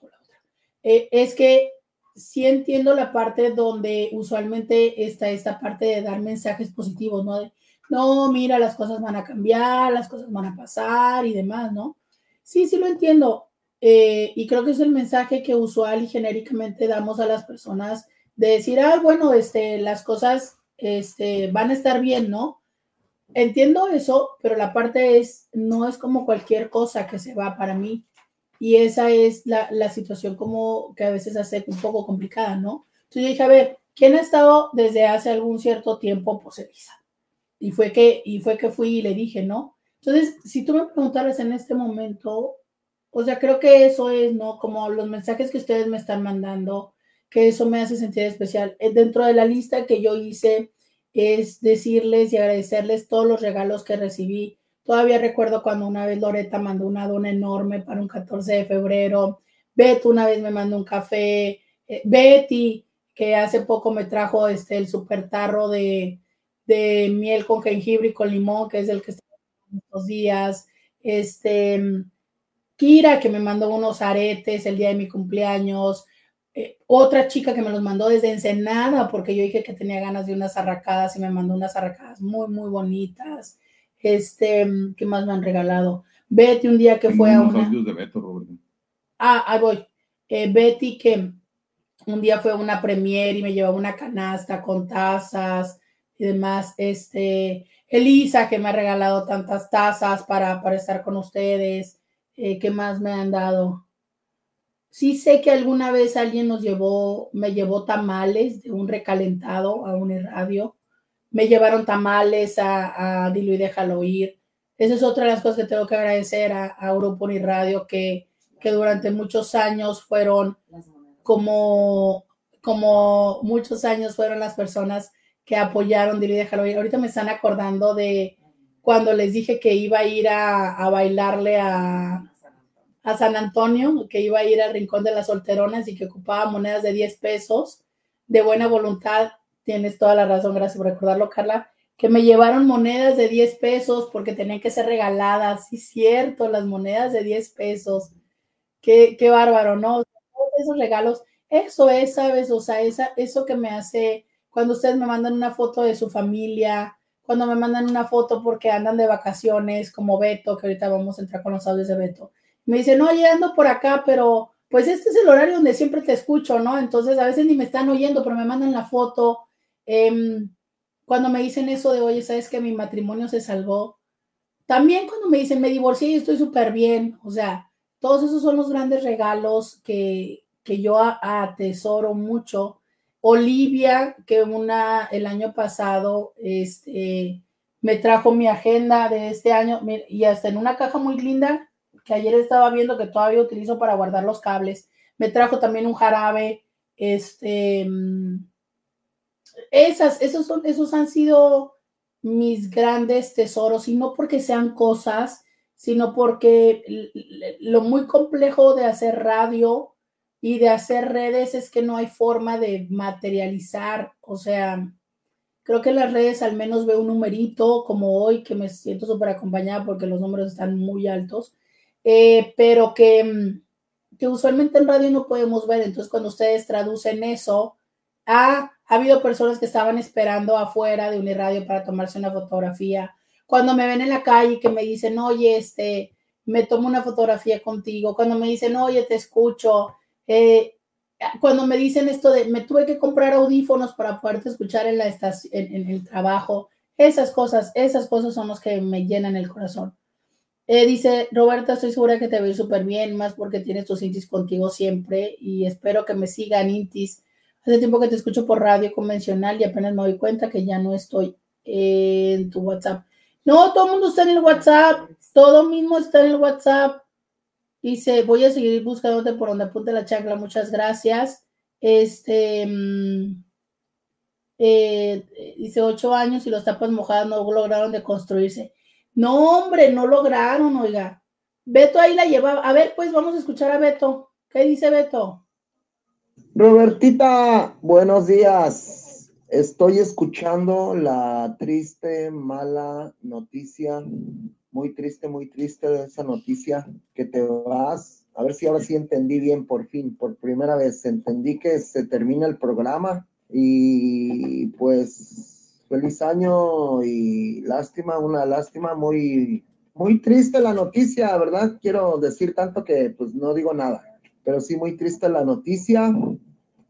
eh, es que sí entiendo la parte donde usualmente está esta parte de dar mensajes positivos, ¿no? De, no, mira, las cosas van a cambiar, las cosas van a pasar y demás, ¿no? Sí, sí lo entiendo. Eh, y creo que es el mensaje que usual y genéricamente damos a las personas de decir, ah, bueno, este, las cosas este, van a estar bien, ¿no? Entiendo eso, pero la parte es, no es como cualquier cosa que se va para mí. Y esa es la, la situación como que a veces hace un poco complicada, ¿no? Entonces yo dije, a ver, ¿quién ha estado desde hace algún cierto tiempo posevisa? Y fue que, y fue que fui y le dije, ¿no? Entonces, si tú me preguntaras en este momento, O sea, creo que eso es, ¿no? Como los mensajes que ustedes me están mandando, que eso me hace sentir especial. Eh, dentro de la lista que yo hice es decirles y agradecerles todos los regalos que recibí. Todavía recuerdo cuando una vez Loreta mandó una dona enorme para un 14 de febrero. Beto una vez me mandó un café. Eh, Betty, que hace poco me trajo este, el super tarro de, de miel con jengibre y con limón, que es el que está estos días. Este, Kira, que me mandó unos aretes el día de mi cumpleaños. Eh, otra chica que me los mandó desde Ensenada, porque yo dije que tenía ganas de unas arracadas y me mandó unas arracadas muy, muy bonitas. Este, ¿qué más me han regalado? Betty un día que fue a una... de Beto. Ah, ahí voy. Eh, Betty que un día fue a una premier y me llevaba una canasta con tazas y demás. Este, Elisa que me ha regalado tantas tazas para, para estar con ustedes. Eh, ¿Qué más me han dado? Sí sé que alguna vez alguien nos llevó, me llevó tamales de un recalentado a un radio. Me llevaron tamales a, a Dilo y Déjalo Ir. Esa es otra de las cosas que tengo que agradecer a, a Grupo Radio que, que durante muchos años fueron como, como muchos años fueron las personas que apoyaron Dilo y Déjalo Ir. Ahorita me están acordando de cuando les dije que iba a ir a, bailarle a, a, San Antonio, que iba a ir al Rincón de las Solteronas y que ocupaba monedas de 10 pesos, de buena voluntad, tienes toda la razón, gracias por recordarlo, Carla, que me llevaron monedas de 10 pesos porque tenían que ser regaladas, sí, cierto, las monedas de 10 pesos, qué, qué bárbaro, ¿no? esos regalos, eso es, ¿sabes? O sea, esa, eso que me hace, cuando ustedes me mandan una foto de su familia, cuando me mandan una foto porque andan de vacaciones, como Beto, que ahorita vamos a entrar con los audios de Beto. Me dicen, oye, ando por acá, pero pues este es el horario donde siempre te escucho, ¿no? Entonces a veces ni me están oyendo, pero me mandan la foto. Em, cuando me dicen eso de, oye, ¿sabes que mi matrimonio se salvó? También cuando me dicen, me divorcié y estoy súper bien. O sea, todos esos son los grandes regalos que, que yo atesoro mucho Olivia, que una, el año pasado, este, me trajo mi agenda de este año y hasta en una caja muy linda que ayer estaba viendo que todavía utilizo para guardar los cables. Me trajo también un jarabe. Este, mm, esas, esos, son, esos han sido mis grandes tesoros y no porque sean cosas, sino porque lo muy complejo de hacer radio y de hacer redes es que no hay forma de materializar, o sea, creo que en las redes al menos veo un numerito como hoy que me siento súper acompañada porque los números están muy altos, eh, pero que, mm, que usualmente en radio no podemos ver, entonces cuando ustedes traducen eso, ha habido personas que estaban esperando afuera de Uniradio para tomarse una fotografía, cuando me ven en la calle que me dicen, oye, este, me tomo una fotografía contigo, cuando me dicen, oye, te escucho, eh, cuando me dicen esto de me tuve que comprar audífonos para poderte escuchar en la estación, en, el trabajo, esas cosas, esas cosas son las que me llenan el corazón. Eh, dice Roberta, estoy segura que te veo súper bien, más porque tienes tus intis contigo siempre y espero que me sigan intis. Hace tiempo que te escucho por radio convencional y apenas me doy cuenta que ya no estoy en tu WhatsApp. No, todo el mundo está en el WhatsApp, todo mismo está en el WhatsApp. Dice, voy a seguir buscándote por donde apunte la chancla, muchas gracias. Este, mm, eh, dice, ocho años y los tapas mojadas no lograron de construirse. No, hombre, no lograron, oiga. Beto ahí la llevaba. A ver, pues vamos a escuchar a Beto. ¿Qué dice Beto? Robertita, buenos días. Estoy escuchando la triste, mala noticia muy triste, muy triste esa noticia que te vas. A ver si ahora sí entendí bien, por fin, por primera vez entendí que se termina el programa y pues feliz año y lástima, una lástima muy, muy triste la noticia, ¿verdad? Quiero decir tanto que pues no digo nada, pero sí muy triste la noticia.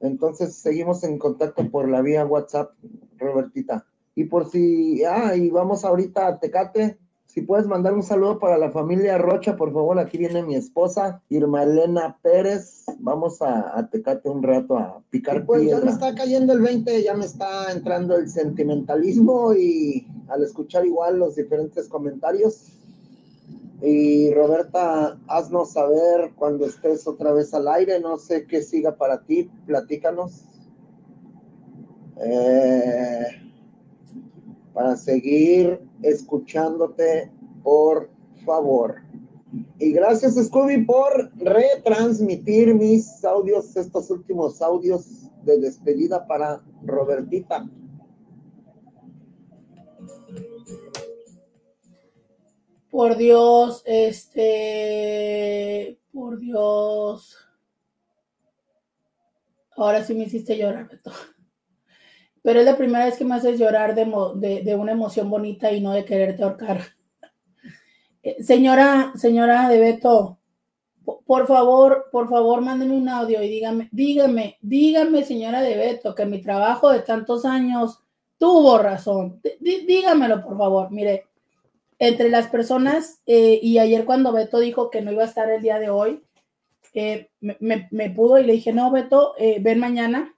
Entonces seguimos en contacto por la vía WhatsApp, Robertita. Y por si, ah, y vamos ahorita a Tecate, si puedes mandar un saludo para la familia Rocha, por favor, aquí viene mi esposa, Irma Elena Pérez. Vamos a, Tecate un rato a picar pues ya me está cayendo el 20, ya me está entrando el sentimentalismo y al escuchar igual los diferentes comentarios, Y Roberta, haznos saber cuando estés otra vez al aire, no sé qué siga para ti, platícanos. Eh, para seguir escuchándote, por favor. Y gracias, Scooby, por retransmitir mis audios, estos últimos audios de despedida para Robertita. Por Dios, este, por Dios. Ahora sí me hiciste llorar. Pero es la primera vez que me haces llorar de, una emoción bonita y no de quererte ahorcar. [laughs] Eh, señora, señora de Beto, por favor, por favor, mándenme un audio y dígame, dígame, dígame, señora de Beto, que mi trabajo de tantos años tuvo razón. dígamelo, por favor. Mire, entre las personas, eh, y ayer cuando Beto dijo que no iba a estar el día de hoy, eh, me, pudo y le dije, no, Beto, eh, ven mañana.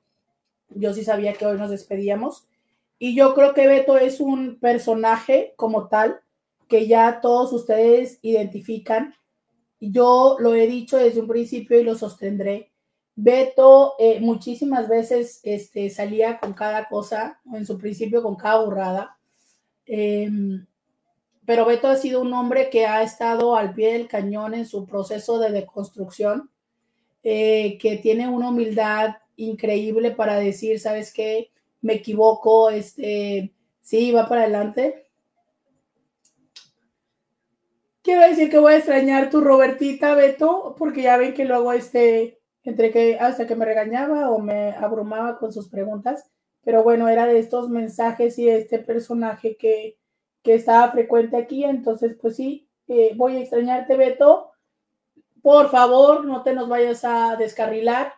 Yo sí sabía que hoy nos despedíamos. Y yo creo que Beto es un personaje como tal que ya todos ustedes identifican. Yo lo he dicho desde un principio y lo sostendré. Beto muchísimas veces este, salía con cada cosa, en su principio con cada burrada. Em, pero Beto ha sido un hombre que ha estado al pie del cañón en su proceso de deconstrucción, eh, que tiene una humildad increíble para decir, ¿sabes qué? Me equivoco, este, sí, va para adelante. Quiero decir que voy a extrañar tu Robertita, Beto, porque ya ven que luego este, entre que hasta que me regañaba o me abrumaba con sus preguntas, pero bueno, era de estos mensajes y este personaje que, que estaba frecuente aquí. Entonces, pues sí, eh, voy a extrañarte, Beto. Por favor, no te nos vayas a descarrilar.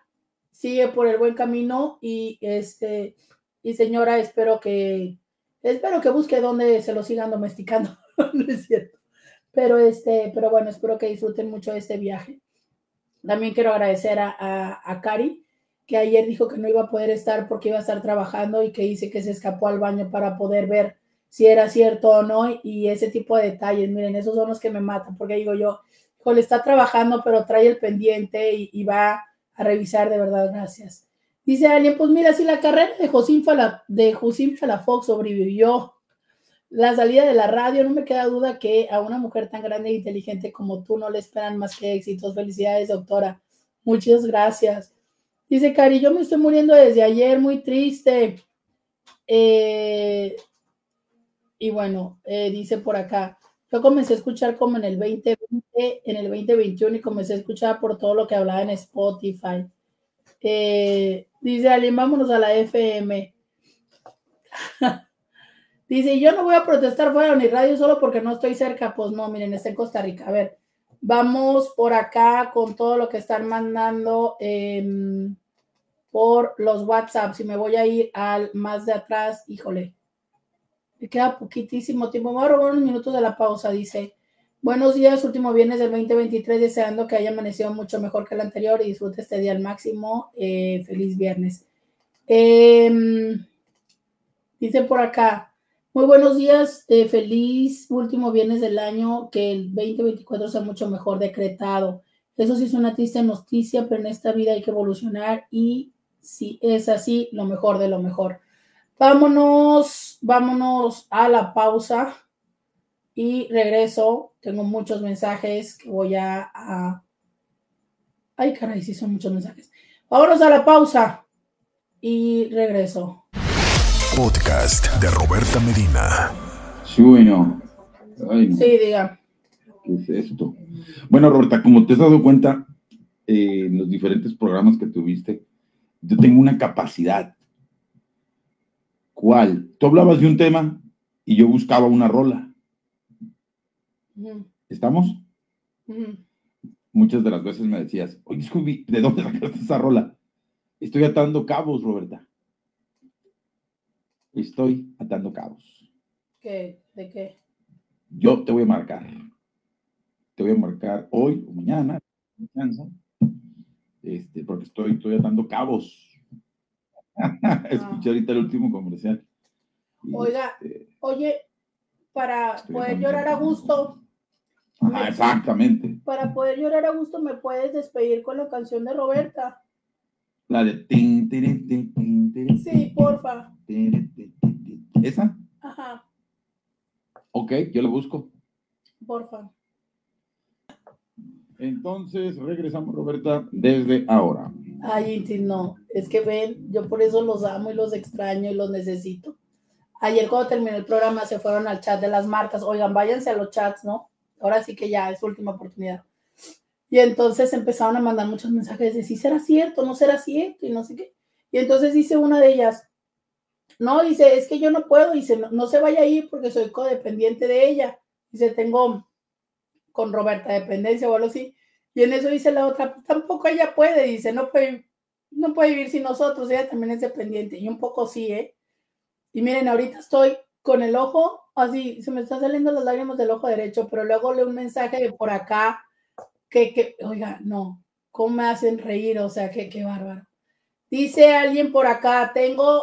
Sigue por el buen camino y este y señora, espero que espero que busque donde se lo sigan domesticando. [laughs] no es cierto. Pero este, pero bueno, espero que disfruten mucho de este viaje. También quiero agradecer a, a, Cari, que ayer dijo que no iba a poder estar porque iba a estar trabajando y que dice que se escapó al baño para poder ver si era cierto o no, y ese tipo de detalles, miren, esos son los que me matan, porque digo yo, le está trabajando, pero trae el pendiente y, va a revisar de verdad, gracias. Dice alguien, pues mira, si la carrera de Josim, Fala, de Josim Falafox sobrevivió la salida de la radio, no me queda duda que a una mujer tan grande e inteligente como tú no le esperan más que éxitos. Felicidades, doctora. Muchas gracias. Dice Cari, yo me estoy muriendo desde ayer, muy triste. Eh, y bueno, eh, dice por acá, yo comencé a escuchar como en el 2020, en el 2021 y comencé a escuchar por todo lo que hablaba en Spotify. Eh, dice alguien, vámonos a la FM. [laughs] dice, yo no voy a protestar fuera de mi radio solo porque no estoy cerca. Pues no, miren, está en Costa Rica. A ver, vamos por acá con todo lo que están mandando em, por los WhatsApp. Si me voy a ir al más de atrás, híjole. Me queda poquitísimo tiempo. Me voy a robar unos minutos de la pausa. Dice: Buenos días, último viernes del 2023. Deseando que haya amanecido mucho mejor que el anterior y disfrute este día al máximo. Eh, feliz viernes. Em, dice por acá: Muy buenos días. Eh, feliz último viernes del año. Que el 2024 sea mucho mejor decretado. Eso sí es una triste noticia, pero en esta vida hay que evolucionar y si es así, lo mejor de lo mejor. Vámonos, vámonos a la pausa y regreso. Tengo muchos mensajes que voy a, Ay, caray, sí son muchos mensajes. Vámonos a la pausa y regreso. Podcast de Roberta Medina. Sí, bueno. Sí, diga. ¿Qué es esto? Bueno, Roberta, como te has dado cuenta eh, en los diferentes programas que tuviste, yo tengo una capacidad ¿Cuál? Tú hablabas de un tema y yo buscaba una rola. ¿Estamos? Muchas de las veces me decías, oye, Scooby, ¿de dónde sacaste esa rola? Estoy atando cabos, Roberta. Estoy atando cabos. ¿Qué? ¿De qué? Yo te voy a marcar. Te voy a marcar hoy o mañana, este, porque estoy, estoy atando cabos. [laughs] Escuché ahorita el último comercial. Oiga, este, oye, para poder llorar a gusto, Ah, exactamente. Para poder llorar a gusto, me puedes despedir con la canción de Roberta. La de tin, tin, tin, tin, tin, Sí, porfa. ¿Esa? Ajá, Ok, yo la busco. porfa. Entonces, regresamos, Roberta, desde ahora. Ay, no. Es que ven, yo por eso los amo y los extraño y los necesito. Ayer cuando terminó el programa se fueron al chat de las marcas. Oigan, váyanse a los chats, ¿no? Ahora sí que ya es última oportunidad. Y entonces empezaron a mandar muchos mensajes de si será cierto, no será cierto y no sé qué. Y entonces dice una de ellas, no, dice, es que yo no puedo, dice, no, no se vaya a ir porque soy codependiente de ella. Dice, tengo con Roberta dependencia o algo así. Y en eso dice la otra, "Pues tampoco ella puede, dice, no puede, no puede vivir sin nosotros, ella también es dependiente. Y un poco sí, ¿eh? Y miren, ahorita estoy con el ojo, así, se me están saliendo las lágrimas del ojo derecho, pero luego leo un mensaje de por acá que, que oiga, no, ¿cómo me hacen reír? O sea, qué, qué bárbaro. Dice alguien por acá, tengo,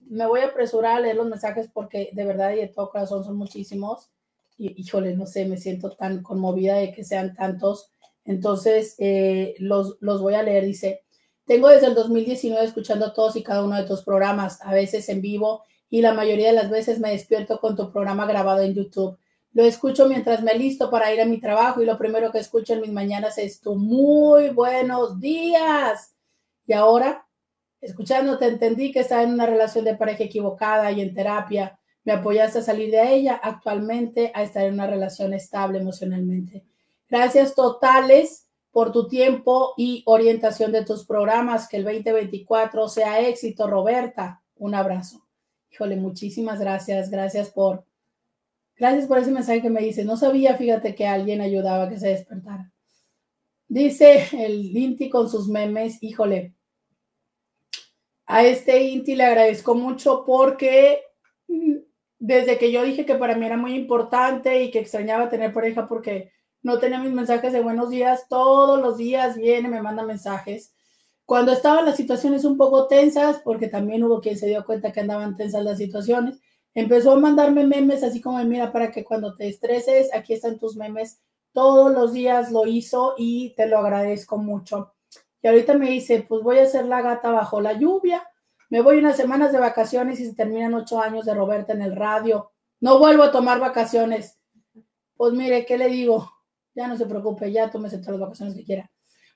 me voy a apresurar a leer los mensajes porque de verdad y de todo corazón son muchísimos. Y híjole, no sé, me siento tan conmovida de que sean tantos. Entonces, eh, los, los voy a leer. Dice, tengo desde el 2019 escuchando todos y cada uno de tus programas, a veces en vivo y la mayoría de las veces me despierto con tu programa grabado en YouTube. Lo escucho mientras me listo para ir a mi trabajo y lo primero que escucho en mis mañanas es tu muy buenos días. Y ahora, escuchándote, entendí que estaba en una relación de pareja equivocada y en terapia. Me apoyaste a salir de ella, actualmente a estar en una relación estable emocionalmente. Gracias totales por tu tiempo y orientación de tus programas. Que el 2024 sea éxito, Roberta. Un abrazo. Híjole, muchísimas gracias. Gracias por, gracias por ese mensaje que me dice. No sabía, fíjate, que alguien ayudaba a que se despertara. Dice el Inti con sus memes, híjole. A este Inti le agradezco mucho porque desde que yo dije que para mí era muy importante y que extrañaba tener pareja porque no tenía mis mensajes de buenos días, todos los días viene, me manda mensajes. Cuando estaban las situaciones un poco tensas, porque también hubo quien se dio cuenta que andaban tensas las situaciones, empezó a mandarme memes así como, mira, para que cuando te estreses, aquí están tus memes. Todos los días lo hizo y te lo agradezco mucho. Y ahorita me dice, pues voy a hacer la gata bajo la lluvia. Me voy unas semanas de vacaciones y se terminan ocho años de Roberta en el radio. No vuelvo a tomar vacaciones. Pues mire, ¿qué le digo? Ya no se preocupe, ya tómese todas las vacaciones que quiera.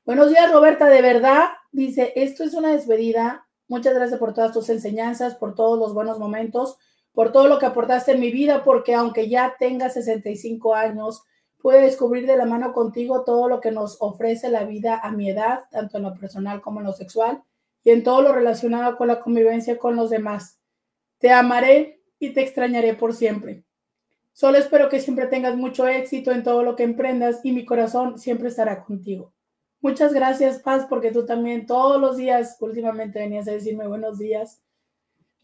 Buenos días, Roberta, de verdad. Dice, esto es una despedida. Muchas gracias por todas tus enseñanzas, por todos los buenos momentos, por todo lo que aportaste en mi vida, porque aunque ya tenga 65 años, pude descubrir de la mano contigo todo lo que nos ofrece la vida a mi edad, tanto en lo personal como en lo sexual, y en todo lo relacionado con la convivencia con los demás. Te amaré y te extrañaré por siempre. Solo espero que siempre tengas mucho éxito en todo lo que emprendas y mi corazón siempre estará contigo. Muchas gracias, Paz, porque tú también todos los días últimamente venías a decirme buenos días.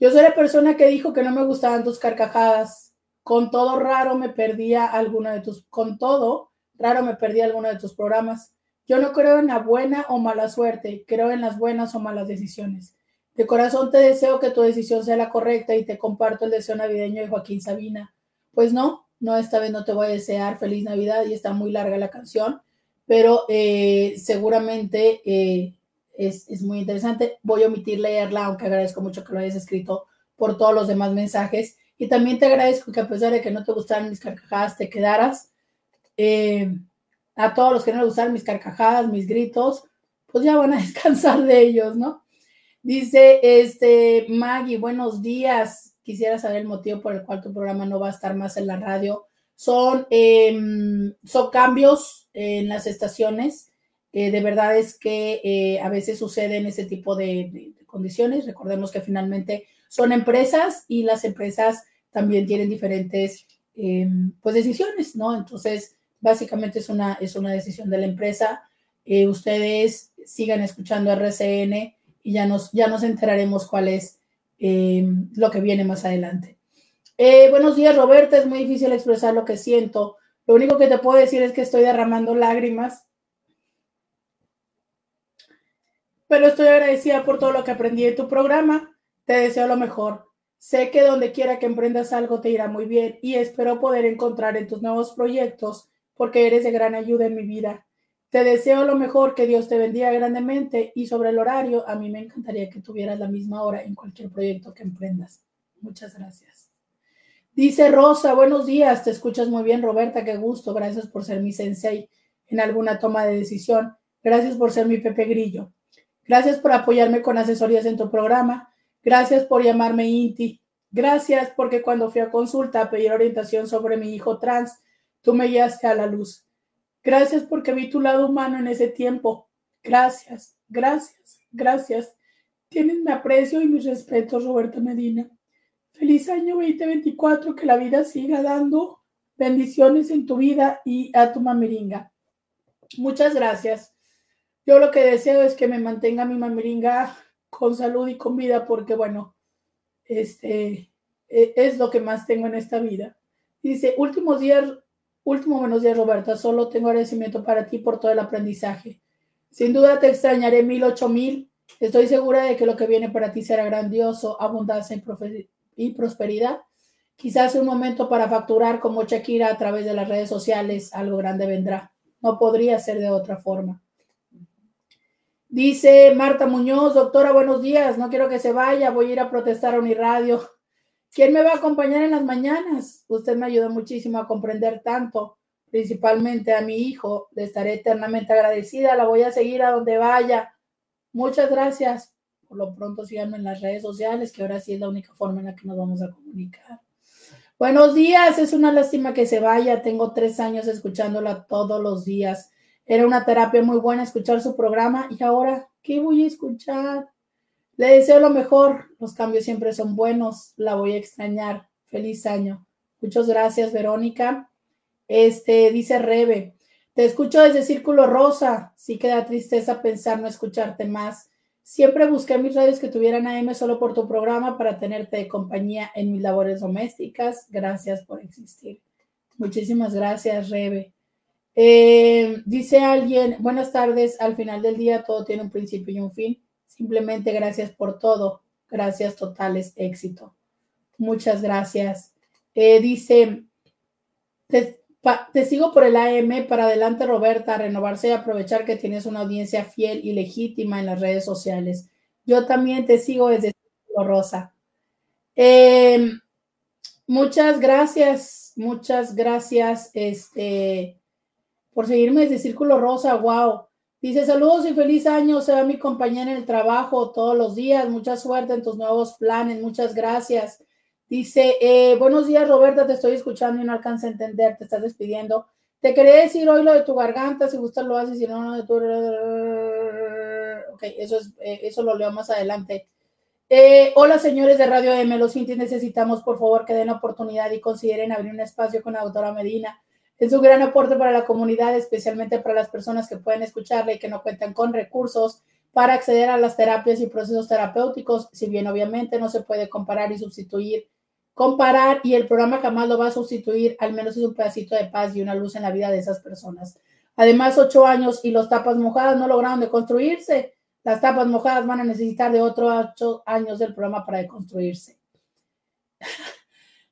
Yo soy la persona que dijo que no me gustaban tus carcajadas. Con todo raro me perdía alguno de tus, con todo raro me perdía alguno de tus programas. Yo no creo en la buena o mala suerte, creo en las buenas o malas decisiones. De corazón te deseo que tu decisión sea la correcta y te comparto el deseo navideño de Joaquín Sabina. Pues no, no, esta vez no te voy a desear feliz Navidad y está muy larga la canción, pero eh, seguramente eh, es, muy interesante. Voy a omitir leerla, aunque agradezco mucho que lo hayas escrito por todos los demás mensajes. Y también te agradezco que a pesar de que no te gustaran mis carcajadas, te quedaras. Eh, a todos los que no les gustaron mis carcajadas, mis gritos, pues ya van a [laughs] descansar de ellos, ¿no? Dice este Maggie, buenos días. Quisiera saber el motivo por el cual tu programa no va a estar más en la radio. Son, eh, son cambios en las estaciones. De verdad es que eh, a veces suceden ese tipo de, de, condiciones. Recordemos que finalmente son empresas y las empresas también tienen diferentes pues decisiones, ¿no? Entonces, básicamente es una, es una decisión de la empresa. Eh, ustedes sigan escuchando RCN y ya nos, ya nos enteraremos cuál es eh, lo que viene más adelante. Eh, buenos días, Roberta. Es muy difícil expresar lo que siento. Lo único que te puedo decir es que estoy derramando lágrimas. Pero estoy agradecida por todo lo que aprendí de tu programa. Te deseo lo mejor. Sé que donde quiera que emprendas algo te irá muy bien y espero poder encontrar en tus nuevos proyectos porque eres de gran ayuda en mi vida. Te deseo lo mejor, que Dios te bendiga grandemente y sobre el horario, a mí me encantaría que tuvieras la misma hora en cualquier proyecto que emprendas. Muchas gracias. Dice Rosa, buenos días, te escuchas muy bien, Roberta, qué gusto, gracias por ser mi sensei en alguna toma de decisión, gracias por ser mi Pepe Grillo, gracias por apoyarme con asesorías en tu programa, gracias por llamarme Inti, gracias porque cuando fui a consulta a pedir orientación sobre mi hijo trans, tú me guiaste a la luz. Gracias porque vi tu lado humano en ese tiempo. Gracias, gracias, gracias. Tienes mi aprecio y mis respetos, Roberta Medina. Feliz año 2024, que la vida siga dando bendiciones en tu vida y a tu mamiringa. Muchas gracias. Yo lo que deseo es que me mantenga mi mamiringa con salud y con vida, porque bueno, este e, es lo que más tengo en esta vida. Dice, últimos días Último buenos días, Roberta. Solo tengo agradecimiento para ti por todo el aprendizaje. Sin duda te extrañaré mil, ocho mil. Estoy segura de que lo que viene para ti será grandioso, abundancia y prosperidad. Quizás un momento para facturar como Shakira a través de las redes sociales. Algo grande vendrá. No podría ser de otra forma. Dice Marta Muñoz, doctora, buenos días. No quiero que se vaya. Voy a ir a protestar a radio. ¿Quién me va a acompañar en las mañanas? Usted me ayudó muchísimo a comprender tanto, principalmente a mi hijo. Le estaré eternamente agradecida. La voy a seguir a donde vaya. Muchas gracias. Por lo pronto síganme en las redes sociales, que ahora sí es la única forma en la que nos vamos a comunicar. Buenos días, es una lástima que se vaya. Tengo tres años escuchándola todos los días. Era una terapia muy buena escuchar su programa y ahora, ¿qué voy a escuchar? Le deseo lo mejor. Los cambios siempre son buenos. La voy a extrañar. Feliz año. Muchas gracias, Verónica. Este, dice Rebe. Te escucho desde Círculo Rosa. Sí que da tristeza pensar no escucharte más. Siempre busqué mis radios que tuvieran AM solo por tu programa para tenerte de compañía en mis labores domésticas. Gracias por existir. Muchísimas gracias, Rebe. Eh, dice alguien, buenas tardes, al final del día todo tiene un principio y un fin. Simplemente gracias por todo. Gracias totales, éxito. Muchas gracias. Eh, dice, te, sigo por el AM para adelante, Roberta, renovarse y aprovechar que tienes una audiencia fiel y legítima en las redes sociales. Yo también te sigo desde Rosa. Em, muchas gracias, muchas gracias este, por seguirme desde Círculo Rosa. Wow. Dice, saludos y feliz año, se va mi compañera en el trabajo todos los días, mucha suerte en tus nuevos planes, muchas gracias. Dice, eh, buenos días Roberta, te estoy escuchando y no alcanza a entender, te estás despidiendo. Te quería decir hoy lo de tu garganta, si gustas lo haces, si no, no de tu... Ok, eso, es, eso lo leo más adelante. Eh, hola señores de Radio M, los Intis necesitamos por favor que den la oportunidad y consideren abrir un espacio con la doctora Medina es un gran aporte para la comunidad, especialmente para las personas que pueden escucharle y que no cuentan con recursos para acceder a las terapias y procesos terapéuticos, si bien obviamente no se puede comparar y sustituir, comparar y el programa jamás lo va a sustituir, al menos es un pedacito de paz y una luz en la vida de esas personas. Además, ocho años y los tapas mojadas no lograron deconstruirse. Las tapas mojadas van a necesitar de otros ocho años del programa para deconstruirse.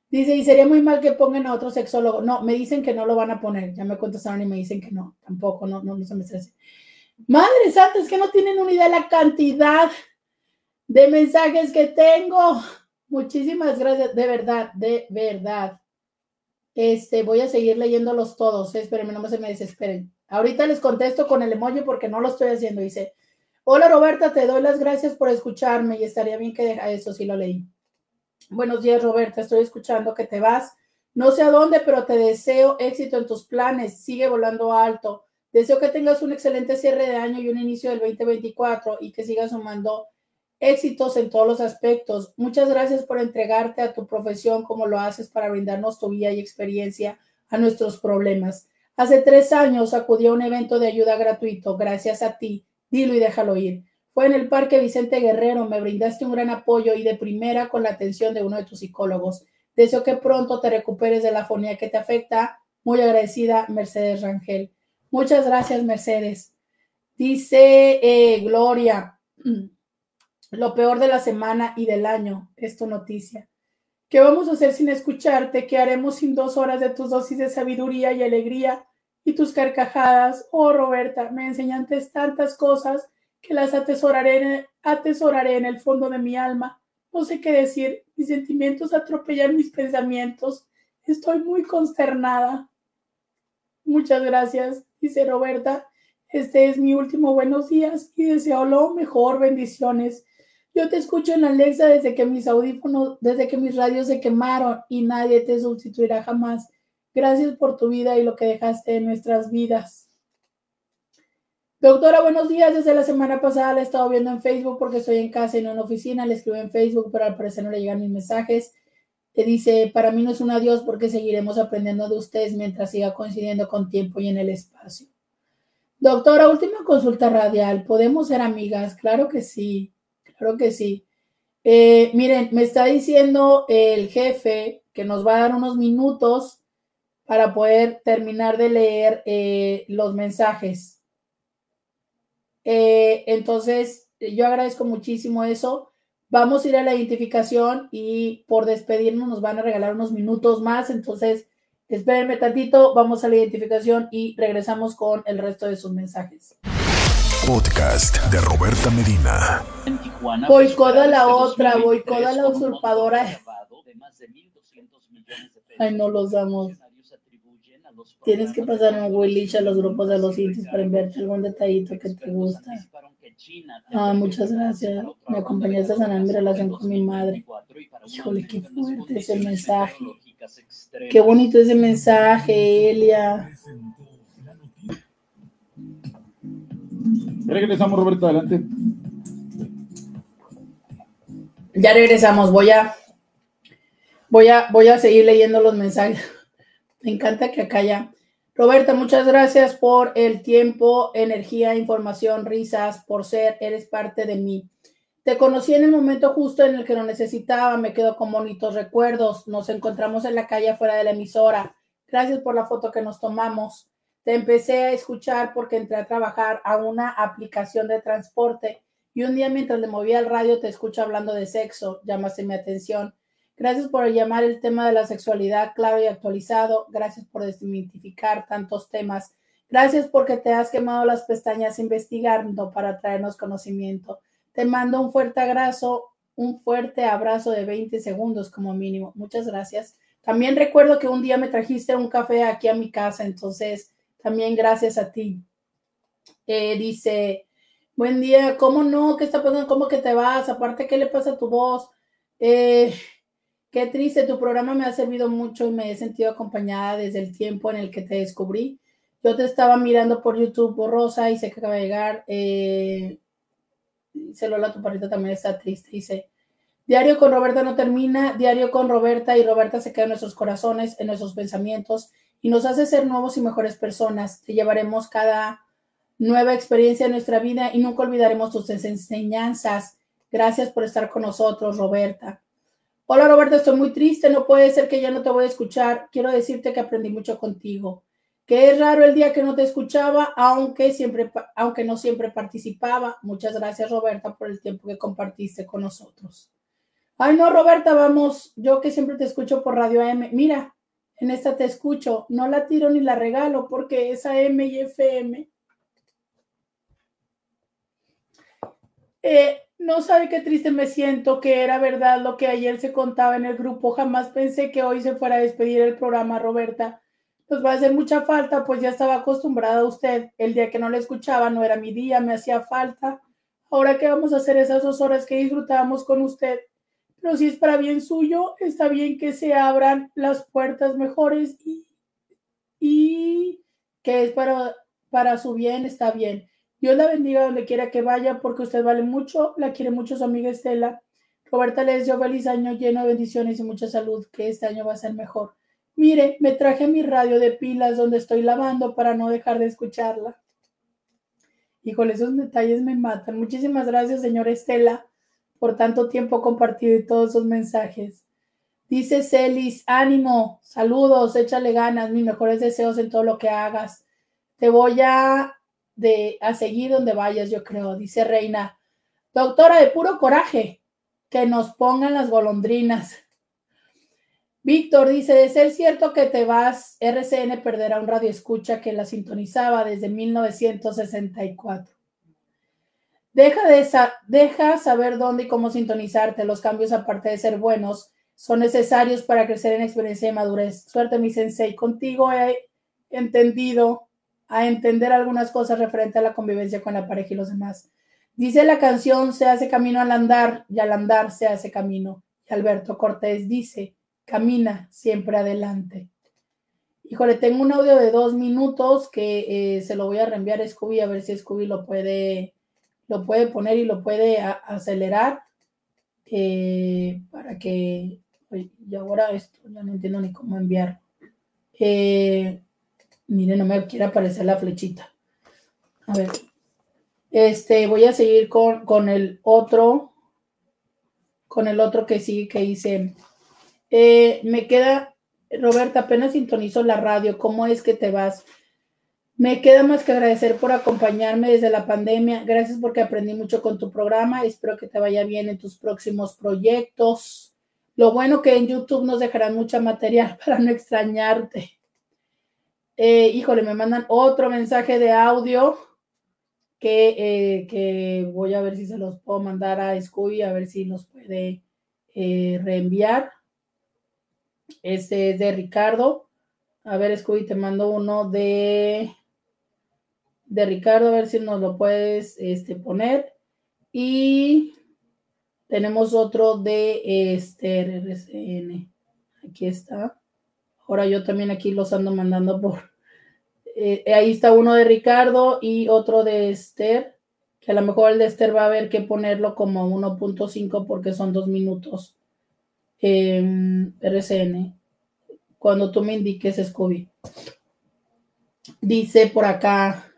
Dice, y sería muy mal que pongan a otro sexólogo. No, me dicen que no lo van a poner. Ya me contestaron y me dicen que no, tampoco, no, no, no se me estrese. Madre santa, es que no tienen una idea de la cantidad de mensajes que tengo. Muchísimas gracias, de verdad, de verdad. Este, voy a seguir leyéndolos todos, eh, espérenme, no se me desesperen. Ahorita les contesto con el emoji porque no lo estoy haciendo. Dice, hola Roberta, te doy las gracias por escucharme y estaría bien que deja eso, sí lo leí. Buenos días, Roberta. Estoy escuchando que te vas. No sé a dónde, pero te deseo éxito en tus planes. Sigue volando alto. Deseo que tengas un excelente cierre de año y un inicio del 2024 y que sigas sumando éxitos en todos los aspectos. Muchas gracias por entregarte a tu profesión como lo haces para brindarnos tu guía y experiencia a nuestros problemas. Hace tres años acudí a un evento de ayuda gratuito. Gracias a ti. Dilo y déjalo ir. Fue en el Parque Vicente Guerrero, me brindaste un gran apoyo y de primera con la atención de uno de tus psicólogos. Deseo que pronto te recuperes de la fonía que te afecta. Muy agradecida, Mercedes Rangel. Muchas gracias, Mercedes. Dice eh, Gloria, [clears throat] lo peor de la semana y del año, es tu noticia. ¿Qué vamos a hacer sin escucharte? ¿Qué haremos sin dos horas de tus dosis de sabiduría y alegría? y tus carcajadas. Oh, Roberta, me enseñaste tantas cosas que las atesoraré, atesoraré en el fondo de mi alma. No sé qué decir, mis sentimientos atropellan mis pensamientos. Estoy muy consternada. Muchas gracias, dice Roberta. Este es mi último buenos días y deseo lo mejor. Bendiciones. Yo te escucho en Alexa desde que mis audífonos, desde que mis radios se quemaron y nadie te sustituirá jamás. Gracias por tu vida y lo que dejaste en nuestras vidas. Doctora, buenos días. Desde la semana pasada la he estado viendo en Facebook porque estoy en casa y no en la oficina. Le escribo en Facebook, pero al parecer no le llegan mis mensajes. Te dice, para mí no es un adiós porque seguiremos aprendiendo de ustedes mientras siga coincidiendo con tiempo y en el espacio. Doctora, última consulta radial. ¿Podemos ser amigas? Claro que sí, claro que sí. Eh, miren, me está diciendo el jefe que nos va a dar unos minutos para poder terminar de leer eh, los mensajes. Eh, entonces, yo agradezco muchísimo eso. Vamos a ir a la identificación y por despedirnos nos van a regalar unos minutos más. Entonces, espérenme tantito, vamos a la identificación y regresamos con el resto de sus mensajes. Podcast de Roberta Medina. Boicoda la otra, boicoda la usurpadora. Ay, no los damos. Tienes que pasar un Willich a los grupos de los indios para enviarte algún detallito que te gusta. Ah, muchas gracias. Me acompañaste a sanar mi relación con mi madre. Híjole, qué fuerte ese mensaje. Qué bonito ese mensaje, Elia. Regresamos, Roberto, adelante. Ya regresamos, voy a voy a voy a seguir leyendo los mensajes. Me encanta que acá ya. Roberta, muchas gracias por el tiempo, energía, información, risas, por ser, eres parte de mí. Te conocí en el momento justo en el que lo necesitaba, me quedo con bonitos recuerdos. Nos encontramos en la calle fuera de la emisora. Gracias por la foto que nos tomamos. Te empecé a escuchar porque entré a trabajar a una aplicación de transporte y un día mientras le movía el radio te escucho hablando de sexo. Llamaste mi atención. Gracias por llamar el tema de la sexualidad claro y actualizado. Gracias por desmitificar tantos temas. Gracias porque te has quemado las pestañas investigando para traernos conocimiento. Te mando un fuerte abrazo, un fuerte abrazo de 20 segundos como mínimo. Muchas gracias. También recuerdo que un día me trajiste un café aquí a mi casa, entonces también gracias a ti. Eh, dice, buen día, ¿cómo no? ¿Qué está pasando? ¿Cómo que te vas? Aparte, ¿qué le pasa a tu voz? Eh, Qué triste, tu programa me ha servido mucho y me he sentido acompañada desde el tiempo en el que te descubrí. Yo te estaba mirando por YouTube borrosa y sé que acaba de llegar. Eh, Lola, tu parrita también está triste. Dice, diario con Roberta no termina, diario con Roberta y Roberta se queda en nuestros corazones, en nuestros pensamientos y nos hace ser nuevos y mejores personas. Te llevaremos cada nueva experiencia en nuestra vida y nunca olvidaremos tus enseñanzas. Gracias por estar con nosotros, Roberta. Hola Roberto, estoy muy triste, no puede ser que ya no te voy a escuchar. Quiero decirte que aprendí mucho contigo. Que es raro el día que no te escuchaba, aunque siempre, aunque no siempre participaba. Muchas gracias Roberta por el tiempo que compartiste con nosotros. Ay no Roberta, vamos, yo que siempre te escucho por Radio AM. Mira, en esta te escucho, no la tiro ni la regalo porque es AM y FM. Eh, no sabe qué triste me siento, que era verdad lo que ayer se contaba en el grupo. Jamás pensé que hoy se fuera a despedir el programa, Roberta. Nos va a hacer mucha falta, pues ya estaba acostumbrada a usted. El día que no le escuchaba no era mi día, me hacía falta. Ahora qué vamos a hacer esas dos horas que disfrutábamos con usted. Pero si es para bien suyo, está bien que se abran las puertas mejores y, y que es para, para su bien, está bien. Dios la bendiga donde quiera que vaya, porque usted vale mucho, la quiere mucho su amiga Estela. Roberta le deseo feliz año lleno de bendiciones y mucha salud, que este año va a ser mejor. Mire, me traje mi radio de pilas donde estoy lavando para no dejar de escucharla. Híjole, esos detalles me matan. Muchísimas gracias, señora Estela, por tanto tiempo compartido y todos sus mensajes. Dice Celis, ánimo, saludos, échale ganas, mis mejores deseos en todo lo que hagas. Te voy a de a seguir donde vayas, yo creo, dice Reina. Doctora, de puro coraje, que nos pongan las golondrinas. Víctor dice, de ser cierto que te vas, RCN perderá un radio escucha que la sintonizaba desde 1964. Deja, de deja saber dónde y cómo sintonizarte. Los cambios, aparte de ser buenos, son necesarios para crecer en experiencia y madurez. Suerte, mi sensei. Contigo he entendido a entender algunas cosas referente a la convivencia con la pareja y los demás. Dice la canción, se hace camino al andar y al andar se hace camino. Alberto Cortés dice, camina siempre adelante. Híjole, tengo un audio de dos minutos que eh, se lo voy a reenviar a Scooby a ver si Scooby lo puede lo puede poner y lo puede acelerar eh, para que, y ahora esto, ya no entiendo ni cómo enviar. Eh, mire, no me quiere aparecer la flechita. A ver, este, voy a seguir con, con el otro, con el otro que sí, que hice. Eh, me queda, Roberta, apenas sintonizo la radio, ¿cómo es que te vas? Me queda más que agradecer por acompañarme desde la pandemia. Gracias porque aprendí mucho con tu programa. Espero que te vaya bien en tus próximos proyectos. Lo bueno que en YouTube nos dejarán mucha material [laughs] para no extrañarte. Eh, híjole, me mandan otro mensaje de audio que, eh, que, voy a ver si se los puedo mandar a Scooby, a ver si los puede eh, reenviar. Este es de Ricardo. A ver, Scooby, te mando uno de de Ricardo, a ver si nos lo puedes este, poner. Y tenemos otro de este RCN. Aquí está. Ahora yo también aquí los ando mandando por. Eh, ahí está uno de Ricardo y otro de Esther. Que a lo mejor el de Esther va a haber que ponerlo como 1.5 porque son dos minutos. RCN. Cuando tú me indiques, Scooby. Dice por acá.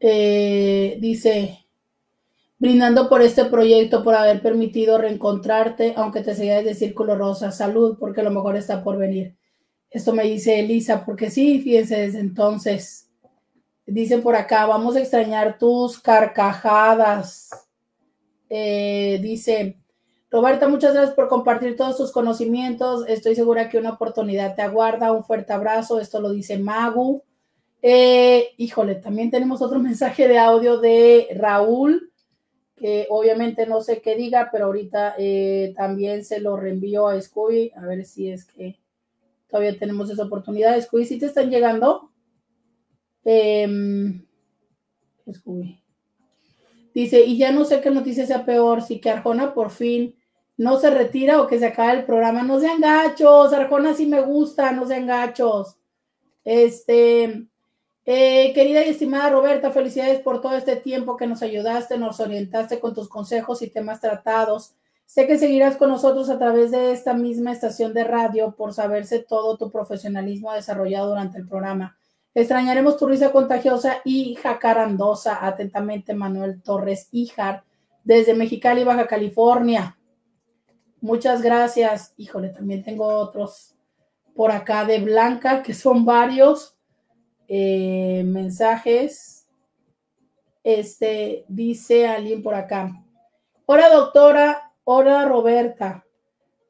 Eh, dice, brindando por este proyecto, por haber permitido reencontrarte, aunque te seguías de círculo rosa. Salud, porque lo mejor está por venir. Esto me dice Elisa, porque sí, fíjense, desde entonces, dicen por acá, vamos a extrañar tus carcajadas. Eh, dice, Roberta, muchas gracias por compartir todos tus conocimientos. Estoy segura que una oportunidad te aguarda. Un fuerte abrazo. Esto lo dice Magu. Eh, híjole, también tenemos otro [laughs] mensaje de audio de Raúl, que obviamente no sé qué diga, pero ahorita eh, también se lo reenvío a Scooby, a ver si es que todavía tenemos esa oportunidad. Scooby, si te están llegando. Eh. Dice, y ya no sé qué noticia sea peor, si que Arjona por fin no se retira o que se acabe el programa. No sean gachos, Arjona sí me gusta, no sean gachos. Este, eh, querida y estimada Roberta, felicidades por todo este tiempo que nos ayudaste, nos orientaste con tus consejos y temas tratados. Sé que seguirás con nosotros a través de esta misma estación de radio por saberse todo tu profesionalismo desarrollado durante el programa. Extrañaremos tu risa contagiosa y jacarandosa. Atentamente, Manuel Torres Ijar, desde Mexicali, Baja California. Muchas gracias. Híjole, también tengo otros por acá de Blanca, que son varios. Eh, mensajes. Este dice alguien por acá. Hola doctora, hola Roberta.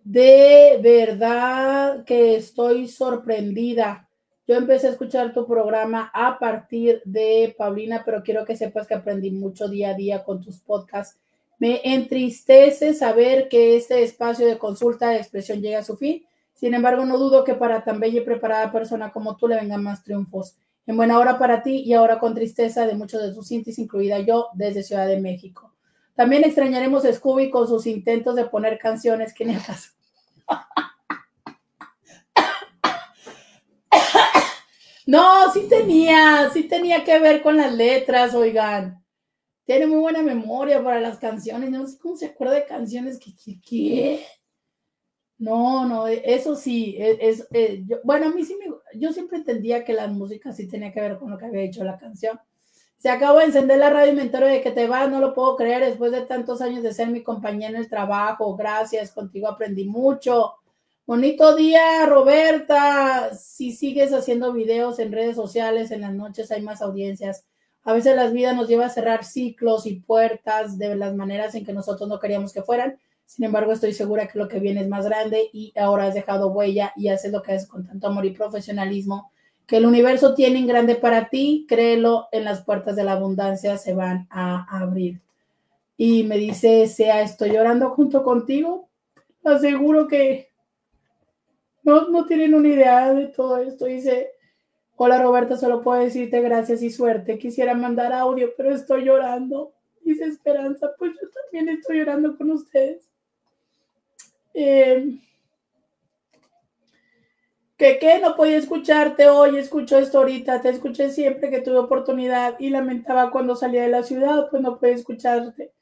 De verdad que estoy sorprendida. Yo empecé a escuchar tu programa a partir de Paulina, pero quiero que sepas que aprendí mucho día a día con tus podcasts. Me entristece saber que este espacio de consulta de expresión llega a su fin. Sin embargo, no dudo que para tan bella y preparada persona como tú le vengan más triunfos. En buena hora para ti y ahora con tristeza de muchos de tus cintis, incluida yo, desde Ciudad de México. También extrañaremos a Scooby con sus intentos de poner canciones que ni acaso. No, sí tenía, sí tenía que ver con las letras, oigan. Tiene muy buena memoria para las canciones. No sé cómo se acuerda de canciones que, no, no, eso sí, e, eh, bueno, a mí sí me, yo siempre entendía que la música sí tenía que ver con lo que había hecho la canción. Se acabó de encender la radio entero de que te vas, no lo puedo creer, después de tantos años de ser mi compañía en el trabajo, gracias, contigo aprendí mucho. Bonito día, Roberta. Si sigues haciendo videos en redes sociales, en las noches hay más audiencias. A veces la vida nos lleva a cerrar ciclos y puertas de las maneras en que nosotros no queríamos que fueran Sin embargo, estoy segura que lo que viene es más grande y ahora has dejado huella y haces lo que haces con tanto amor y profesionalismo que el universo tiene en grande para ti, créelo, en las puertas de la abundancia se van a abrir. Y me dice, sea, estoy llorando junto contigo. Aseguro que no, no tienen una idea de todo esto. Dice, hola Roberta, solo puedo decirte gracias y suerte. Quisiera mandar audio, pero estoy llorando. Dice Esperanza, pues yo también estoy llorando con ustedes. Eh, que qué no podía escucharte hoy, escucho esto ahorita, te escuché siempre que tuve oportunidad y lamentaba cuando salía de la ciudad, pues no pude escucharte.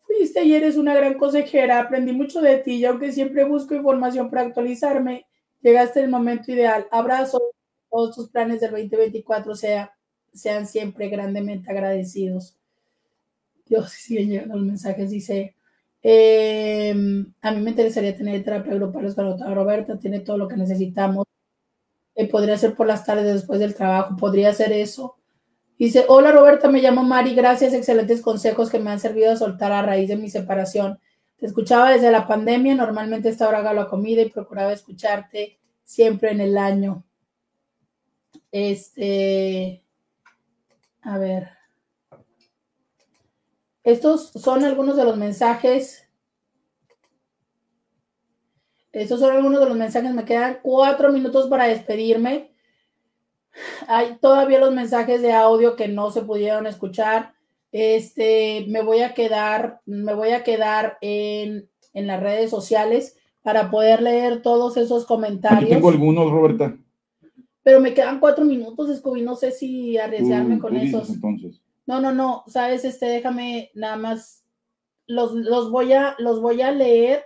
Fuiste y eres una gran consejera, aprendí mucho de ti y aunque siempre busco información para actualizarme, llegaste el momento ideal. Abrazo, todos tus planes del 2024 sea, sean siempre grandemente agradecidos. Dios, siguen llegando los mensajes, dice, eh, a mí me interesaría tener terapia grupal con Roberta, tiene todo lo que necesitamos eh, podría ser por las tardes después del trabajo, podría ser eso. Dice, hola Roberta, me llamo Mari, gracias, excelentes consejos que me han servido a soltar a raíz de mi separación. Te escuchaba desde la pandemia, normalmente esta hora hago la comida y procuraba escucharte siempre en el año. Este, a ver. Estos son algunos de los mensajes estos son algunos de los mensajes. Me quedan cuatro minutos para despedirme. Hay todavía los mensajes de audio que no se pudieron escuchar. Este, me voy a quedar, me voy a quedar en, las redes sociales para poder leer todos esos comentarios. tengo algunos, Roberta. Pero me quedan cuatro minutos, Scooby. No sé si arriesgarme con esos. Entonces. No, no, no. Sabes, este, déjame nada más. Los, los voy a, los voy a leer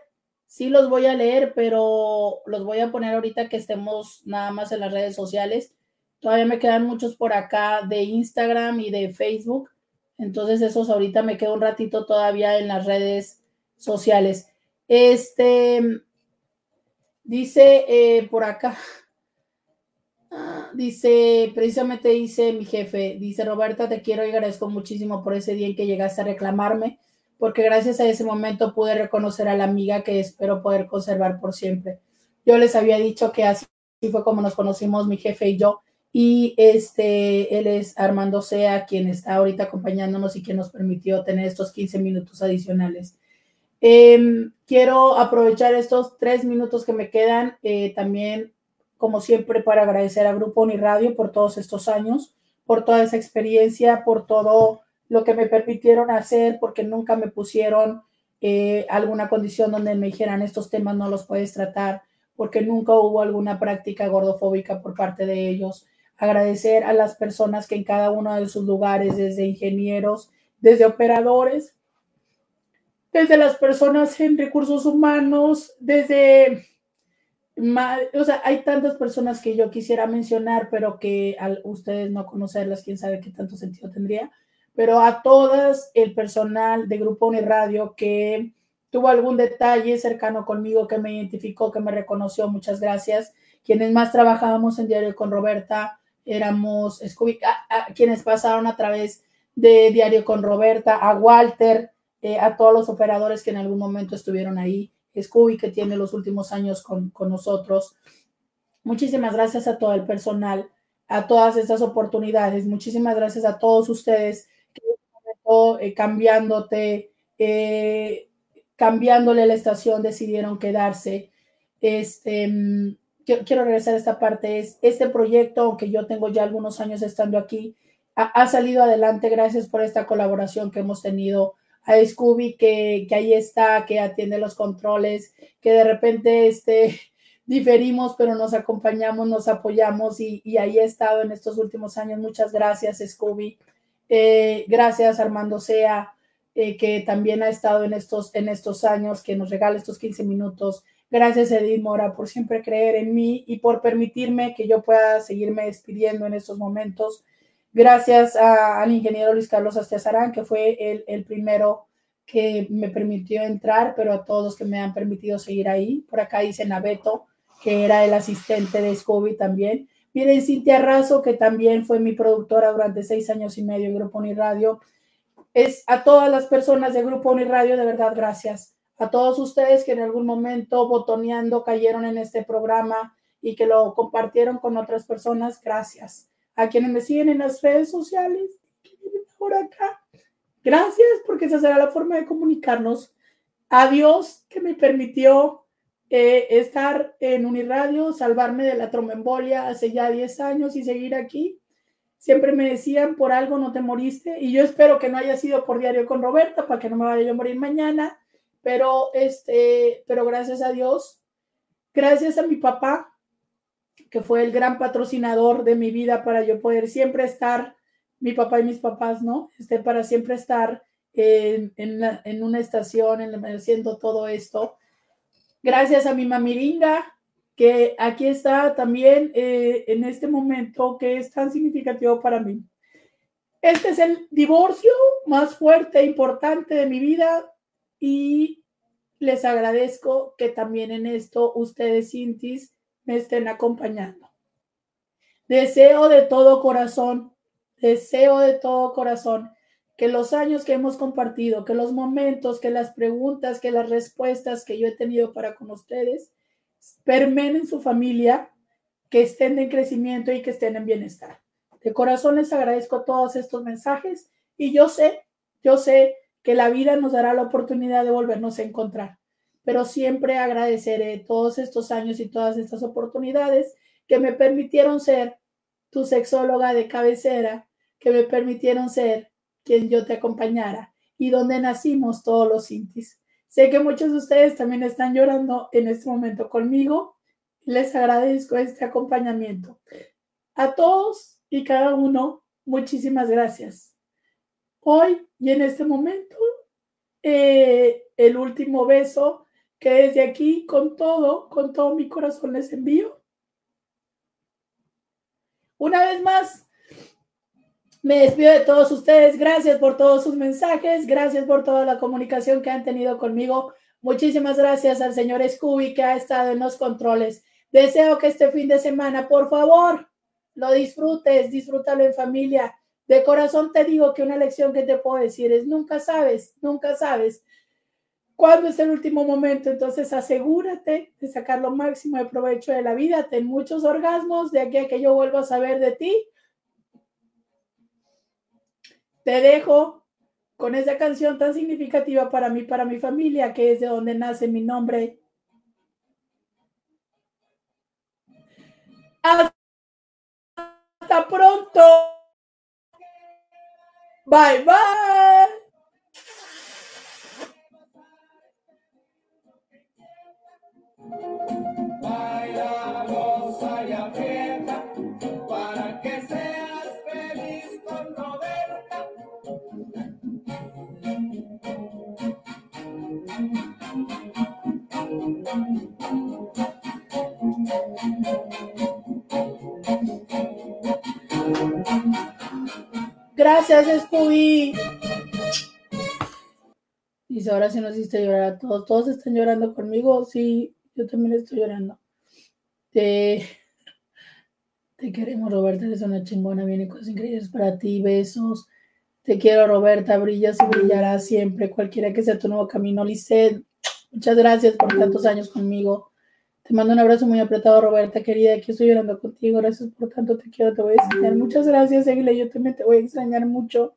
Sí los voy a leer, pero los voy a poner ahorita que estemos nada más en las redes sociales. Todavía me quedan muchos por acá de Instagram y de Facebook. Entonces esos ahorita me quedo un ratito todavía en las redes sociales. Este dice eh, por acá, ah, dice, precisamente dice mi jefe, dice Roberta, te quiero y agradezco muchísimo por ese día en que llegaste a reclamarme porque gracias a ese momento pude reconocer a la amiga que espero poder conservar por siempre. Yo les había dicho que así fue como nos conocimos mi jefe y yo, y este, él es Armando Sea, quien está ahorita acompañándonos y quien nos permitió tener estos 15 minutos adicionales. Em, quiero aprovechar estos tres minutos que me quedan eh, también, como siempre, para agradecer a Grupo Uniradio por todos estos años, por toda esa experiencia, por todo lo que me permitieron hacer porque nunca me pusieron eh, alguna condición donde me dijeran estos temas no los puedes tratar porque nunca hubo alguna práctica gordofóbica por parte de ellos. Agradecer a las personas que en cada uno de sus lugares, desde ingenieros, desde operadores, desde las personas en recursos humanos, desde... O sea, hay tantas personas que yo quisiera mencionar, pero que al ustedes no conocerlas, quién sabe qué tanto sentido tendría pero a todas el personal de Grupo Uniradio que tuvo algún detalle cercano conmigo, que me identificó, que me reconoció, muchas gracias. Quienes más trabajábamos en Diario con Roberta éramos quienes pasaron a través de Diario con Roberta, a Walter, eh, a todos los operadores que en algún momento estuvieron ahí, Scooby que tiene los últimos años con, con nosotros. Muchísimas gracias a todo el personal, a todas estas oportunidades. Muchísimas gracias a todos ustedes eh, cambiándote, eh, cambiándole la estación, decidieron quedarse. Este, mm, quiero, regresar a esta parte. Es, este proyecto, aunque yo tengo ya algunos años estando aquí, ha, salido adelante gracias por esta colaboración que hemos tenido a Scooby, que, que, ahí está, que atiende los controles, que de repente este, [laughs] diferimos, pero nos acompañamos, nos apoyamos y, y ahí he estado en estos últimos años. Muchas gracias, Scooby. Eh, gracias Armando Sea, eh, que también ha estado en estos, en estos años, que nos regala estos 15 minutos. Gracias Edith Mora por siempre creer en mí y por permitirme que yo pueda seguirme despidiendo en estos momentos. Gracias al ingeniero Luis Carlos Astezarán, que fue el, el primero que me permitió entrar, pero a todos que me han permitido seguir ahí. Por acá dice Naveto, que era el asistente de Scooby también. Miren, Cintia Razo, que también fue mi productora durante seis años y medio en Grupo Uniradio. Es a todas las personas de Grupo Uniradio, de verdad, gracias. A todos ustedes que en algún momento botoneando cayeron en este programa y que lo compartieron con otras personas, gracias. A quienes me siguen en las redes sociales, por acá, gracias porque esa será la forma de comunicarnos. A Dios que me permitió eh, estar en Uniradio, salvarme de la tromboembolia hace ya 10 años y seguir aquí. Siempre me decían, por algo no te moriste, y yo espero que no haya sido por diario con Roberta, para que no me vaya yo a morir mañana, pero, este, pero gracias a Dios, gracias a mi papá, que fue el gran patrocinador de mi vida para yo poder siempre estar, mi papá y mis papás, ¿no? Este, para siempre estar en, en, una estación, en, haciendo todo esto Gracias a mi mamiringa, que aquí está también eh, en este momento que es tan significativo para mí. Este es el divorcio más fuerte e importante de mi vida y les agradezco que también en esto ustedes, Cintis, me estén acompañando. Deseo de todo corazón, deseo de todo corazón que los años que hemos compartido, que los momentos, que las preguntas, que las respuestas que yo he tenido para con ustedes permenen en su familia, que estén en crecimiento y que estén en bienestar. De corazón les agradezco todos estos mensajes y yo sé, yo sé que la vida nos dará la oportunidad de volvernos a encontrar, pero siempre agradeceré todos estos años y todas estas oportunidades que me permitieron ser tu sexóloga de cabecera, que me permitieron ser quien yo te acompañara y donde nacimos todos los Sintis. Sé que muchos de ustedes también están llorando en este momento conmigo. Les agradezco este acompañamiento. A todos y cada uno, muchísimas gracias. Hoy y en este momento, eh, el último beso que desde aquí, con todo, con todo mi corazón les envío. Una vez más, me despido de todos ustedes. Gracias por todos sus mensajes. Gracias por toda la comunicación que han tenido conmigo. Muchísimas gracias al señor Scooby que ha estado en los controles. Deseo que este fin de semana, por favor, lo disfrutes, disfrútalo en familia. De corazón te digo que una lección que te puedo decir es nunca sabes, nunca sabes cuándo es el último momento. Entonces asegúrate de sacar lo máximo de provecho de la vida. Ten muchos orgasmos de aquí a que yo vuelva a saber de ti te dejo con esa canción tan significativa para mí, para mi familia, que es de donde nace mi nombre. Hasta pronto. Bye, bye. Gracias, Scooby. Y ahora sí nos hiciste llorar a todos. Todos están llorando conmigo. Sí, yo también estoy llorando. Te, te queremos, Roberta. Eres una chingona. Viene cosas increíbles para ti. Besos. Te quiero, Roberta. Brillas y brillarás siempre. Cualquiera que sea tu nuevo camino. Lisset, muchas gracias por tantos años conmigo. Te mando un abrazo muy apretado, Roberta, querida. Aquí estoy llorando contigo. Gracias por tanto. Te quiero, te voy a extrañar. Muchas gracias, Egle. Yo también te voy a extrañar mucho.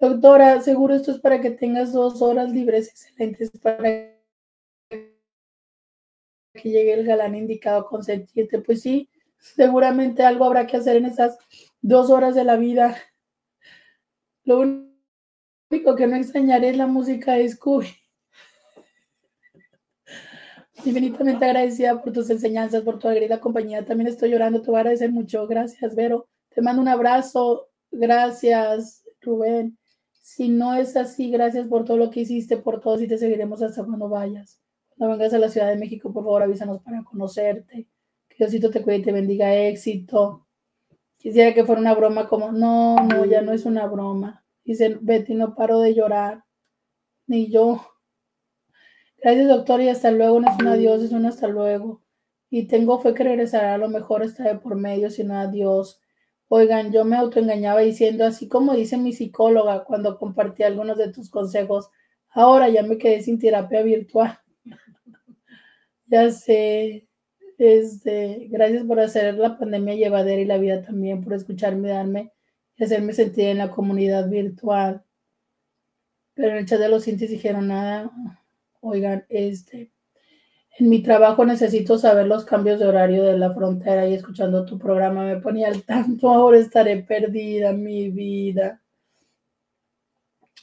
Doctora, seguro esto es para que tengas dos horas libres excelentes para que llegue el galán indicado con sentirte. Pues sí, seguramente algo habrá que hacer en esas dos horas de la vida. Lo único que no extrañaré es la música de Scooby. [laughs] Infinitamente agradecida por tus enseñanzas, por tu alegría compañía. También estoy llorando, te voy a agradecer mucho. Gracias, Vero. Te mando un abrazo. Gracias, Rubén. Si no es así, gracias por todo lo que hiciste, por todos y te seguiremos hasta cuando vayas. Cuando vengas a la Ciudad de México, por favor, avísanos para conocerte. Que Diosito te cuide y te bendiga éxito. Quisiera que fuera una broma como, no, no, ya no es una broma. Dice Betty, no paro de llorar. Ni yo. Gracias, doctor, y hasta luego. No es un adiós, es un hasta luego. Y tengo fe que regresará, a lo mejor está de por medio, sino adiós. Oigan, yo me autoengañaba diciendo, así como dice mi psicóloga cuando compartí algunos de tus consejos, Ahora ya me quedé sin terapia virtual. [laughs] ya sé. Este, gracias por hacer la pandemia llevadera y la vida también, por escucharme, darme y hacerme sentir en la comunidad virtual. Pero en el chat de los cintis dijeron nada. Oigan, este, en mi trabajo necesito saber los cambios de horario de la frontera y escuchando tu programa me ponía al tanto, [laughs] ahora estaré perdida, mi vida.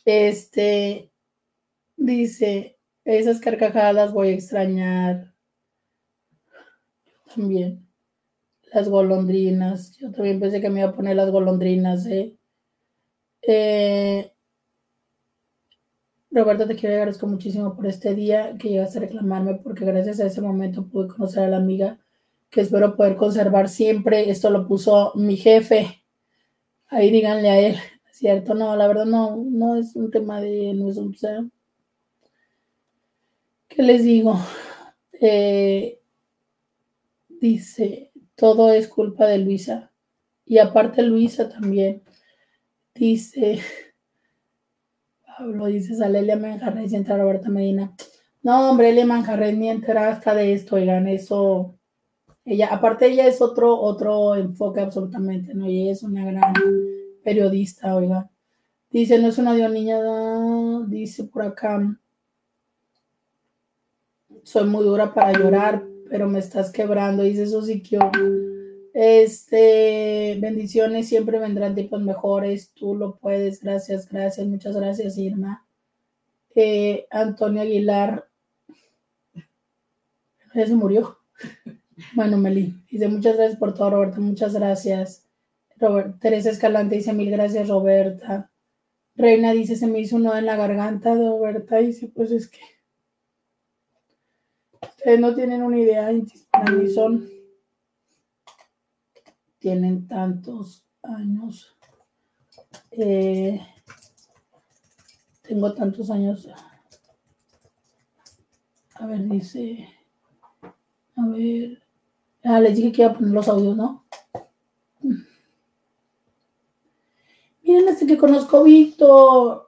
Este, dice, esas carcajadas voy a extrañar. También. Las golondrinas. Yo también pensé que me iba a poner las golondrinas, ¿eh? eh Roberto, te quiero agradezco muchísimo por este día que llegaste a reclamarme, porque gracias a ese momento pude conocer a la amiga que espero poder conservar siempre. Esto lo puso mi jefe. Ahí díganle a él, ¿cierto? No, la verdad no, no es un tema de, no es un, ¿qué les digo? Eh, dice, todo es culpa de Luisa. Y aparte Luisa también. Dice, [laughs] Pablo dice, sale Elia Manjarres y entra Roberta Medina. No, hombre, Elia Manjarres ni entera hasta de esto, oigan, eso. Ella, aparte ella es otro, otro enfoque absolutamente, ¿no? Y ella es una gran periodista, oigan. Dice, no es una niña, dice por acá. Soy muy dura para llorar, pero me estás quebrando, dice eso sí que este, bendiciones, siempre vendrán tiempos mejores, tú lo puedes, gracias, gracias, muchas gracias, Irma. Eh, Antonio Aguilar, ya se murió. [laughs] Bueno, Meli, dice muchas gracias por todo, Roberta, muchas gracias. Robert, Teresa Escalante dice mil gracias, Roberta. Reina dice, se me hizo uno en la garganta, Roberta dice, pues es que ustedes no tienen una idea, mí son tienen tantos años. Eh, tengo tantos años. A ver, dice. A ver. Ah, les dije que iba a poner los audios, ¿no? Miren, hasta que conozco Víctor.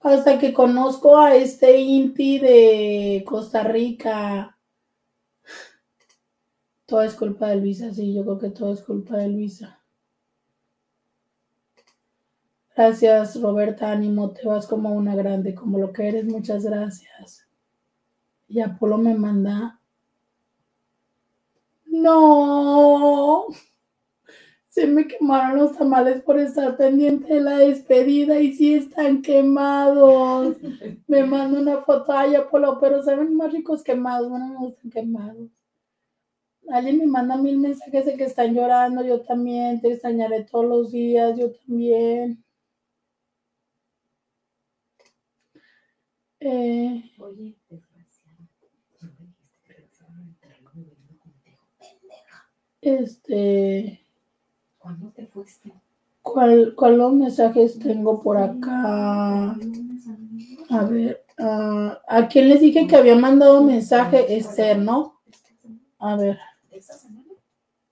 Hasta que conozco a este Inti de Costa Rica. Todo es culpa de Luisa, sí, yo creo que todo es culpa de Luisa. Gracias, Roberta, ánimo, te vas como una grande, como lo que eres, muchas gracias. Y Apolo me manda. No, se me quemaron los tamales por estar pendiente de la despedida y sí están quemados. Me [laughs] manda una foto, ay Apolo, pero saben más ricos quemados, bueno, me gustan quemados. Alguien me manda mil mensajes de que están llorando, yo también, te extrañaré todos los días, yo también. Eh, Oye, Este. ¿Cuándo te fuiste? ¿Cuál, ¿Cuáles mensajes tengo por acá? A ver, uh, ¿a quién les dije que había mandado mensaje? Esther, ¿no? A ver.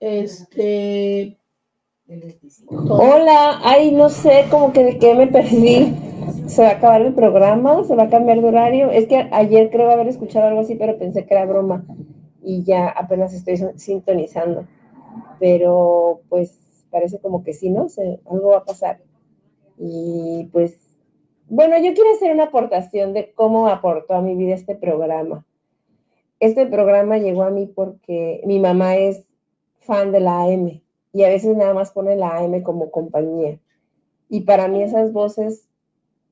Este. Hola, ay, no sé, como que de qué me perdí. ¿Se va a acabar el programa? ¿Se va a cambiar de horario? Es que ayer creo haber escuchado algo así, pero pensé que era broma. Y ya apenas estoy sintonizando. Pero pues parece como que sí, ¿no? algo va a pasar. Y pues, bueno, yo quiero hacer una aportación de cómo aportó a mi vida este programa. Este programa llegó a mí porque mi mamá es fan de la AM y a veces nada más pone la AM como compañía. Y para mí esas voces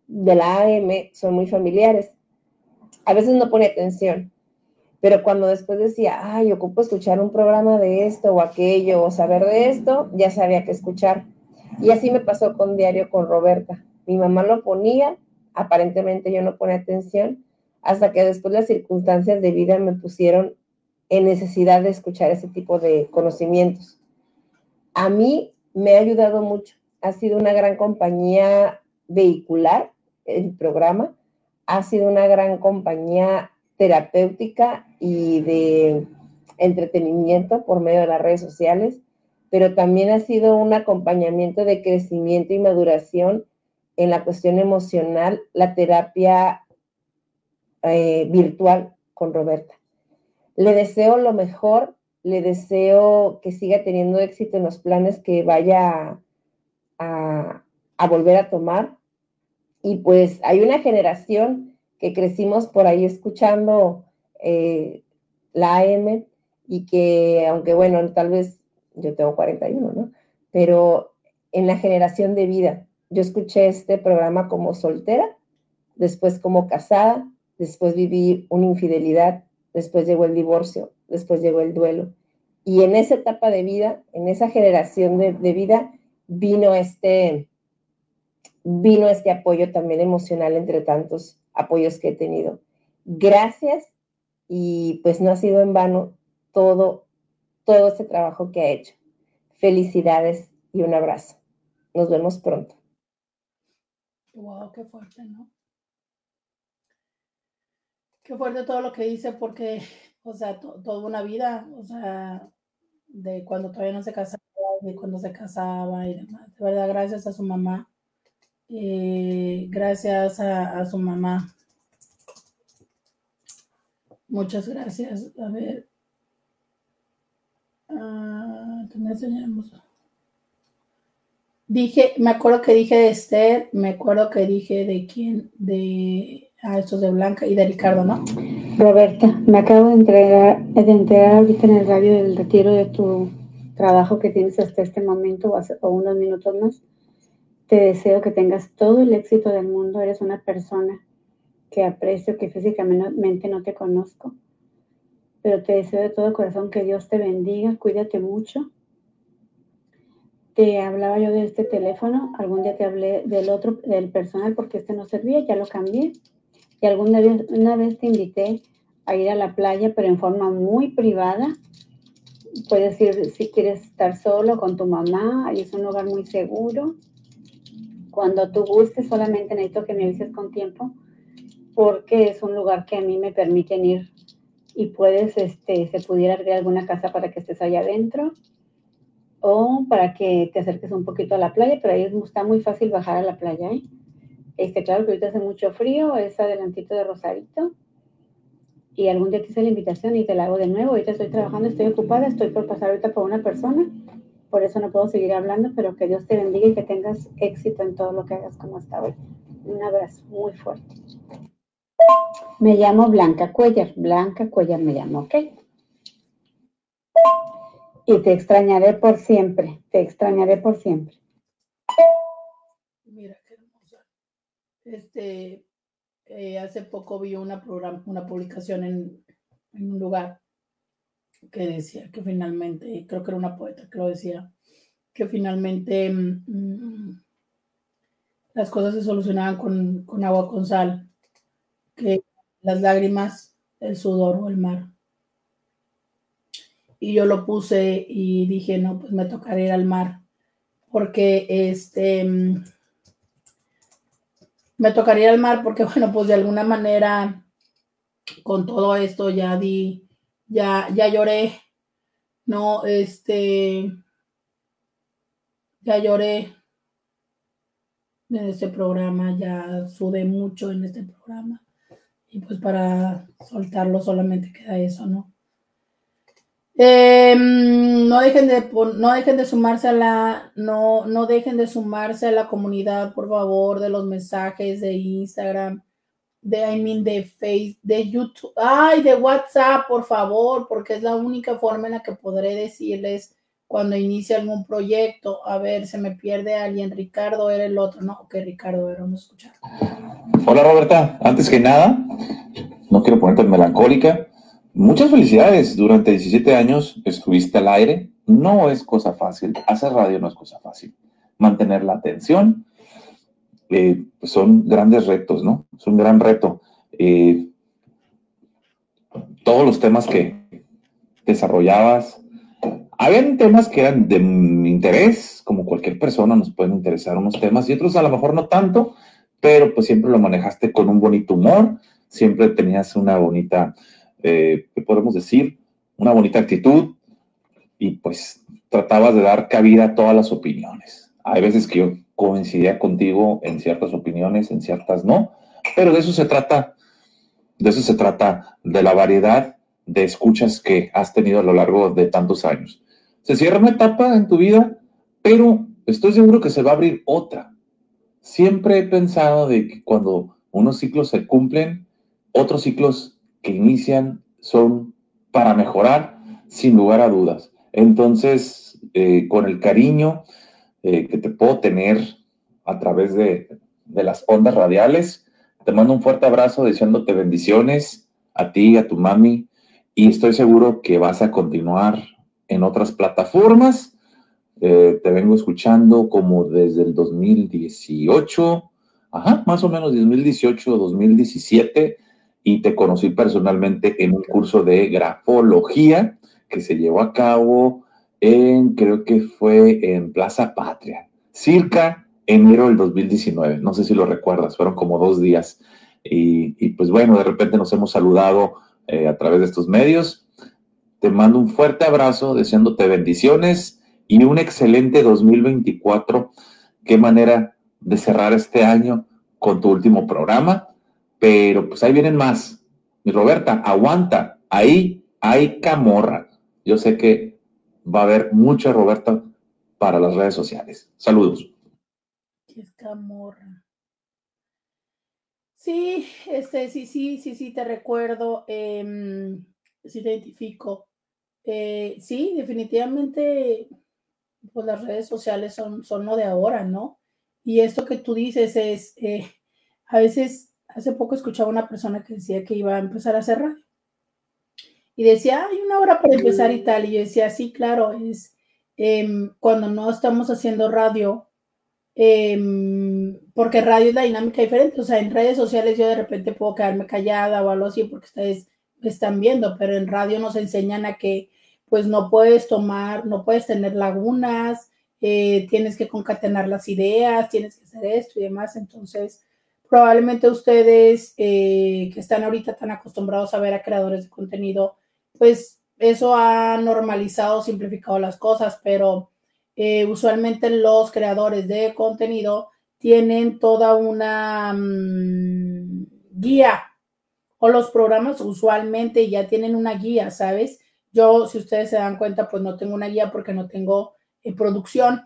de la AM son muy familiares. A veces no pone atención, pero cuando después decía, ay, ocupo escuchar un programa de esto o aquello o saber de esto, ya sabía que escuchar. Y así me pasó con Diario con Roberta. Mi mamá lo ponía, aparentemente yo no ponía atención, hasta que después las circunstancias de vida me pusieron en necesidad de escuchar ese tipo de conocimientos. A mí me ha ayudado mucho. Ha sido una gran compañía vehicular el programa, ha sido una gran compañía terapéutica y de entretenimiento por medio de las redes sociales, pero también ha sido un acompañamiento de crecimiento y maduración en la cuestión emocional la terapia eh, virtual con Roberta. Le deseo lo mejor, le deseo que siga teniendo éxito en los planes que vaya a, volver a tomar. Y pues hay una generación que crecimos por ahí escuchando eh, la AM y que, aunque bueno, tal vez yo tengo 41, ¿no? Pero en la generación de vida, yo escuché este programa como soltera, después como casada, después viví una infidelidad, después llegó el divorcio, después llegó el duelo. Y en esa etapa de vida, en esa generación de, vida, vino este, vino este apoyo también emocional entre tantos apoyos que he tenido. Gracias y pues no ha sido en vano todo, todo este trabajo que ha hecho. Felicidades y un abrazo. Nos vemos pronto. Wow, qué fuerte, ¿no? Qué fuerte todo lo que dice porque, o sea, toda una vida, o sea, de cuando todavía no se casaba, de cuando se casaba y demás. De verdad, gracias a su mamá. Eh, gracias a, su mamá. Muchas gracias. A ver. Enseñamos? Dije, me acuerdo que dije de Esther, me acuerdo que dije de quién, de ah, estos de Blanca y de Ricardo, ¿no? Roberta, me acabo de entregar, de enterar ahorita en el radio del retiro de tu trabajo que tienes hasta este momento o, o unos minutos más. Te deseo que tengas todo el éxito del mundo. Eres una persona que aprecio, que físicamente no te conozco, pero te deseo de todo corazón que Dios te bendiga, cuídate mucho te hablaba yo de este teléfono, algún día te hablé del otro, del personal, porque este no servía, ya lo cambié. Y alguna vez, una vez te invité a ir a la playa, pero en forma muy privada. Puedes ir si quieres estar solo con tu mamá, ahí es un lugar muy seguro. Cuando tú gustes, solamente necesito que me avises con tiempo, porque es un lugar que a mí me permiten ir y puedes, este, se pudiera abrir alguna casa para que estés allá adentro o para que te acerques un poquito a la playa, pero ahí está muy fácil bajar a la playa. ¿eh? Este, claro que ahorita hace mucho frío, es adelantito de Rosarito. Y algún día te hice la invitación y te la hago de nuevo. Ahorita estoy trabajando, estoy ocupada, estoy por pasar ahorita por una persona. Por eso no puedo seguir hablando, pero que Dios te bendiga y que tengas éxito en todo lo que hagas como hasta hoy. Un abrazo muy fuerte. Me llamo Blanca Cuellar. Blanca Cuellar me llamo, ¿ok? y te extrañaré por siempre, te extrañaré por siempre. Mira qué hermosa. Este, eh, hace poco vi una, programa, una publicación en, un lugar que decía que finalmente, creo que era una poeta que lo decía, que finalmente mm, mm, las cosas se solucionaban con, con agua con sal, las lágrimas, el sudor o el mar. Y yo lo puse y dije, no, pues me tocará ir al mar, porque este, mm, me tocaría ir al mar porque, [laughs] bueno, pues de alguna manera con todo esto ya di, ya, ya lloré, no, este, ya lloré en este programa, ya sudé mucho en este programa y pues para soltarlo solamente queda eso, ¿no? Em, no dejen de no dejen de sumarse a la no no dejen de sumarse a la comunidad por favor de los mensajes de Instagram de I mean de Facebook de YouTube ay de WhatsApp por favor porque es la única forma en la que podré decirles cuando inicie algún proyecto a ver se me pierde alguien Ricardo era el otro no ok Ricardo vamos a escuchar hola Roberta antes que nada no quiero ponerte melancólica Muchas felicidades. Durante 17 años estuviste al aire. No es cosa fácil. Hacer radio no es cosa fácil. Mantener la atención eh, son grandes retos, ¿no? Es un gran reto. Eh, todos los temas que desarrollabas, habían temas que eran de interés, como cualquier persona nos pueden interesar unos temas y otros a lo mejor no tanto, pero pues siempre lo manejaste con un bonito humor, siempre tenías una bonita eh, ¿qué podemos decir? Una bonita actitud y pues tratabas de dar cabida a todas las opiniones. Hay veces que yo coincidía contigo en ciertas opiniones, en ciertas no, pero de eso se trata, de eso se trata, de la variedad de escuchas que has tenido a lo largo de tantos años. Se cierra una etapa en tu vida, pero estoy seguro que se va a abrir otra. Siempre he pensado de que cuando unos ciclos se cumplen, otros ciclos que inician son para mejorar, sin lugar a dudas. Entonces, eh, con el cariño eh, que te puedo tener a través de, de las ondas radiales, te mando un fuerte abrazo deseándote bendiciones a ti, a tu mami, y estoy seguro que vas a continuar en otras plataformas. Eh, te vengo escuchando como desde el 2018, ajá, más o menos 2018, 2017, y te conocí personalmente en un curso de grafología que se llevó a cabo en, creo que fue en Plaza Patria, circa enero del 2019. No sé si lo recuerdas, fueron como dos días. Y, pues bueno, de repente nos hemos saludado eh, a través de estos medios. Te mando un fuerte abrazo, deseándote bendiciones y un excelente 2024. Qué manera de cerrar este año con tu último programa. Pero pues ahí vienen más. Mi Roberta, aguanta. Ahí hay camorra. Yo sé que va a haber mucha Roberta para las redes sociales. Saludos. Es camorra. Sí, este, sí, sí, sí, sí, te recuerdo, eh, sí te identifico. Eh, sí, definitivamente, pues las redes sociales son, son lo de ahora, ¿no? Y esto que tú dices es, eh, a veces, hace poco escuchaba una persona que decía que iba a empezar a hacer radio. Y decía, hay una hora para empezar y tal. Y yo decía, sí, claro, es em, cuando no estamos haciendo radio, em, porque radio es la dinámica diferente. O sea, en redes sociales yo de repente puedo quedarme callada o algo así porque ustedes están viendo, pero en radio nos enseñan a que pues no puedes tomar, no puedes tener lagunas, eh, tienes que concatenar las ideas, tienes que hacer esto y demás. Entonces, probablemente ustedes eh, que están ahorita tan acostumbrados a ver a creadores de contenido, pues eso ha normalizado, simplificado las cosas, pero eh, usualmente los creadores de contenido tienen toda una mm, guía o los programas usualmente ya tienen una guía, ¿sabes? Yo, si ustedes se dan cuenta, pues no tengo una guía porque no tengo eh, producción.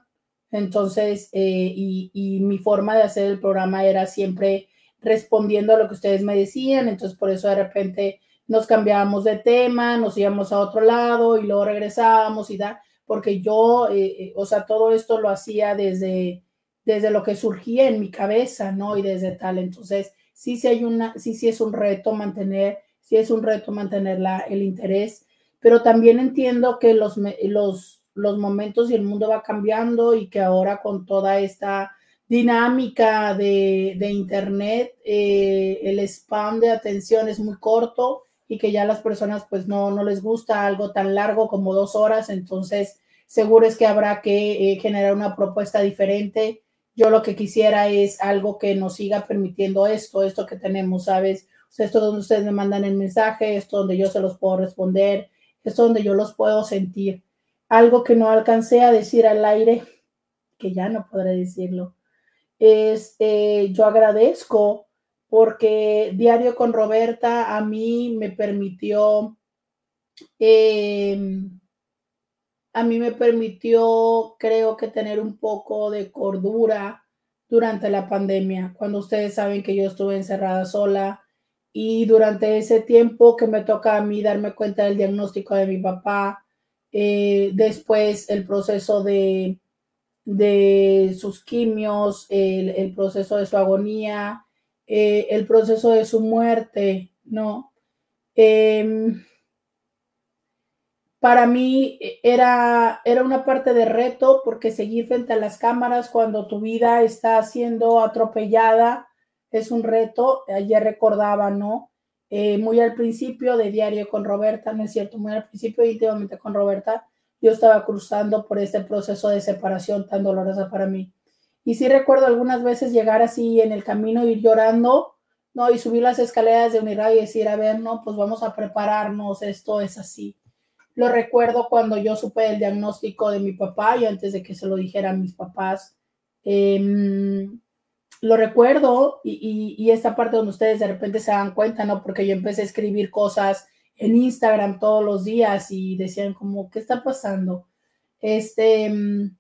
Entonces, eh, y, y, mi forma de hacer el programa era siempre respondiendo a lo que ustedes me decían. Entonces, por eso de repente nos cambiábamos de tema, nos íbamos a otro lado y luego regresábamos y da, porque yo, eh, o sea, todo esto lo hacía desde, desde lo que surgía en mi cabeza, ¿no? Y desde tal. Entonces, sí, sí hay una, sí, sí es un reto mantener, sí es un reto mantener la, el interés, pero también entiendo que los, los, los momentos y el mundo va cambiando y que ahora con toda esta dinámica de, de Internet, eh, el spam de atención es muy corto y que ya las personas pues no, no les gusta algo tan largo como dos horas, entonces seguro es que habrá que eh, generar una propuesta diferente yo lo que quisiera es algo que nos siga permitiendo esto, esto que tenemos, ¿sabes? O sea, esto donde ustedes me mandan el mensaje, esto donde yo se los puedo responder, esto donde yo los puedo sentir. Algo que no alcancé a decir al aire, que ya no podré decirlo, es eh, yo agradezco porque Diario con Roberta a mí me permitió eh, a mí me permitió, creo que, tener un poco de cordura durante la pandemia, cuando ustedes saben que yo estuve encerrada sola y durante ese tiempo que me toca a mí darme cuenta del diagnóstico de mi papá, eh, después el proceso de, de sus quimios, el, proceso de su agonía, eh, el proceso de su muerte, ¿no? Em, para mí era, era una parte de reto porque seguir frente a las cámaras cuando tu vida está siendo atropellada es un reto. Ayer recordaba, ¿no? Eh, muy al principio de Diario con Roberta, ¿no es cierto? Muy al principio, íntimamente con Roberta, yo estaba cruzando por este proceso de separación tan dolorosa para mí. Y sí recuerdo algunas veces llegar así en el camino, ir llorando, ¿no? Y subir las escaleras de Uniradio y decir, a ver, no, pues vamos a prepararnos, esto es así. Lo recuerdo cuando yo supe el diagnóstico de mi papá y antes de que se lo dijera a mis papás, Em, lo recuerdo y, y, esta parte donde ustedes de repente se dan cuenta, ¿no? Porque yo empecé a escribir cosas en Instagram todos los días y decían como, ¿qué está pasando? Este, em,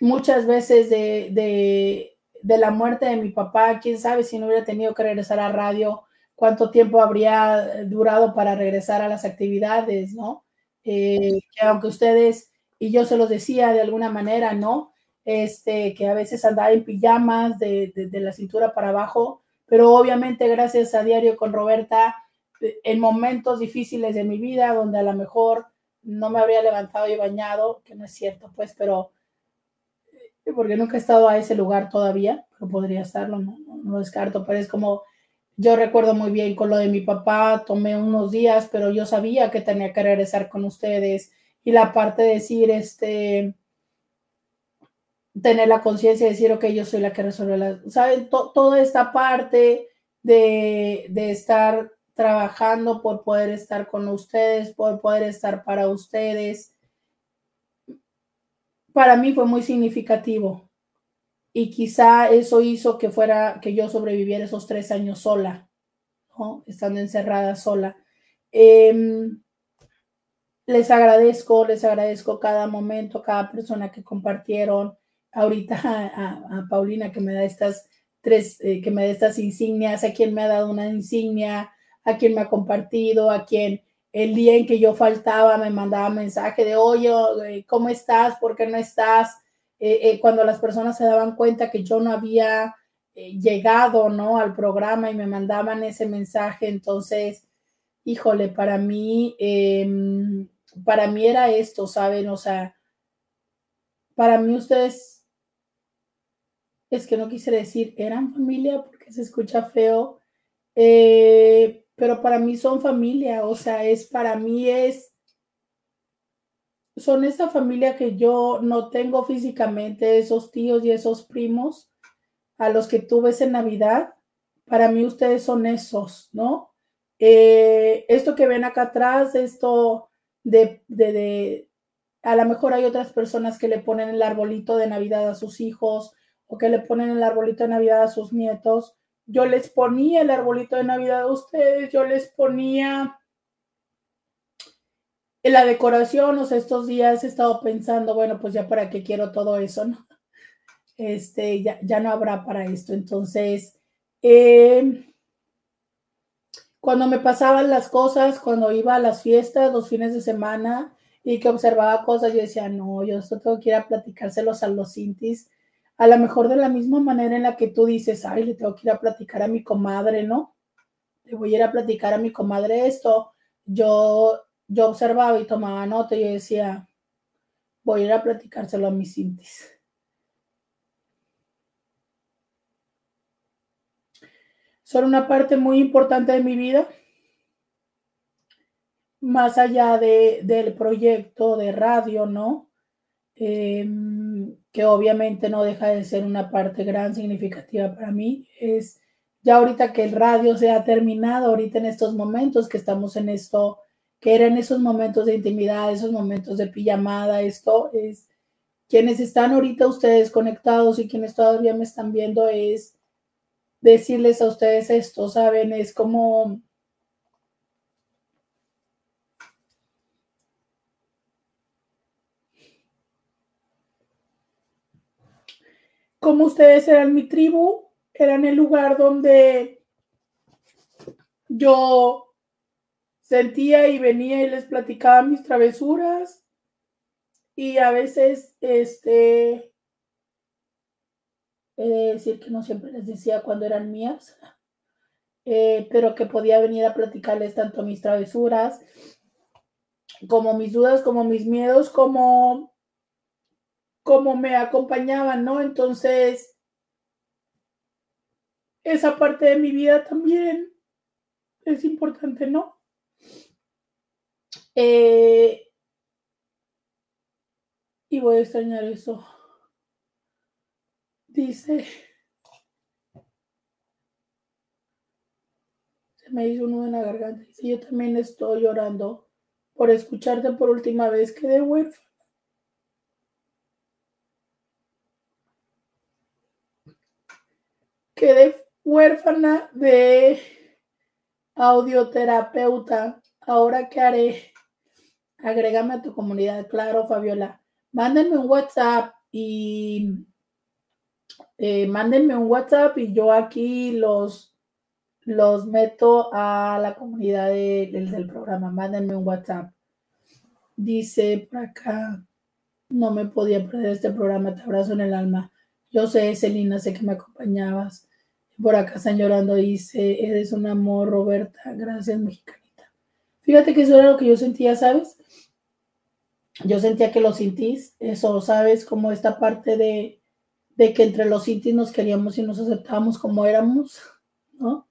muchas veces de, de, de la muerte de mi papá, quién sabe si no hubiera tenido que regresar a radio, cuánto tiempo habría durado para regresar a las actividades, ¿no? Eh, que aunque ustedes, y yo se los decía de alguna manera, ¿no? Este, que a veces andaba en pijamas de, de, la cintura para abajo, pero obviamente gracias a Diario con Roberta, eh, en momentos difíciles de mi vida, donde a lo mejor no me habría levantado y bañado, que no es cierto, pues, pero eh, porque nunca he estado a ese lugar todavía, pero podría estarlo, no, no, no descarto, pero es como yo recuerdo muy bien con lo de mi papá, tomé unos días, pero yo sabía que tenía que regresar con ustedes y la parte de decir, este, tener la conciencia de decir, ok, yo soy la que resuelve la, ¿saben? toda esta parte de, de estar trabajando por poder estar con ustedes, por poder estar para ustedes, para mí fue muy significativo y quizá eso hizo que fuera, que yo sobreviviera esos tres años sola. Estando encerrada sola. Em, les agradezco, les agradezco cada momento, cada persona que compartieron. Ahorita a, Paulina que me da estas tres, eh, que me da estas insignias, a quien me ha dado una insignia, a quien me ha compartido, a quien el día en que yo faltaba me mandaba mensaje de, oye, eh, ¿cómo estás? ¿Por qué no estás? Eh, cuando las personas se daban cuenta que yo no había llegado, ¿no? Al programa y me mandaban ese mensaje, entonces, híjole, para mí, em, para mí era esto, ¿saben? O sea, para mí ustedes, es que no quise decir, eran familia porque se escucha feo, pero para mí son familia, o sea, es para mí es son esa familia que yo no tengo físicamente, esos tíos y esos primos a los que tuve en Navidad. Para mí ustedes son esos, ¿no? Eh, esto que ven acá atrás, esto de, de, de, a lo mejor hay otras personas que le ponen el arbolito de Navidad a sus hijos o que le ponen el arbolito de Navidad a sus nietos. Yo les ponía el arbolito de Navidad a ustedes, yo les ponía la decoración, o sea, estos días he estado pensando, bueno, pues ya para qué quiero todo eso, ¿no? Este, ya, ya no habrá para esto. Entonces, eh, cuando me pasaban las cosas, cuando iba a las fiestas, los fines de semana, y que observaba cosas, yo decía, no, yo esto tengo que ir a platicárselos a los cintis, a lo mejor de la misma manera en la que tú dices, ay, le tengo que ir a platicar a mi comadre, ¿no? Le voy a ir a platicar a mi comadre esto. Yo yo observaba y tomaba nota y decía, voy a ir a platicárselo a mis cintis. Son una parte muy importante de mi vida, más allá de, del proyecto de radio, ¿no? Em, que obviamente no deja de ser una parte gran, significativa para mí. Es ya ahorita que el radio se ha terminado, ahorita en estos momentos que estamos en esto que eran esos momentos de intimidad, esos momentos de pijamada, esto es, quienes están ahorita ustedes conectados y quienes todavía me están viendo es decirles a ustedes esto, ¿saben? Es como... Como ustedes eran mi tribu, eran el lugar donde yo sentía y venía y les platicaba mis travesuras. Y a veces, este, decir que no siempre les decía cuando eran mías, eh, pero que podía venir a platicarles tanto mis travesuras como mis dudas, como mis miedos, como, como me acompañaban, ¿no? Entonces, esa parte de mi vida también es importante, ¿no? Eh, y voy a extrañar eso. Dice. Se me hizo uno en la garganta. Dice, yo también estoy llorando por escucharte por última vez. Quedé huérfana. Huérfana de audioterapeuta. Ahora qué haré? Agrégame a tu comunidad, claro, Fabiola. Mándenme un WhatsApp y eh, mándenme un WhatsApp y yo aquí los, los meto a la comunidad del programa. Mándenme un WhatsApp. Dice por acá, no me podía perder este programa, te abrazo en el alma. Yo sé, Celina, sé que me acompañabas. Por acá están llorando, dice, eres un amor, Roberta. Gracias, mexicanita. Fíjate que eso era lo que yo sentía, ¿sabes? Yo sentía que lo sintís, eso, ¿sabes? Como esta parte de, de que entre los sintís nos queríamos y nos aceptábamos como éramos, ¿no?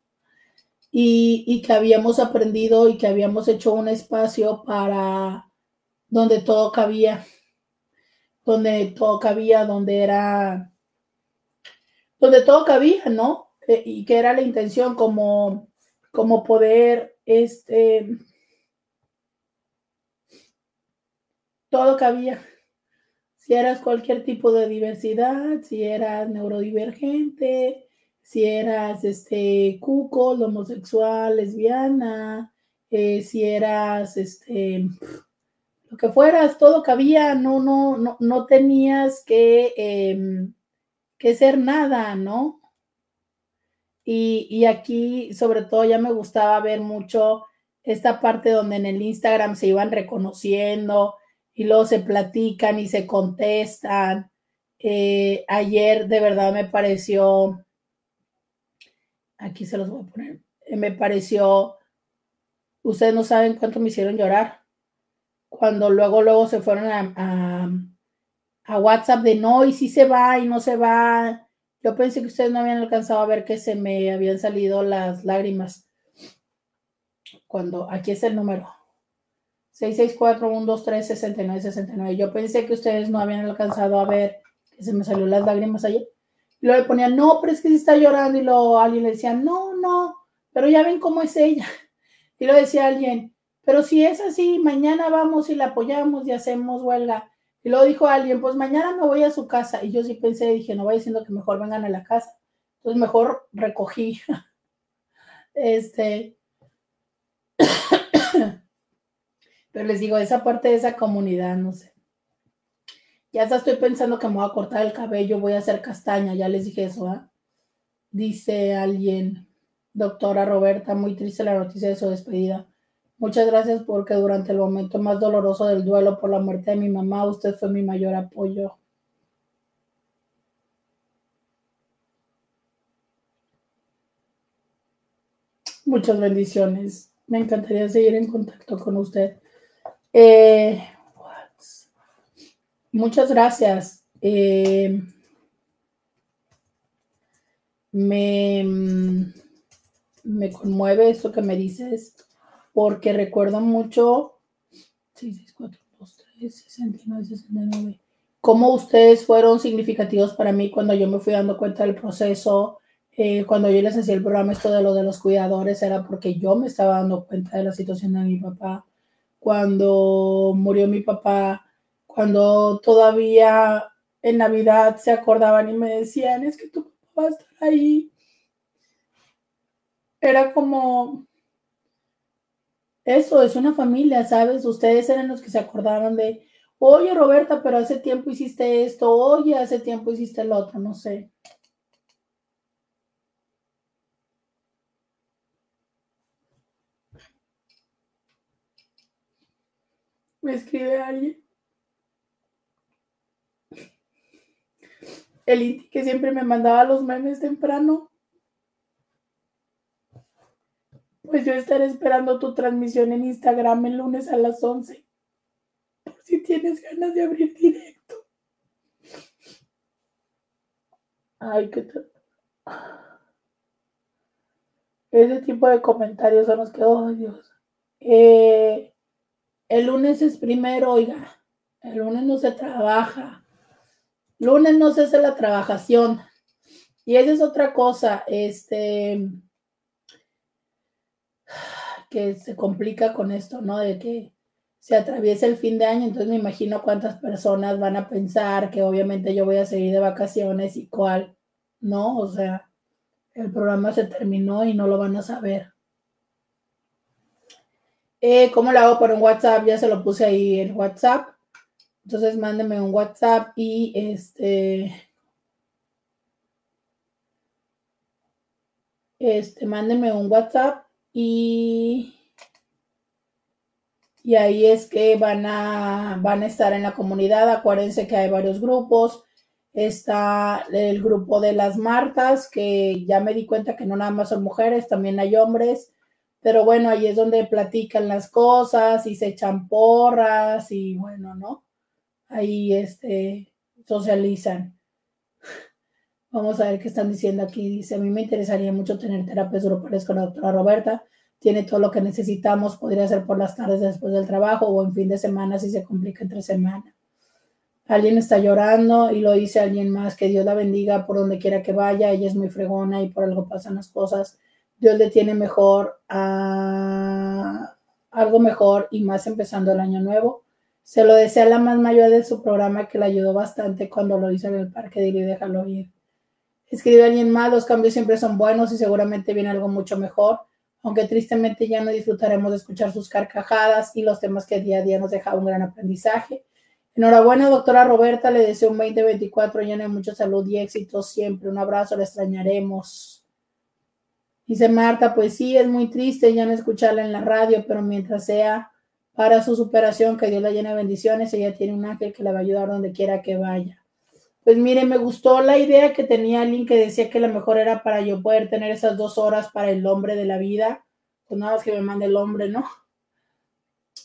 Y, y que habíamos aprendido y que habíamos hecho un espacio para donde todo cabía, donde todo cabía, donde era, donde todo cabía, ¿no? Eh, y que era la intención como, como poder, este, todo cabía. Si eras cualquier tipo de diversidad, si eras neurodivergente, si eras este cuco, homosexual, lesbiana, eh, si eras este lo que fueras, todo cabía, no, no, no, no tenías que, em, que ser nada, ¿no? Y, aquí, sobre todo, ya me gustaba ver mucho esta parte donde en el Instagram se iban reconociendo y luego se platican y se contestan. Eh, ayer de verdad me pareció, aquí se los voy a poner, eh, me pareció, ustedes no saben cuánto me hicieron llorar cuando luego, luego se fueron a, a, WhatsApp de no, y si se va y no se va. Yo pensé que ustedes no habían alcanzado a ver que se me habían salido las lágrimas. Cuando, aquí es el número. 664-123-6969. Yo pensé que ustedes no habían alcanzado a ver que se me salió las lágrimas ayer. Y luego le ponían, no, pero es que se está llorando. Y luego alguien le decía, no, no, pero ya ven cómo es ella. [laughs] Y lo decía alguien, pero si es así, mañana vamos y la apoyamos y hacemos huelga. Y luego dijo alguien, pues mañana me voy a su casa. Y yo sí pensé, dije, no voy diciendo que mejor vengan a la casa. Entonces mejor recogí. [laughs] este. [coughs] Pero les digo, esa parte de esa comunidad, no sé. Ya hasta estoy pensando que me voy a cortar el cabello, voy a hacer castaña, ya les dije eso, ¿ah? Dice alguien, doctora Roberta, muy triste la noticia de su despedida. Muchas gracias porque durante el momento más doloroso del duelo por la muerte de mi mamá, usted fue mi mayor apoyo. Muchas bendiciones. Me encantaría seguir en contacto con usted. Eh, muchas gracias. Eh, me, me conmueve esto que me dices porque recuerdo mucho 6, 4, 2, 3, 69, 69. Cómo ustedes fueron significativos para mí cuando yo me fui dando cuenta del proceso, eh, cuando yo les hacía el programa esto de lo de los cuidadores, era porque yo me estaba dando cuenta de la situación de mi papá. Cuando murió mi papá, cuando todavía en Navidad se acordaban y me decían, es que tu papá va a estar ahí. Era como, eso es una familia, ¿sabes? Ustedes eran los que se acordaban de, oye Roberta, pero hace tiempo hiciste esto, oye, hace tiempo hiciste el otro, no sé. Me escribe alguien. El que siempre me mandaba los memes temprano. Pues yo estaré esperando tu transmisión en Instagram el lunes a las 11. Por si tienes ganas de abrir directo. Ay, qué tal. Ese tipo de comentarios son los que, oh Dios. Eh, el lunes es primero, oiga. El lunes no se trabaja. Lunes no se hace la trabajación. Y esa es otra cosa. Este que se complica con esto, ¿no? De que se atraviesa el fin de año, entonces me imagino cuántas personas van a pensar que obviamente yo voy a seguir de vacaciones y cuál, ¿no? O sea, el programa se terminó y no lo van a saber. Eh, ¿Cómo lo hago por un WhatsApp? Ya se lo puse ahí en WhatsApp. Entonces mándenme un WhatsApp y este. Este, mándenme un WhatsApp y. Y ahí es que van a, van a estar en la comunidad. Acuérdense que hay varios grupos. Está el grupo de las Martas, que ya me di cuenta que no nada más son mujeres, también hay hombres pero bueno, ahí es donde platican las cosas y se echan porras y bueno, ¿no? Ahí este, socializan. Vamos a ver qué están diciendo aquí. Dice, a mí me interesaría mucho tener terapias grupales con la doctora Roberta. Tiene todo lo que necesitamos. Podría ser por las tardes después del trabajo o en fin de semana si se complica entre semana. Alguien está llorando y lo dice alguien más. Que Dios la bendiga por donde quiera que vaya. Ella es muy fregona y por algo pasan las cosas Dios le tiene mejor a algo mejor y más empezando el año nuevo. Se lo desea la más mayor de su programa que le ayudó bastante cuando lo hizo en el parque de y déjalo ir. Escribe alguien más, los cambios siempre son buenos y seguramente viene algo mucho mejor, aunque tristemente ya no disfrutaremos de escuchar sus carcajadas y los temas que día a día nos deja un gran aprendizaje. Enhorabuena, doctora Roberta, le deseo un 2024 lleno de mucha salud y éxito siempre. Un abrazo, le extrañaremos. Dice Marta, pues sí, es muy triste ya no escucharla en la radio, pero mientras sea para su superación, que Dios la llene de bendiciones, ella tiene un ángel que la va a ayudar donde quiera que vaya. Pues mire, me gustó la idea que tenía alguien que decía que lo mejor era para yo poder tener esas dos horas para el hombre de la vida. Pues nada más que me mande el hombre, ¿no?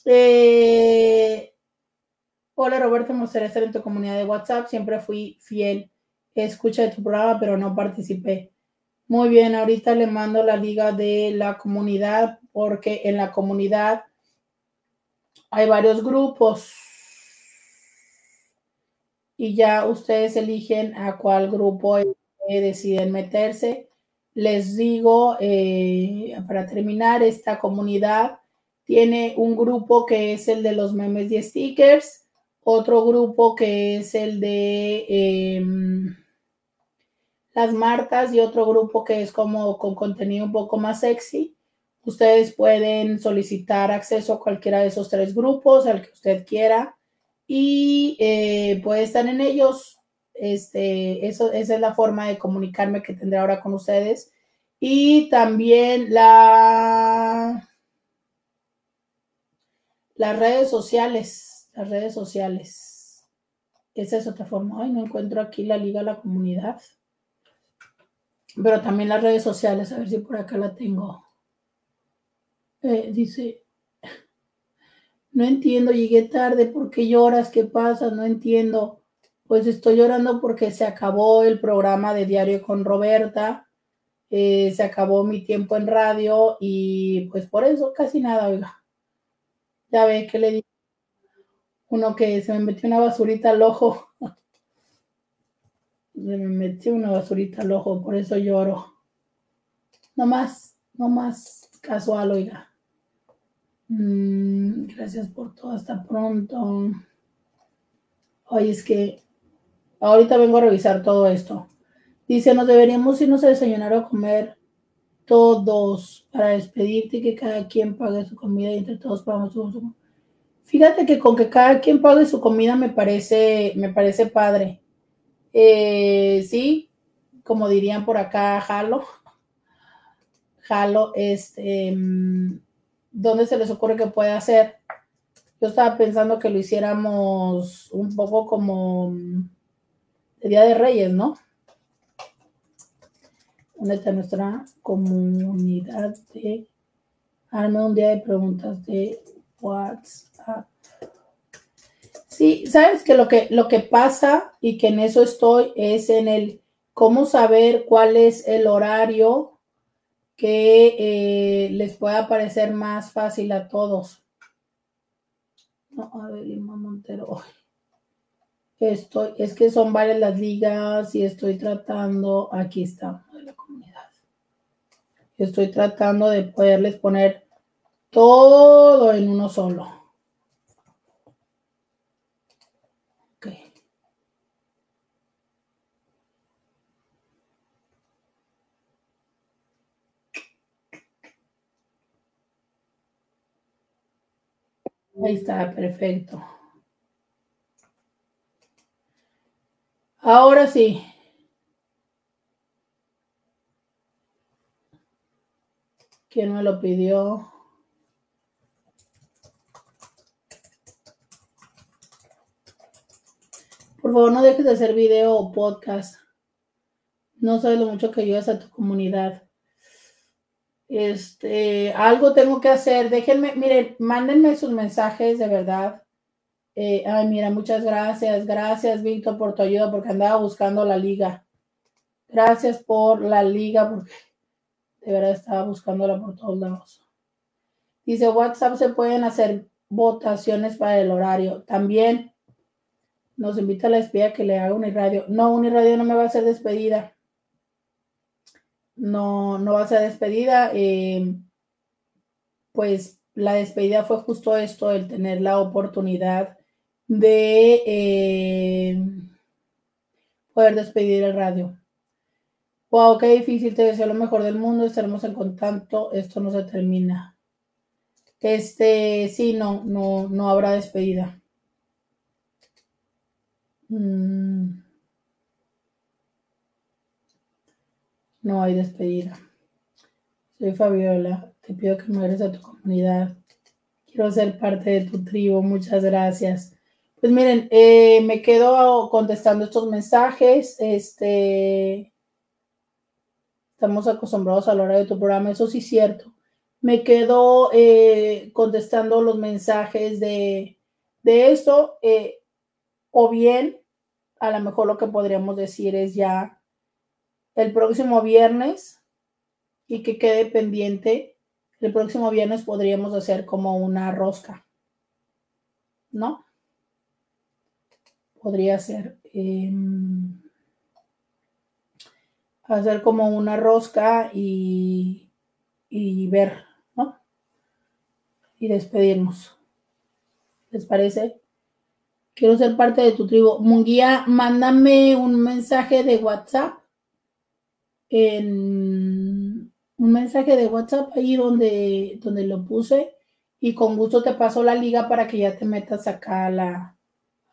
Eh, hola Roberto, me gustaría estar en tu comunidad de WhatsApp. Siempre fui fiel. Escucha de tu programa, pero no participé. Muy bien, ahorita le mando la liga de la comunidad porque en la comunidad hay varios grupos y ya ustedes eligen a cuál grupo deciden meterse. Les digo, eh, para terminar, esta comunidad tiene un grupo que es el de los memes y stickers, otro grupo que es el de... Em, las Martas y otro grupo que es como con contenido un poco más sexy. Ustedes pueden solicitar acceso a cualquiera de esos tres grupos, al que usted quiera, y eh, puede estar en ellos. Este, eso, esa es la forma de comunicarme que tendré ahora con ustedes. Y también la, las redes sociales, las redes sociales. Esa es otra forma. Ay, no encuentro aquí la liga a la comunidad pero también las redes sociales, a ver si por acá la tengo. Eh, dice, no entiendo, llegué tarde, ¿por qué lloras? ¿Qué pasa? No entiendo. Pues estoy llorando porque se acabó el programa de Diario con Roberta, eh, se acabó mi tiempo en radio y pues por eso casi nada, oiga. Ya ve que le digo uno que se me metió una basurita al ojo. [laughs] me metí una basurita al ojo, por eso lloro. No más, no más casual, oiga. Mm, gracias por todo, hasta pronto. Hoy es que ahorita vengo a revisar todo esto. Dice, nos deberíamos irnos a desayunar o comer todos para despedirte y que cada quien pague su comida y entre todos pagamos su, Fíjate que con que cada quien pague su comida me parece, me parece padre. Eh, sí, como dirían por acá, jalo. Jalo, este, mm, ¿dónde se les ocurre que puede hacer? Yo estaba pensando que lo hiciéramos un poco como el Día de Reyes, ¿no? ¿Dónde está nuestra comunidad de... Arme un día de preguntas de WhatsApp. Sí, sabes que lo que lo que pasa y que en eso estoy es en el cómo saber cuál es el horario que eh, les pueda parecer más fácil a todos. No, a ver, Irma Montero. Estoy, es que son varias las ligas y estoy tratando, aquí está, de la comunidad. Estoy tratando de poderles poner todo en uno solo. Ahí está, perfecto. Ahora sí. ¿Quién me lo pidió? Por favor, no dejes de hacer video o podcast. No sabes lo mucho que ayudas a tu comunidad. Este, algo tengo que hacer. Déjenme, miren, mándenme sus mensajes de verdad. Eh, ay, mira, muchas gracias. Gracias, Víctor, por tu ayuda, porque andaba buscando la liga. Gracias por la liga, porque de verdad estaba buscándola por todos lados. Dice, WhatsApp se pueden hacer votaciones para el horario. También nos invita a la espía que le haga un irradio. No, un irradio no me va a hacer despedida. No, no va a ser despedida. Eh, pues la despedida fue justo esto, el tener la oportunidad de eh, poder despedir el radio. Wow, qué difícil, te deseo lo mejor del mundo, estaremos en contacto, esto no se termina. Este, sí, no, no, no habrá despedida. Mm. No hay despedida. Soy Fabiola, te pido que me a tu comunidad. Quiero ser parte de tu tribu, muchas gracias. Pues miren, eh, me quedo contestando estos mensajes. Este, estamos acostumbrados a la hora de tu programa, eso sí es cierto. Me quedo eh, contestando los mensajes de, de esto, eh, o bien, a lo mejor lo que podríamos decir es ya el próximo viernes y que quede pendiente. El próximo viernes podríamos hacer como una rosca, ¿no? Podría ser. Em, hacer como una rosca y, y ver, ¿no? Y despedirnos. ¿Les parece? Quiero ser parte de tu tribu. Munguía, mándame un mensaje de WhatsApp. En un mensaje de WhatsApp ahí donde, donde lo puse. Y con gusto te paso la liga para que ya te metas acá a la,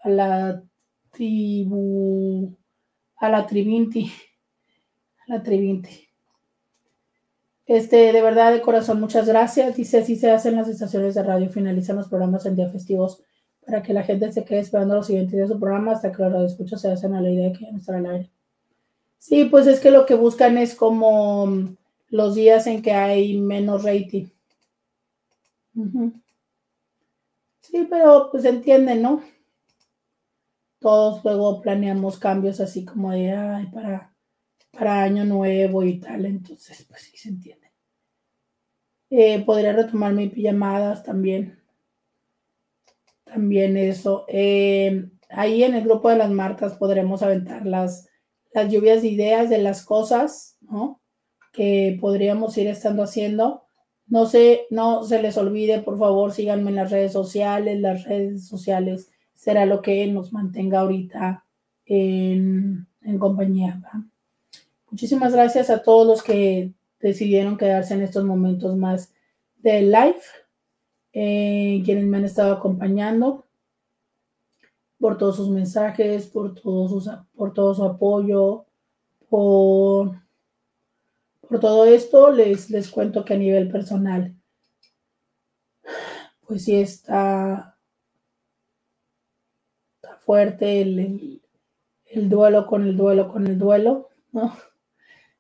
a la tribu, a la trivinti [laughs] la Trivinti. Este, de verdad, de corazón, muchas gracias. Dice, así se hacen las estaciones de radio, finalizan los programas en día festivos para que la gente se quede esperando los siguientes días de su programa hasta que los radioescuchas se hacen a la idea de que ya no estará al aire. Sí, pues es que lo que buscan es como los días en que hay menos rating. Sí, pero pues entienden, ¿no? Todos luego planeamos cambios así como de, ay, para para año nuevo y tal, entonces pues sí se entiende. Eh, podría retomar mis pijamadas también. También eso. Eh, ahí en el grupo de las marcas podremos aventar las, las lluvias de ideas de las cosas. Que podríamos ir estando haciendo. No sé, no se les olvide, por favor, síganme en las redes sociales. Las redes sociales será lo que nos mantenga ahorita en, en compañía. Muchísimas gracias a todos los que decidieron quedarse en estos momentos más de live, eh, quienes me han estado acompañando, por todos sus mensajes, por, todos por todo su apoyo, por, por todo esto. Les, les cuento que a nivel personal, pues sí está, fuerte el, el duelo con el duelo con el duelo, ¿no?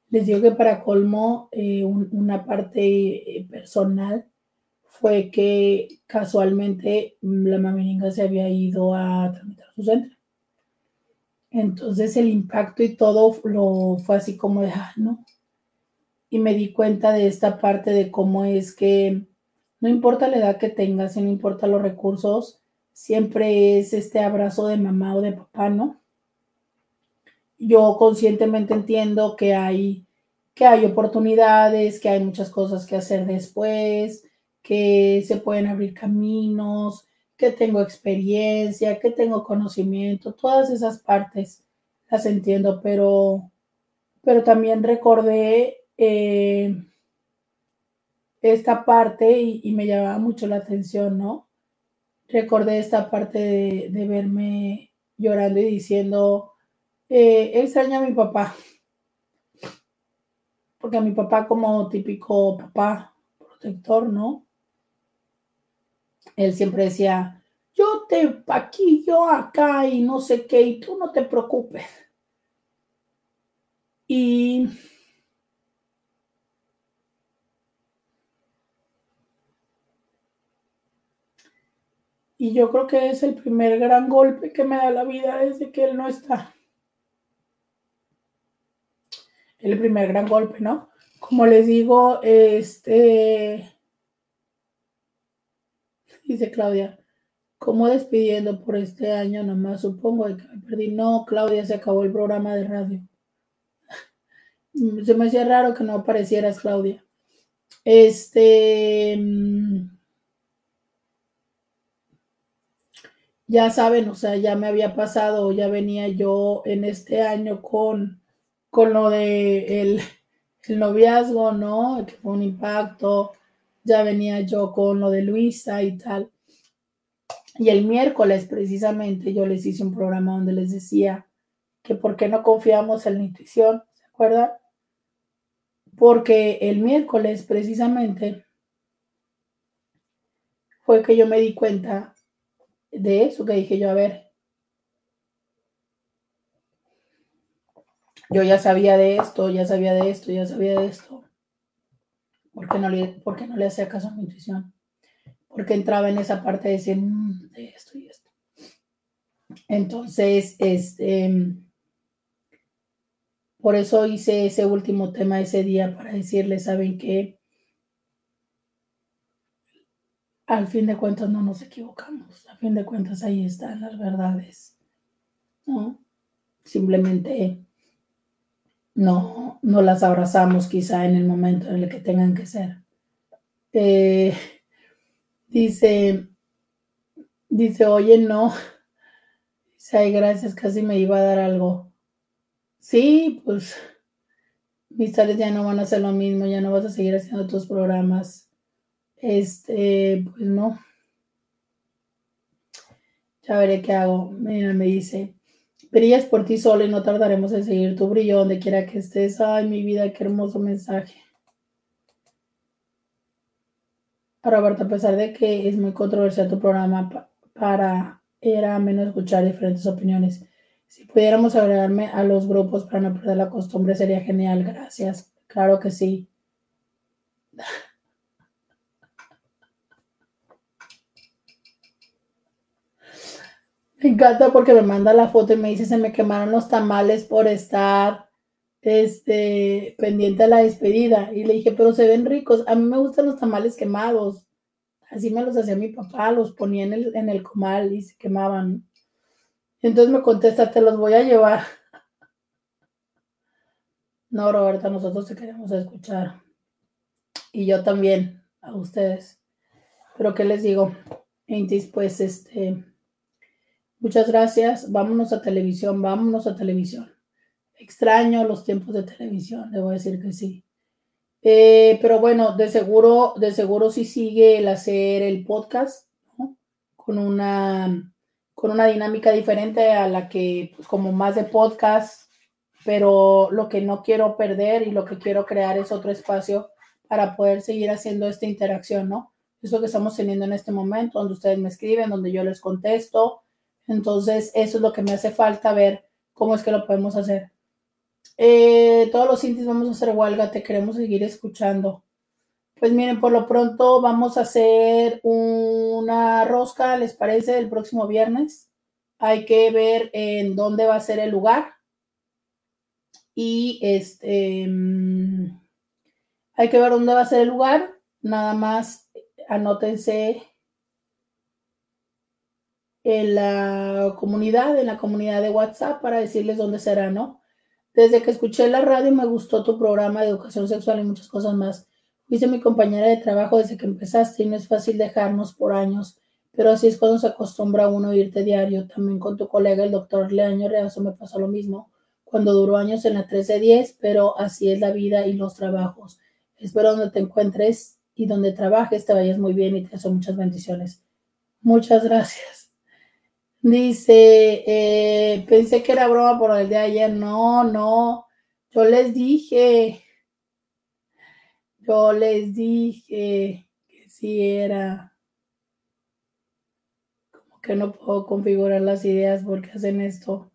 Les digo que para colmo, eh, una parte eh, personal fue que casualmente la mamiringa se había ido a tramitar su centro. Entonces el impacto y todo lo fue así como de, ah, ¿no? Y me di cuenta de esta parte de cómo es que no importa la edad que tengas, no importa los recursos, siempre es este abrazo de mamá o de papá, ¿no? yo conscientemente entiendo que hay, que hay oportunidades, que hay muchas cosas que hacer después, que se pueden abrir caminos, que tengo experiencia, que tengo conocimiento, todas esas partes las entiendo, pero, pero también recordé eh, esta parte y, me llamaba mucho la atención, ¿no? recordé esta parte de, verme llorando y diciendo, eh, extraña a mi papá. Porque a mi papá como típico papá protector, ¿no? Él siempre decía, yo te aquí, yo acá y no sé qué, y tú no te preocupes. Y Y yo creo que es el primer gran golpe que me da la vida desde que él no está. El primer gran golpe, ¿no? Como les digo, este, dice Claudia, ¿cómo despidiendo por este año nomás? Supongo que me perdí. No, Claudia, se acabó el programa de radio. [laughs] Se me hacía raro que no aparecieras, Claudia. Este... Mm, ya saben, o sea, ya me había pasado, ya venía yo en este año con, con lo de el, noviazgo, ¿no? Que fue un impacto, ya venía yo con lo de Luisa y tal. Y el miércoles precisamente yo les hice un programa donde les decía que por qué no confiamos en la intuición, ¿se acuerdan? Porque el miércoles precisamente fue que yo me di cuenta de eso que dije yo, a ver, yo ya sabía de esto, ya sabía de esto, ya sabía de esto. ¿Por qué no le, por no le hacía caso a mi intuición? Porque entraba en esa parte de decir, mm, de esto y esto. Entonces, este, por eso hice ese último tema ese día para decirles, ¿saben qué? al fin de cuentas no nos equivocamos, a fin de cuentas ahí están las verdades, ¿no? Simplemente no, no las abrazamos quizá en el momento en el que tengan que ser. Eh, dice, dice, oye, no, dice, ay, gracias, casi me iba a dar algo. Sí, pues mis tales ya no van a hacer lo mismo, ya no vas a seguir haciendo tus programas este, pues no. Ya veré qué hago. Mira, me dice, brillas por ti solo y no tardaremos en seguir tu brillo donde quiera que estés. Ay, mi vida, qué hermoso mensaje. Roberto, a pesar de que es muy controversial tu programa, para era menos escuchar diferentes opiniones. Si pudiéramos agregarme a los grupos para no perder la costumbre, sería genial. Gracias. Claro que sí. Me encanta porque me manda la foto y me dice se me quemaron los tamales por estar este, pendiente a la despedida. Y le dije, pero se ven ricos. A mí me gustan los tamales quemados. Así me los hacía mi papá, los ponía en el, en el comal y se quemaban. Entonces me contesta, te los voy a llevar. [laughs] No, Roberta, nosotros te queremos escuchar. Y yo también, a ustedes. Pero ¿qué les digo? Entonces, pues, este Muchas gracias. Vámonos a televisión, vámonos a televisión. Extraño los tiempos de televisión, debo decir que sí. Eh, pero bueno, de seguro, de seguro sí sigue el hacer el podcast, Con una, con una dinámica diferente a la que, pues como más de podcast, pero lo que no quiero perder y lo que quiero crear es otro espacio para poder seguir haciendo esta interacción, ¿no? Eso que estamos teniendo en este momento, donde ustedes me escriben, donde yo les contesto, entonces, eso es lo que me hace falta ver cómo es que lo podemos hacer. Eh, todos los indies vamos a hacer huelga, te queremos seguir escuchando. Pues miren, por lo pronto vamos a hacer una rosca, ¿les parece? El próximo viernes. Hay que ver en dónde va a ser el lugar. Y este, mm, hay que ver dónde va a ser el lugar. Nada más anótense en la comunidad, en la comunidad de WhatsApp para decirles dónde será, ¿no? Desde que escuché la radio me gustó tu programa de educación sexual y muchas cosas más. Fuiste mi compañera de trabajo desde que empezaste y no es fácil dejarnos por años, pero así es cuando se acostumbra uno irte diario. También con tu colega, el doctor Leaño Reazo, me pasó lo mismo cuando duró años en la 1310, pero así es la vida y los trabajos. Espero donde te encuentres y donde trabajes te vayas muy bien y te deseo muchas bendiciones. Muchas gracias. Dice, eh, pensé que era broma por el de ayer. No, no. Yo les dije. Yo les dije que sí era. Como que no puedo configurar las ideas porque hacen esto.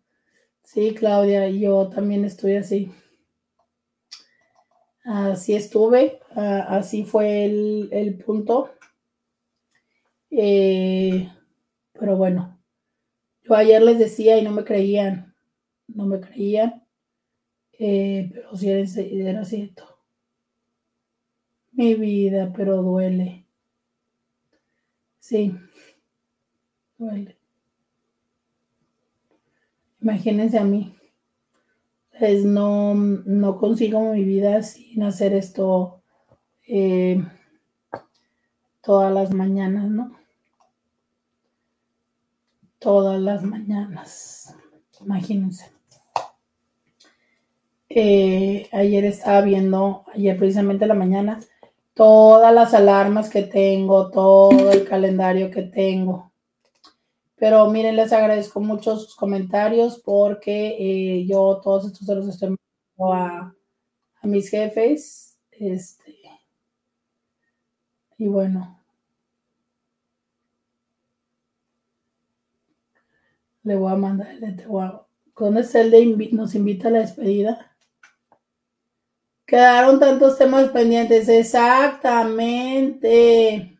Sí, Claudia, yo también estoy así. Así estuve, así fue el, punto. Eh, pero bueno, ayer les decía y no me creían, no me creían, eh, pero sí era, era cierto. Mi vida, pero duele. Sí, duele. Imagínense a mí. Pues no, no consigo mi vida sin hacer esto eh, todas las mañanas, ¿no? Todas las mañanas. Imagínense. Eh, ayer estaba viendo, ayer precisamente la mañana, todas las alarmas que tengo, todo el calendario que tengo. Pero miren, les agradezco mucho sus comentarios porque eh, yo todos estos se los estoy mandando a, a mis jefes. Este, y bueno. Le voy a mandar el de ¿Cuándo es el de nos invita a la despedida? Quedaron tantos temas pendientes. Exactamente.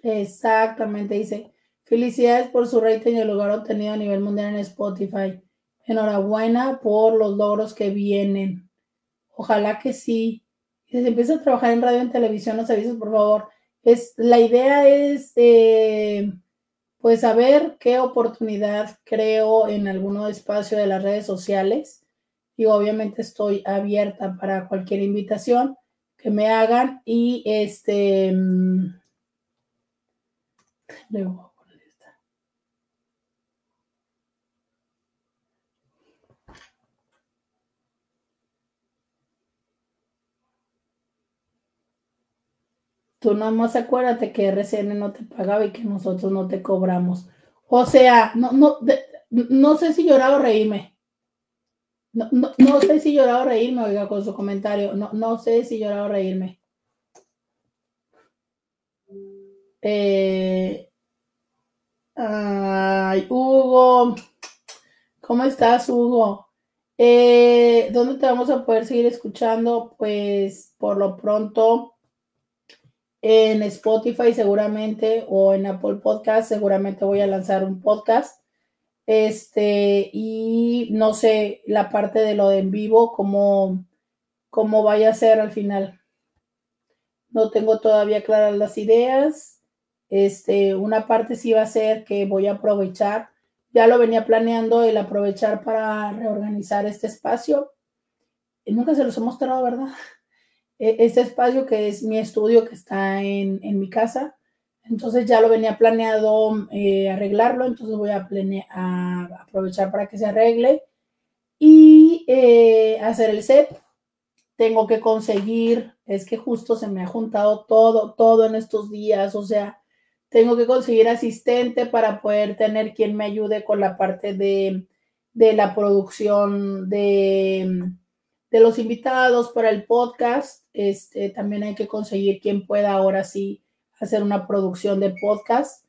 Exactamente, dice. Felicidades por su rating y el lugar obtenido a nivel mundial en Spotify. Enhorabuena por los logros que vienen. Ojalá que sí. Si se empieza a trabajar en radio en televisión, los avisos, por favor. Es, la idea es eh, pues saber qué oportunidad creo en algún espacio de las redes sociales. Y obviamente estoy abierta para cualquier invitación que me hagan. Y este. Mm, Tú nada más acuérdate que RCN no te pagaba y que nosotros no te cobramos. O sea, no, no, no sé si llorar o reírme. No, no, sé si llorar o reírme, oiga, con su comentario. No, no sé si llorar o reírme. Eh, ay, Hugo. ¿Cómo estás, Hugo? Eh, ¿Dónde te vamos a poder seguir escuchando? Pues por lo pronto en Spotify seguramente o en Apple Podcast seguramente voy a lanzar un podcast. Este, y no sé la parte de lo de en vivo, cómo, cómo vaya a ser al final. No tengo todavía claras las ideas. Este, una parte sí va a ser que voy a aprovechar, ya lo venía planeando el aprovechar para reorganizar este espacio. Nunca se los he mostrado, ¿verdad? E-, este espacio que es mi estudio que está en, mi casa. Entonces ya lo venía planeado eh, arreglarlo, entonces voy a, a, aprovechar para que se arregle y eh, hacer el set. Tengo que conseguir, es que justo se me ha juntado todo, todo en estos días, o sea, tengo que conseguir asistente para poder tener quien me ayude con la parte de, de la producción de de los invitados para el podcast. Este, también hay que conseguir quien pueda ahora sí hacer una producción de podcast.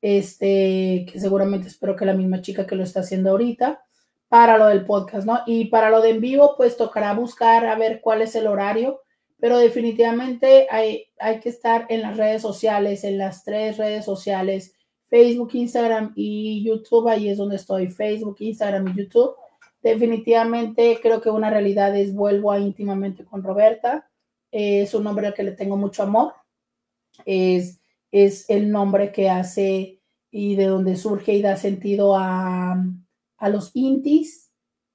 Este, que seguramente espero que la misma chica que lo está haciendo ahorita para lo del podcast, ¿no? Y para lo de en vivo, pues tocará buscar a ver cuál es el horario, pero definitivamente hay, hay que estar en las redes sociales, en las tres redes sociales, Facebook, Instagram y YouTube, ahí es donde estoy, Facebook, Instagram y YouTube Definitivamente creo que una realidad es vuelvo a íntimamente con Roberta. Es un nombre al que le tengo mucho amor. Es, es el nombre que hace y de donde surge y da sentido a, a los intis,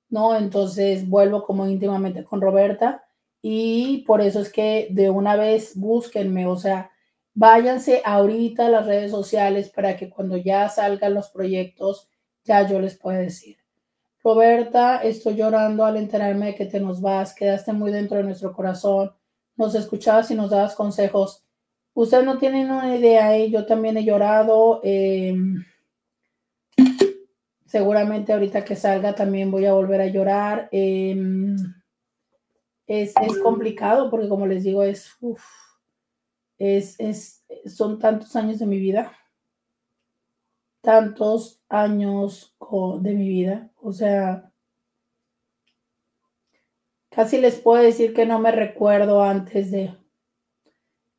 ¿no? Entonces vuelvo como íntimamente con Roberta y por eso es que de una vez búsquenme, o sea, váyanse ahorita a las redes sociales para que cuando ya salgan los proyectos, ya yo les pueda decir. Roberta, estoy llorando al enterarme de que te nos vas, quedaste muy dentro de nuestro corazón, nos escuchabas y nos dabas consejos. Ustedes no tienen una idea, ¿eh? yo también he llorado. Eh, seguramente ahorita que salga también voy a volver a llorar. Em, es, complicado porque como les digo, es, es, es, son tantos años de mi vida. Tantos años de mi vida. O sea, casi les puedo decir que no me recuerdo antes de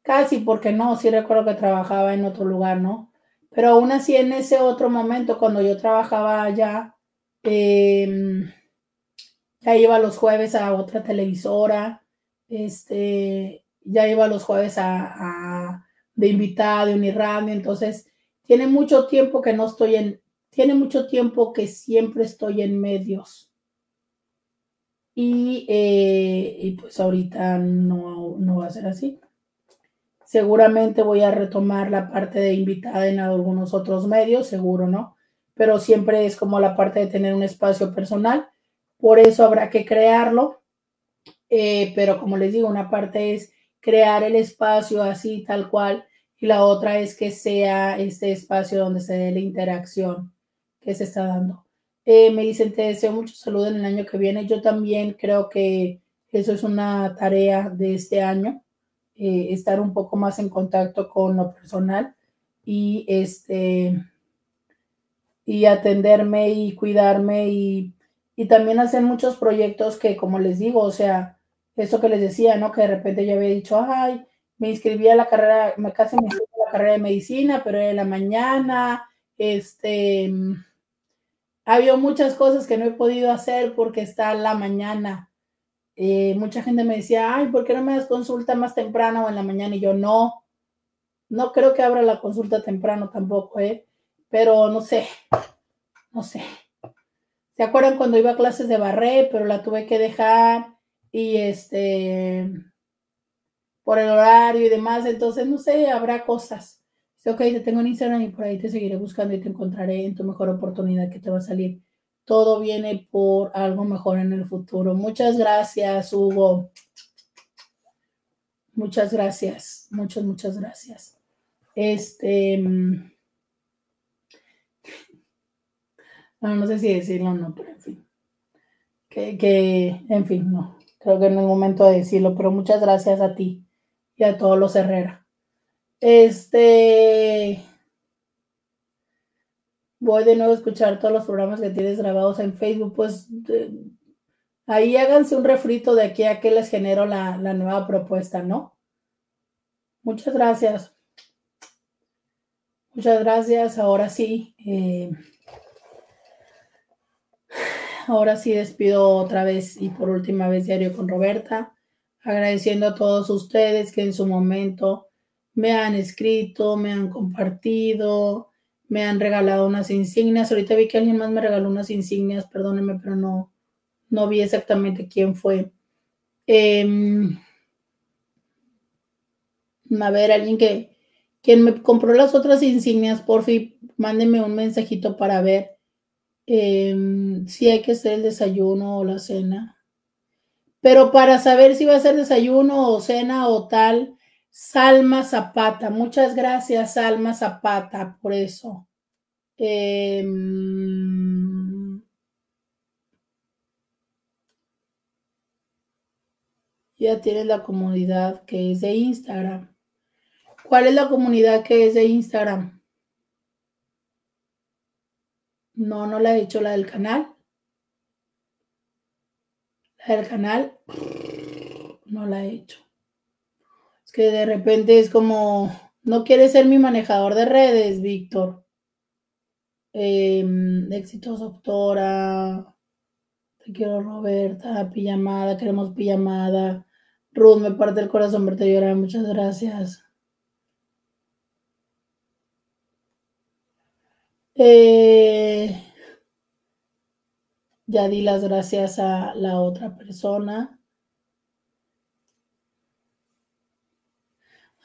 Casi porque no, sí recuerdo que trabajaba en otro lugar, ¿no? Pero aún así en ese otro momento, cuando yo trabajaba allá, em, ya iba los jueves a otra televisora, este, ya iba los jueves a, de invitada de Uniradio, entonces tiene mucho tiempo que no estoy en, tiene mucho tiempo que siempre estoy en medios. Y, eh, y pues ahorita no, no va a ser así. Seguramente voy a retomar la parte de invitada en algunos otros medios, seguro, ¿no? Pero siempre es como la parte de tener un espacio personal. Por eso habrá que crearlo. Eh, pero como les digo, una parte es crear el espacio así, tal cual, y la otra es que sea este espacio donde se dé la interacción que se está dando. Eh, me dicen, te deseo mucho salud en el año que viene. Yo también creo que eso es una tarea de este año. Eh, estar un poco más en contacto con lo personal y este y atenderme y cuidarme y, y también hacer muchos proyectos que como les digo, o sea, eso que les decía, ¿no? Que de repente yo había dicho, ay, me inscribí a la carrera, me casi me inscribí a la carrera de medicina, pero era en la mañana, este, había muchas cosas que no he podido hacer porque está la mañana eh, mucha gente me decía, ay, ¿por qué no me das consulta más temprano o en la mañana? Y yo, no, no creo que abra la consulta temprano tampoco, ¿eh? Pero no sé, no sé. ¿Se acuerdan cuando iba a clases de barré, pero la tuve que dejar y este, por el horario y demás? Entonces, no sé, habrá cosas. Dice, ok, te tengo en Instagram y por ahí te seguiré buscando y te encontraré en tu mejor oportunidad que te va a salir todo viene por algo mejor en el futuro. Muchas gracias, Hugo. Muchas gracias, muchas, muchas gracias. Este, mm, [laughs] no, sé si decirlo o no, pero en fin. Que, que, en fin, no. Creo que no es momento de decirlo, pero muchas gracias a ti y a todos los Herrera. Este, voy de nuevo a escuchar todos los programas que tienes grabados en Facebook, pues ahí háganse un refrito de aquí a que les genero la, nueva propuesta, ¿no? Muchas gracias. Muchas gracias. Ahora sí. Eh, ahora sí despido otra vez y por última vez diario con Roberta, agradeciendo a todos ustedes que en su momento me han escrito, me han compartido, me han regalado unas insignias. Ahorita vi que alguien más me regaló unas insignias, perdónenme, pero no, no vi exactamente quién fue. Em, a ver, alguien que quien me compró las otras insignias, por fin, mándenme un mensajito para ver em, si hay que hacer el desayuno o la cena. Pero para saber si va a ser desayuno o cena o tal, Salma Zapata, muchas gracias, Salma Zapata, por eso. Em, ya tienes la comunidad que es de Instagram. ¿Cuál es la comunidad que es de Instagram? No, no la he hecho, la del canal. La del canal, no la he hecho que de repente es como, no quieres ser mi manejador de redes, Víctor. Éxitos, doctora. Te quiero, Roberta. Pijamada, queremos pijamada. Ruth, me parte el corazón verte llorar. Muchas gracias. Eh, ya di las gracias a la otra persona.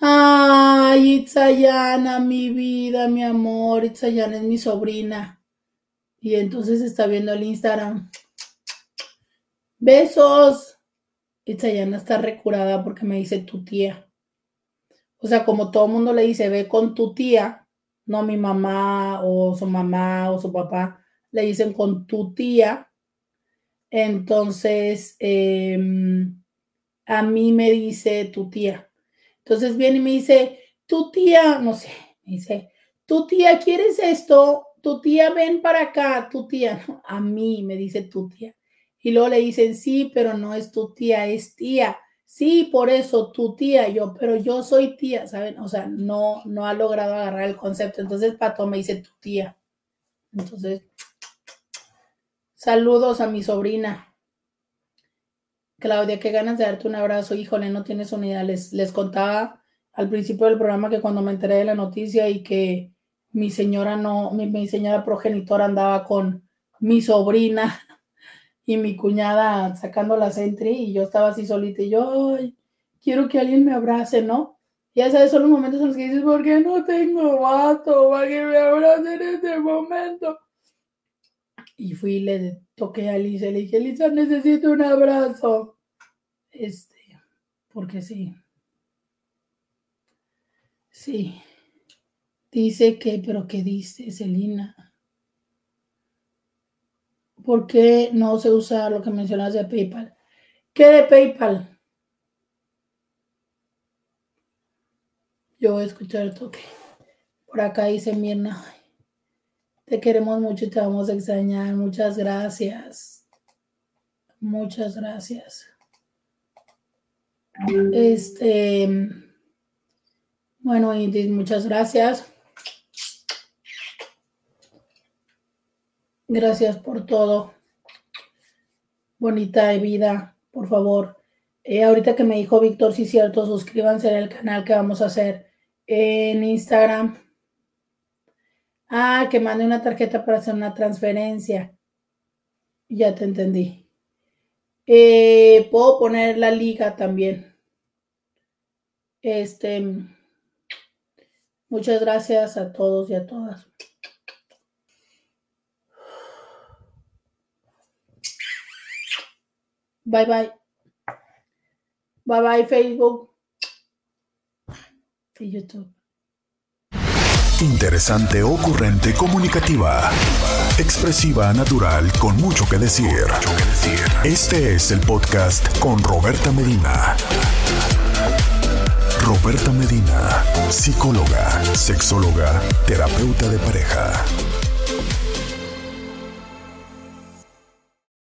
Ay, Itzayana, mi vida, mi amor. Itzayana es mi sobrina. Y entonces está viendo el Instagram. Besos. Itzayana está recurada porque me dice tu tía. o sea, como todo el mundo le dice, ve con tu tía, no mi mamá o su mamá o su papá, le dicen con tu tía. Entonces, em, a mí me dice tu tía. Entonces viene y me dice, tu tía, no sé, me dice, tu tía, ¿quieres esto? Tu tía, ven para acá, tu tía. [laughs] A mí me dice tu tía. Y luego le dicen, sí, pero no es tu tía, es tía. Sí, por eso tu tía, yo, pero yo soy tía, ¿saben? O sea, no, no ha logrado agarrar el concepto. Entonces Pato me dice tu tía. Entonces, [tsk] saludos a mi sobrina. Claudia, qué ganas de darte un abrazo. Híjole, no tienes unidad. Les, les contaba al principio del programa que cuando me enteré de la noticia y que mi señora no, mi, señora progenitora andaba con mi sobrina [laughs] y mi cuñada sacando la Sentry y yo estaba así solita y yo, quiero que alguien me abrace, ¿no? Ya sabes, son los momentos en los que dices, ¿por qué no tengo vato para que me abrace en este momento? Y fui y le toqué a Lisa, le dije, Lisa, necesito un abrazo. Este, porque sí. Sí. Dice que, pero ¿qué dice Celina? ¿Por qué no se usa lo que mencionas de PayPal? ¿Qué de PayPal? Yo voy a escuchar el toque. Por acá dice Mirna. Te queremos mucho y te vamos a extrañar. Muchas gracias. Muchas gracias. Este. Bueno, Indis, muchas gracias. Gracias por todo. Bonita de vida, por favor. Eh, ahorita que me dijo Víctor, sí, cierto, suscríbanse al canal que vamos a hacer en Instagram. Ah, que mande una tarjeta para hacer una transferencia. Ya te entendí. Eh, puedo poner la liga también. Este, muchas gracias a todos y a todas. Bye bye. Bye bye Facebook y YouTube. Interesante, ocurrente, comunicativa, expresiva, natural, con mucho que decir. Este es el podcast con Roberta Medina. Roberta Medina, psicóloga, sexóloga, terapeuta de pareja.